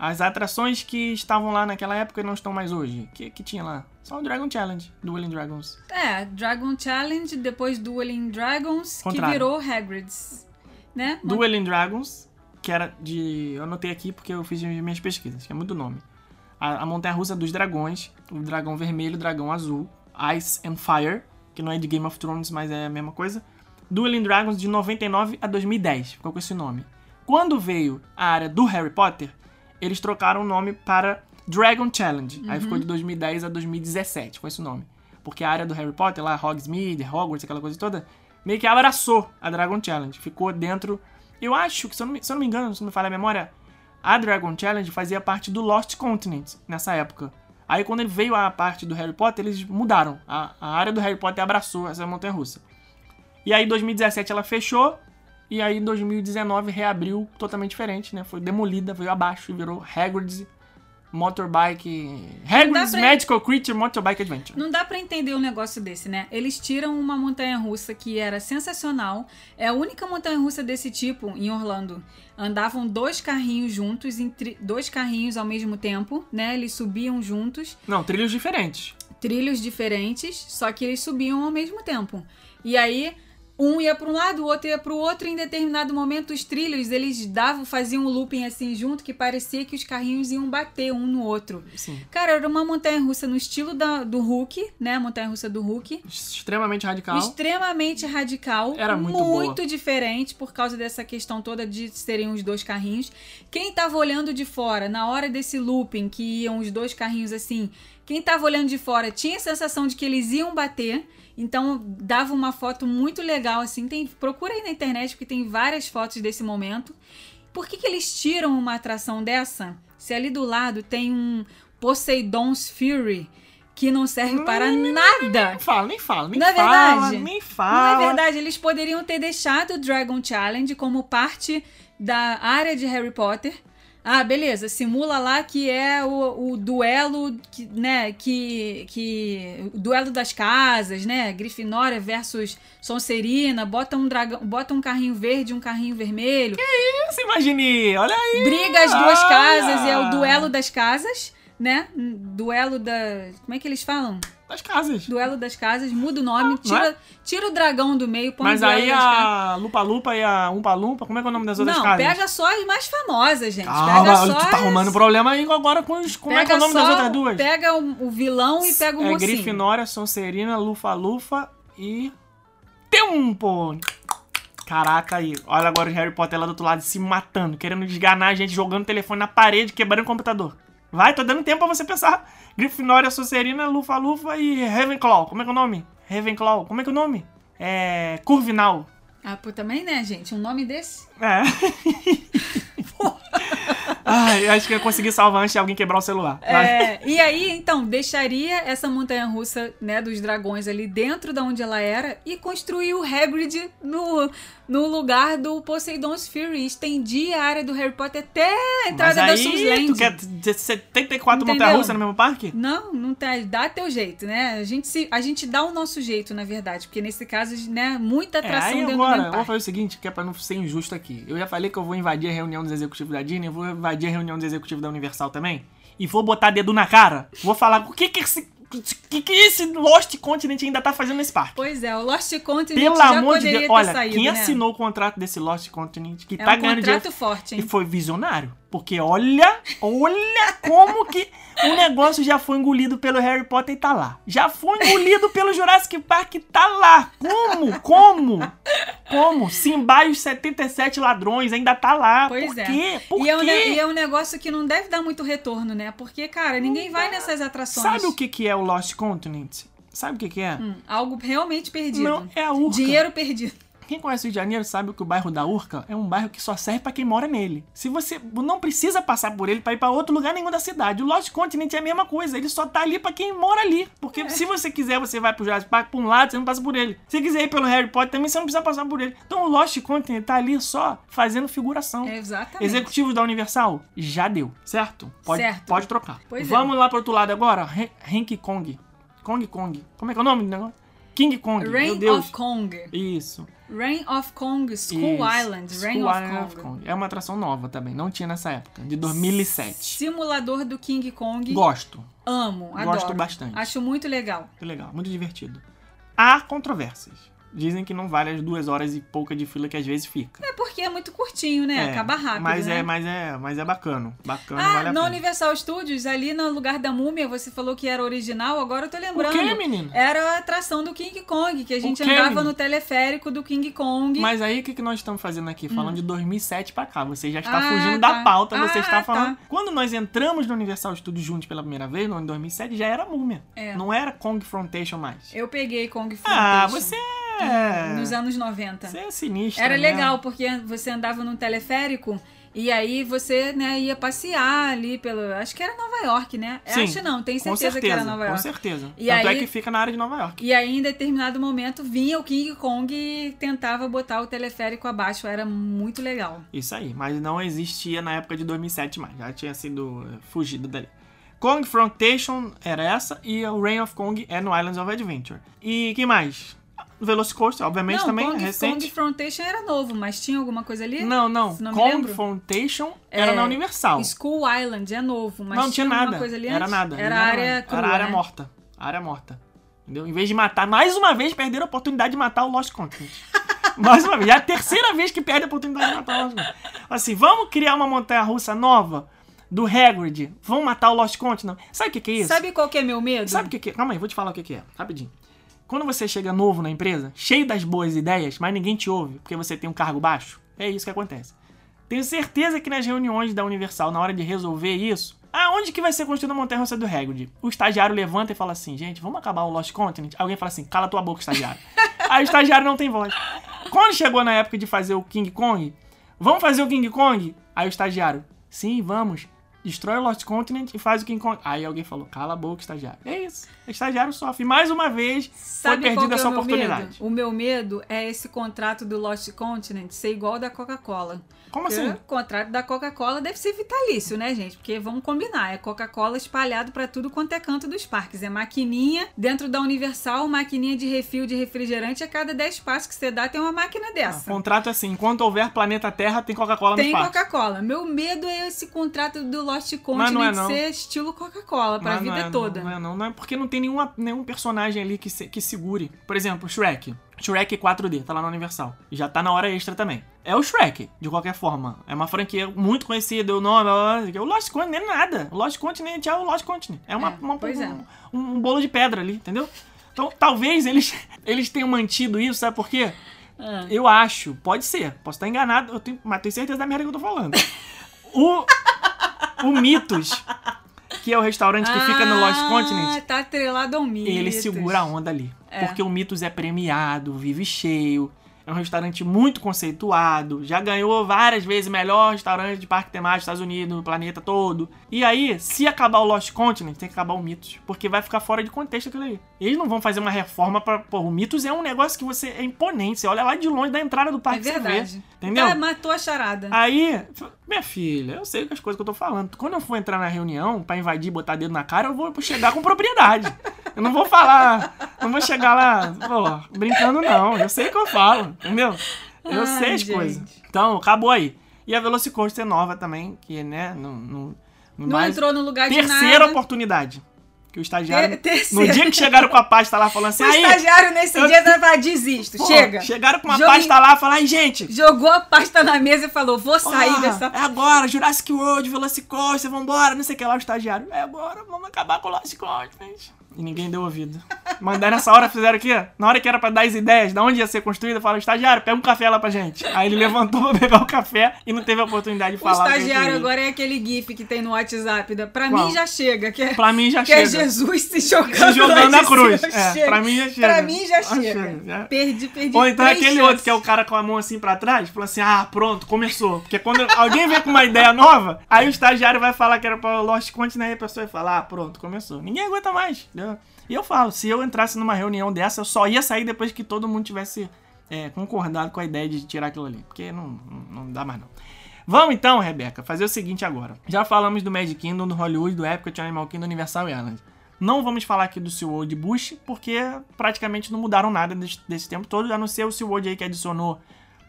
As atrações que estavam lá naquela época e não estão mais hoje. O que, que tinha lá? Só o Dragon Challenge, Dueling Dragons. É, Dragon Challenge, depois Dueling Dragons, Contrário. que virou Hagrid's. Né? Dueling Dragons, que era de. Eu anotei aqui porque eu fiz as minhas pesquisas, que é muito nome. A, a montanha russa dos dragões, o dragão vermelho, o dragão azul, Ice and Fire, que não é de Game of Thrones, mas é a mesma coisa. Dueling Dragons de 99 a 2010, ficou com esse nome. Quando veio a área do Harry Potter, eles trocaram o nome para Dragon Challenge. Aí ficou de 2010 a 2017 com esse nome. Porque a área do Harry Potter, lá, Hogsmeade, Hogwarts, aquela coisa toda, meio que abraçou a Dragon Challenge. Ficou dentro Eu acho que, se eu não me, se eu não me engano, se não me falha a memória, a Dragon Challenge fazia parte do Lost Continent nessa época. Aí quando ele veio a parte do Harry Potter, eles mudaram. A, a área do Harry Potter abraçou essa montanha russa. E aí em 2017 ela fechou. E aí em 2019 reabriu totalmente diferente, né? Foi demolida, veio abaixo e virou Hagrid's Motorbike. Hagrid's pra- Magical Creature Motorbike Adventure. Não dá pra entender um negócio desse, né? Eles tiram uma montanha russa que era sensacional. É a única montanha russa desse tipo em Orlando. Andavam dois carrinhos juntos, em tri- dois carrinhos ao mesmo tempo, né? Eles subiam juntos, Não, trilhos diferentes. trilhos diferentes, só que eles subiam ao mesmo tempo. E aí um ia para um lado, o outro ia para o outro. E em determinado momento, os trilhos eles davam, faziam um looping assim junto que parecia que os carrinhos iam bater um no outro. Sim. Cara, era uma montanha russa no estilo da, do Hulk, né? A montanha russa do Hulk. Extremamente radical. Extremamente radical. Era muito boa. Muito diferente por causa dessa questão toda de serem os dois carrinhos. Quem tava olhando de fora, na hora desse looping, que iam os dois carrinhos assim, quem tava olhando de fora tinha a sensação de que eles iam bater. Então dava uma foto muito legal, assim. Tem, procura aí na internet, porque tem várias fotos desse momento. Por que, que eles tiram uma atração dessa? Se ali do lado tem um Poseidon's Fury que não serve para nada. Nem fala, nem fala, nem Não é fala, verdade? nem Não fala. é verdade, eles poderiam ter deixado o Dragon Challenge como parte da área de Harry Potter. Ah, beleza, simula lá que é o, o duelo, que, né, que, que... O duelo das casas, né? Grifinória versus Sonserina, bota um dragão, bota um carrinho verde e um carrinho vermelho. Você imagine, olha aí. Briga as duas olha. casas, é o duelo das casas, né? Duelo da... Como é que eles falam? Das casas. Duelo das casas, muda o nome, Não é? tira, tira o dragão do meio, põe Mas aí a Lupa Lupa e a Umpa Lumpa, como é que é o nome das outras Não, casas? pega só as mais famosas, gente. Calma, pega só tu tá as- arrumando problema aí agora com os. Como é que é o pega nome das outras duas? Pega o, o vilão e pega o é mocinho. Grifinória, Sonserina, Lufa Lufa e. Tempo! Caraca aí, olha agora o Harry Potter lá do outro lado se matando, querendo desganar a gente, jogando o telefone na parede, quebrando o computador. Vai, tô dando tempo pra você pensar. Grifinória, Sonserina, Lufa Lufa e Ravenclaw. Como é que é o nome? Ravenclaw. Como é que é o nome? É. Curvinal. Ah, pô, também, né, gente? Um nome desse? É. [LAUGHS] Ai, acho que eu consegui salvar antes de alguém quebrar o celular. É, e aí, então, deixaria essa montanha russa, né, dos dragões ali dentro da onde ela era e construir o Hagrid no, no lugar do Poseidon's Fury. Estendia a área do Harry Potter até a Mas entrada da aí, Susland. tu quer dizer 74 Entendeu? montanhas-russas no mesmo parque? Não, não tem. Dá teu jeito, né? A gente, se, a gente dá o nosso jeito, na verdade. Porque nesse caso, né, muita É, atração aí dentro do agora, mesmo eu vou parque. fazer o seguinte, que é pra não ser injusto aqui. Eu já falei que eu vou invadir a reunião dos executivos da Disney, eu vou invadir a reunião dos executivos da Universal também, e vou botar dedo na cara, vou falar o que que esse, que que esse Lost Continent ainda tá fazendo nesse parque. Pois é, o Lost Continent Pelo já amor de Deus, olha, saído, quem né? assinou o contrato desse Lost Continent, que É tá um ganhando dinheiro, contrato forte, e hein? foi visionário. Porque olha, olha como que o negócio já foi engolido pelo Harry Potter e tá lá. Já foi engolido pelo Jurassic Park e tá lá. Como? Como? Como? Simba e os 77 ladrões ainda tá lá. Pois Por é. quê? Por e, é um, quê? e é um negócio que não deve dar muito retorno, né? Porque, cara, ninguém vai nessas atrações. Sabe o que que é o Lost Continent? Sabe o que que é? Hum, algo realmente perdido. Não, é a Urca. Dinheiro perdido. Quem conhece o Rio de Janeiro sabe que o bairro da Urca é um bairro que só serve pra quem mora nele. Se você não precisa passar por ele pra ir pra outro lugar nenhum da cidade. O Lost Continent é a mesma coisa, ele só tá ali pra quem mora ali. Porque É. se você quiser, você vai pro Jurassic Park por um lado, você não passa por ele. Se quiser ir pelo Harry Potter também, você não precisa passar por ele. Então o Lost Continent tá ali só fazendo figuração. É, exatamente. Executivos da Universal, já deu, certo? Pode, Certo. pode trocar. Pois é. Vamos lá pro outro lado agora. Hen- Hank Kong. Kong Kong. Como é que é o nome do negócio? King Kong. Deus. of Kong. Isso. Reign of Kong, School Isso. Island. Reign School of Island Kong. É uma atração nova também, não tinha nessa época, de 2007. Simulador do King Kong. Gosto, Amo, adoro. Gosto bastante. Acho muito legal. que legal, muito divertido. Há controvérsias. Dizem que não vale as duas horas e pouca de fila que às vezes fica. É porque é muito curtinho, né? É, Acaba rápido, Mas né? é, mas é, mas é bacana. Bacana, Ah, vale a na pena. Universal Studios, ali no lugar da múmia, você falou que era original, agora eu tô lembrando. O quê, menina? Era a atração do King Kong, que a gente quê, andava no teleférico do King Kong. Mas aí o que, que nós estamos fazendo aqui? Falando de 2007 pra cá. Você já está Hum. Ah, fugindo tá. da pauta, você Ah, está tá. falando. Quando nós entramos no Universal Studios juntos pela primeira vez, no ano 2007, já era múmia. É. Não era Kong Frontation mais. Eu peguei Kong Ah, Frontation. você é. nos anos 90. Você é sinistro. Era né? legal, porque você andava num teleférico e aí você, né, ia passear ali pelo. Acho que era Nova York, né? Sim, Acho não, tenho Com certeza, certeza, que era Nova com York. certeza. E Tanto é aí- que fica na área de Nova York. E aí, em determinado momento, vinha o King Kong e tentava botar o teleférico abaixo. Era muito legal. Isso aí, mas não existia na época de 2007 mais, já tinha sido eh, fugido dali. Kong Frontation era essa e o Reign of Kong é no Islands of Adventure. E que mais? Velocicoaster, obviamente não, também, Kong, recente. Kong Frontation era novo, mas tinha alguma coisa ali? Não, não. Não Kong. Frontation era É, na Universal. School Island é novo, mas não tinha alguma nada. coisa ali era antes? nada. Era área nada. crua, Era área né? morta. Área morta. Entendeu? Em vez de matar, mais uma vez perderam a oportunidade de matar o Lost Continent. [LAUGHS] mais uma vez. É a terceira vez que perde a oportunidade de matar o Lost Continent. Assim, vamos criar uma montanha russa nova do Hagrid. Vamos matar o Lost Continent. Sabe o que, que é isso? Sabe qual que é meu medo? Sabe o que, que é? Calma aí, vou te falar o que, que é. Rapidinho. Quando você chega novo na empresa, cheio das boas ideias, mas ninguém te ouve porque você tem um cargo baixo, é isso que acontece. Tenho certeza que nas reuniões da Universal, na hora de resolver isso, aonde que vai ser construída a montanha russa do Hagrid? O estagiário levanta e fala assim, gente, vamos acabar o Lost Continent? Alguém fala assim, cala tua boca, estagiário. [LAUGHS] Aí o estagiário não tem voz. Quando chegou na época de fazer o King Kong, vamos fazer o King Kong? Aí o estagiário, sim, vamos. Destrói o Lost Continent e faz o King Kong. Aí alguém falou, cala a boca, estagiário. É isso. O estagiário sofre. Mais uma vez, Sabe foi perdida que é essa meu oportunidade. medo? O meu medo é esse contrato do Lost Continent ser igual ao da Coca-Cola. Como Porque assim? O contrato da Coca-Cola deve ser vitalício, né, gente? Porque vamos combinar, é Coca-Cola espalhado pra tudo quanto é canto dos parques. É maquininha dentro da Universal, maquininha de refil de refrigerante. A cada 10 passos que você dá tem uma máquina O dessa. contrato é assim, enquanto houver planeta Terra, tem Coca-Cola no Tem. Coca-Cola. Meu medo é esse contrato do Lost Mas Continent não é, não. ser estilo Coca-Cola pra não vida é, toda. Não, não é, não, não é porque não tem nenhuma, nenhum personagem ali que, se- que segure. Por exemplo, Shrek. Shrek 4D, tá lá na Universal. E já tá na hora extra também. É o Shrek, de qualquer forma. É uma franquia muito conhecida, o nome, o Lost Continent não é nada. O Lost Continent é o Lost Continent. É, uma, É, uma- um, é. Um, um bolo de pedra ali, entendeu? Então, talvez eles, [LAUGHS] eles tenham mantido isso, sabe por quê? Ah. Eu acho, pode ser, posso estar enganado, eu tenho, mas tenho certeza da merda que eu tô falando. [LAUGHS] O, o Mitos, que é o restaurante que fica no Lost Ah, Continent, tá atrelado ao Mitos. ele segura a onda ali. É. Porque o Mitos é premiado, vive cheio. É um restaurante muito conceituado. Já ganhou várias vezes melhor restaurante de parque temático dos Estados Unidos, no planeta todo. E aí, se acabar o Lost Continent, tem que acabar o Mitos. Porque vai ficar fora de contexto aquilo aí. Eles não vão fazer uma reforma pra. Pô, o Mitos é um negócio que você. É imponente. Você olha lá de longe da entrada do É parque. você verdade. vê, entendeu? Ah, matou a charada. Aí, minha filha, eu sei as coisas que eu tô falando. Quando eu for entrar na reunião pra invadir e botar dedo na cara, eu vou chegar com propriedade. Eu não vou falar, não vou chegar lá, pô, brincando não. Eu sei o que eu falo, entendeu? Eu Ai, sei as gente. coisas. Então, acabou aí. E a Velocicoaster nova também, que, né, não... não, Não entrou no lugar de Terceira nada. oportunidade. Que o estagiário... Ter- terceira. No dia que chegaram com a pasta lá falando assim, O estagiário nesse eu- dia vai falar, desisto, pô, chega. Chegaram com uma pasta lá e falaram, ai, gente... Jogou a pasta na mesa e falou, vou sair dessa... É agora, Jurassic World, Velocicoaster, vambora, não sei o que lá, o estagiário. É agora, vamos acabar com o Lost Continent. E ninguém deu ouvido. Mas daí nessa hora fizeram o quê? Na hora que era pra dar as ideias, de onde ia ser construída, falaram, estagiário, pega um café lá pra gente. Aí ele levantou pra pegar o café e não teve a oportunidade de falar. o que estagiário agora é aquele gif que tem no WhatsApp. Da... Pra Qual? mim já chega. Que é, Pra mim já que é chega. Jesus se jogando, Se jogando na cruz. É, pra mim já chega. Pra mim já Ah, chega. chega, já. Perdi, perdi Ou então três aquele chances. outro que é o cara com a mão assim pra trás, falou assim: ah, pronto, começou. Porque quando alguém vem com uma ideia nova, aí o estagiário vai falar que era pra Lost Continent, aí a pessoa vai falar: ah, pronto, começou. Ninguém aguenta mais. E eu falo: se eu entrasse numa reunião dessa, eu só ia sair depois que todo mundo tivesse é, concordado com a ideia de tirar aquilo ali. Porque não, não, não dá mais não. Vamos então, Rebeca, fazer o seguinte agora. Já falamos do Magic Kingdom, do Hollywood, do Epcot, Animal Kingdom, Universal Island. Não vamos falar aqui do SeaWorld Bush, porque praticamente não mudaram nada desse, desse tempo todo, a não ser o SeaWorld aí que adicionou.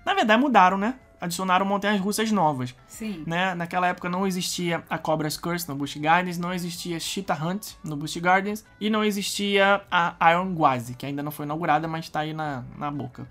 Na verdade, mudaram, né? Adicionaram montanhas russas novas. Sim. Né? Naquela época não existia a Cobra's Curse no Busch Gardens, não existia Cheetah Hunt no Busch Gardens e não existia a Iron Gwazi, que ainda não foi inaugurada, mas tá aí na, na boca.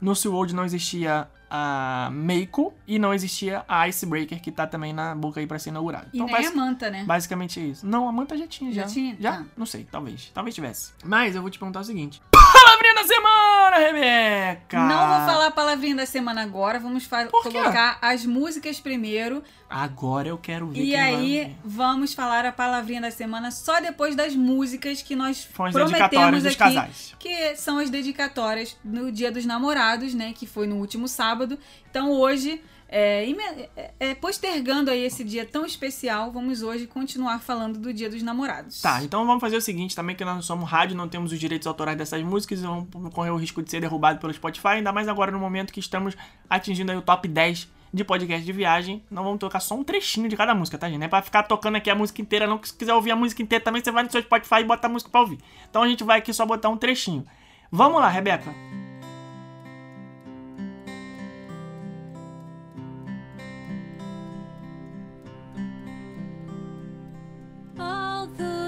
No SeaWorld não existia a Meiko e não existia a Icebreaker, que tá também na boca aí pra ser inaugurada. E Então, nem a basic- manta, né? basicamente é isso. Não, a Manta já tinha, já. Já tinha? Já? Ah. Não sei, talvez. Talvez tivesse. Mas eu vou te perguntar o seguinte. Palavrinha da semana, Rebeca! Não vou falar a palavrinha da semana agora, vamos colocar as músicas primeiro. Agora eu quero ver E aí, vamos falar a palavrinha da semana só depois das músicas que nós as prometemos aqui, casais. que são as dedicatórias no Dia dos Namorados, né, que foi no último sábado. Então hoje, é, é, é, postergando aí esse dia tão especial, vamos hoje continuar falando do Dia dos Namorados. Tá, então vamos fazer o seguinte, também que nós não somos rádio, não temos os direitos autorais dessas músicas, e vamos correr o risco de ser derrubado pelo Spotify, ainda mais agora no momento que estamos atingindo aí o top 10 de podcast de viagem. Não vamos tocar só um trechinho de cada música, tá, gente? Não é pra ficar tocando aqui a música inteira, não. Se quiser ouvir a música inteira também, você vai no seu Spotify e bota a música pra ouvir. Então a gente vai aqui só botar um trechinho. Vamos lá, Rebeca.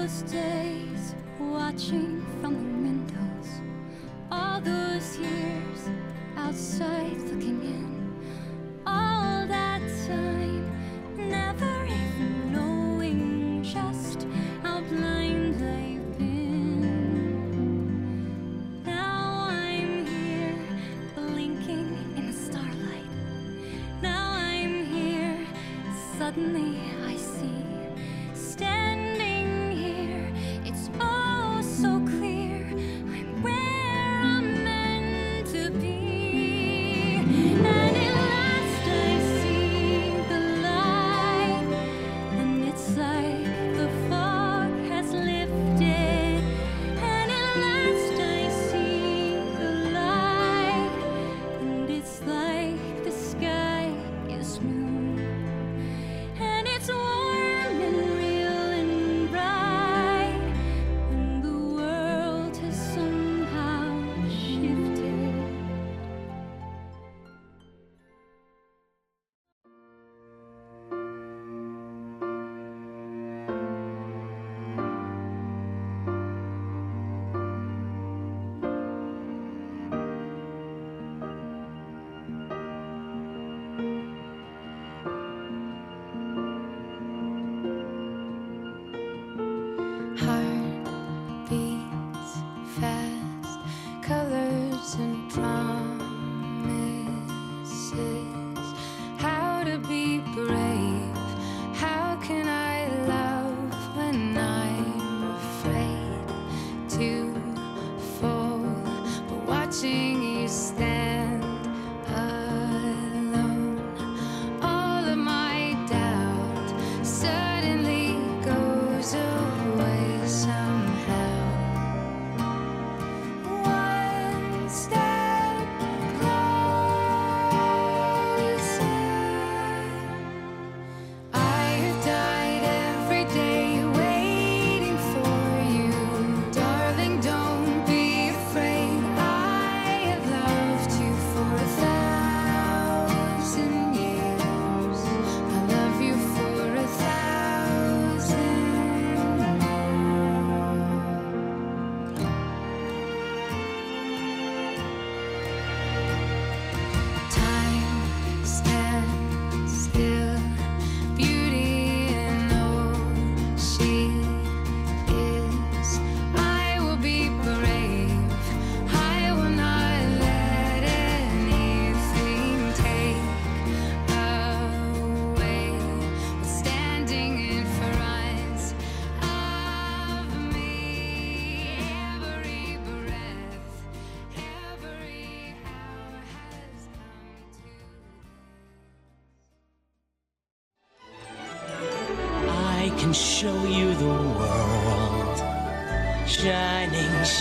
Those days watching from the windows, all those years outside looking in, all that time never even knowing just how blind I've been. Now I'm here blinking in the starlight. Now I'm here, suddenly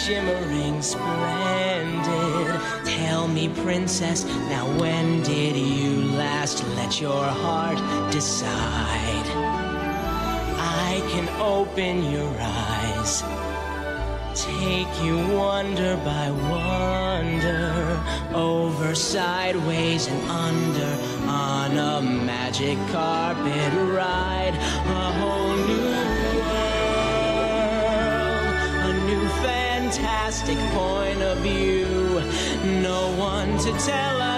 shimmering, splendid. Tell me, princess, now when did you last let your heart decide? I can open your eyes. Take you wonder by wonder, over, sideways, and under, on a magic carpet ride, a fantastic point of view. No one to tell us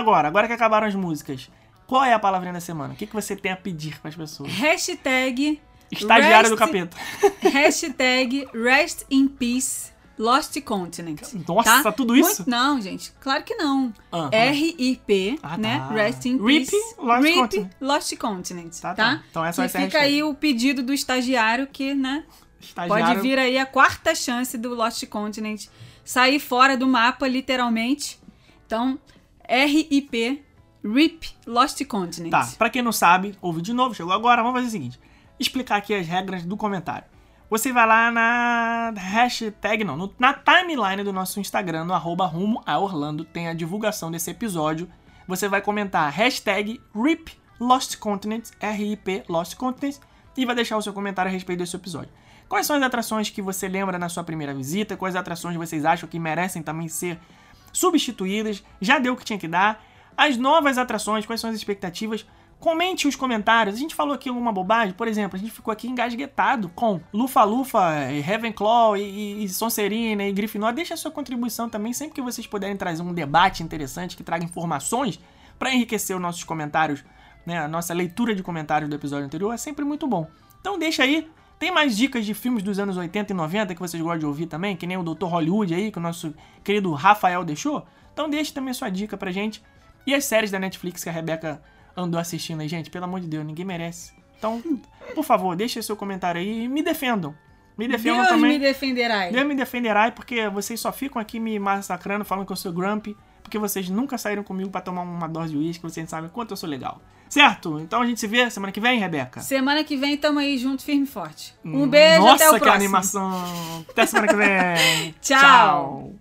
agora, agora que acabaram as músicas. Qual é a palavrinha da semana? O que, que você tem a pedir para as pessoas? Hashtag. Estagiário do rest- capeta. [LAUGHS] Hashtag Rest in Peace Lost Continent. Nossa, tá? tudo isso? Muito- não, gente, claro que não. Aham. R-I-P, Ah, né? tá. Rest in RIP, Peace. Lost RIP, Continent. Lost Continent. Tá, Tá, tá. Então essa vai que ser a fica aí o pedido do estagiário que, né? Estagiário. Pode vir aí a quarta chance do Lost Continent sair fora do mapa, literalmente. Então, RIP, RIP, Lost Continent. Tá, pra quem não sabe, ouve de novo, chegou agora, vamos fazer o seguinte. Explicar aqui as regras do comentário. Você vai lá na hashtag, não, no- na timeline do nosso Instagram, no arroba rumo a Orlando, tem a divulgação desse episódio. Você vai comentar hashtag RIP Lost Continent, R-I-P Lost Continent, e vai deixar o seu comentário a respeito desse episódio. Quais são as atrações que você lembra na sua primeira visita? Quais atrações vocês acham que merecem também ser substituídas? Já deu o que tinha que dar? As novas atrações, quais são as expectativas? Comente os comentários. A gente falou aqui alguma bobagem, por exemplo, a gente ficou aqui engasguetado com Lufa-Lufa, e Ravenclaw e, e Sonserina e Grifinória. Deixa a sua contribuição também, sempre que vocês puderem trazer um debate interessante que traga informações para enriquecer os nossos comentários, né, a nossa leitura de comentários do episódio anterior é sempre muito bom. Então deixa aí. Tem mais dicas de filmes dos anos 80 e 90 que vocês gostam de ouvir também, que nem o Dr. Hollywood aí, que o nosso querido Rafael deixou? Então deixe também a sua dica pra gente. E as séries da Netflix que a Rebeca andou assistindo aí, gente, pelo amor de Deus, ninguém merece. Então, por favor, deixe seu comentário aí e me defendam. Me defendam Deus também. me defenderá. Deus me defenderá, porque vocês só ficam aqui me massacrando, falando que eu sou grumpy, porque vocês nunca saíram comigo pra tomar uma dose de uísque, vocês sabem quanto eu sou legal. Certo? Então a gente se vê semana que vem, Rebeca? Semana que vem tamo aí junto, firme e forte. Um beijo, Nossa, até o que próximo. animação! Até semana que vem! [LAUGHS] Tchau.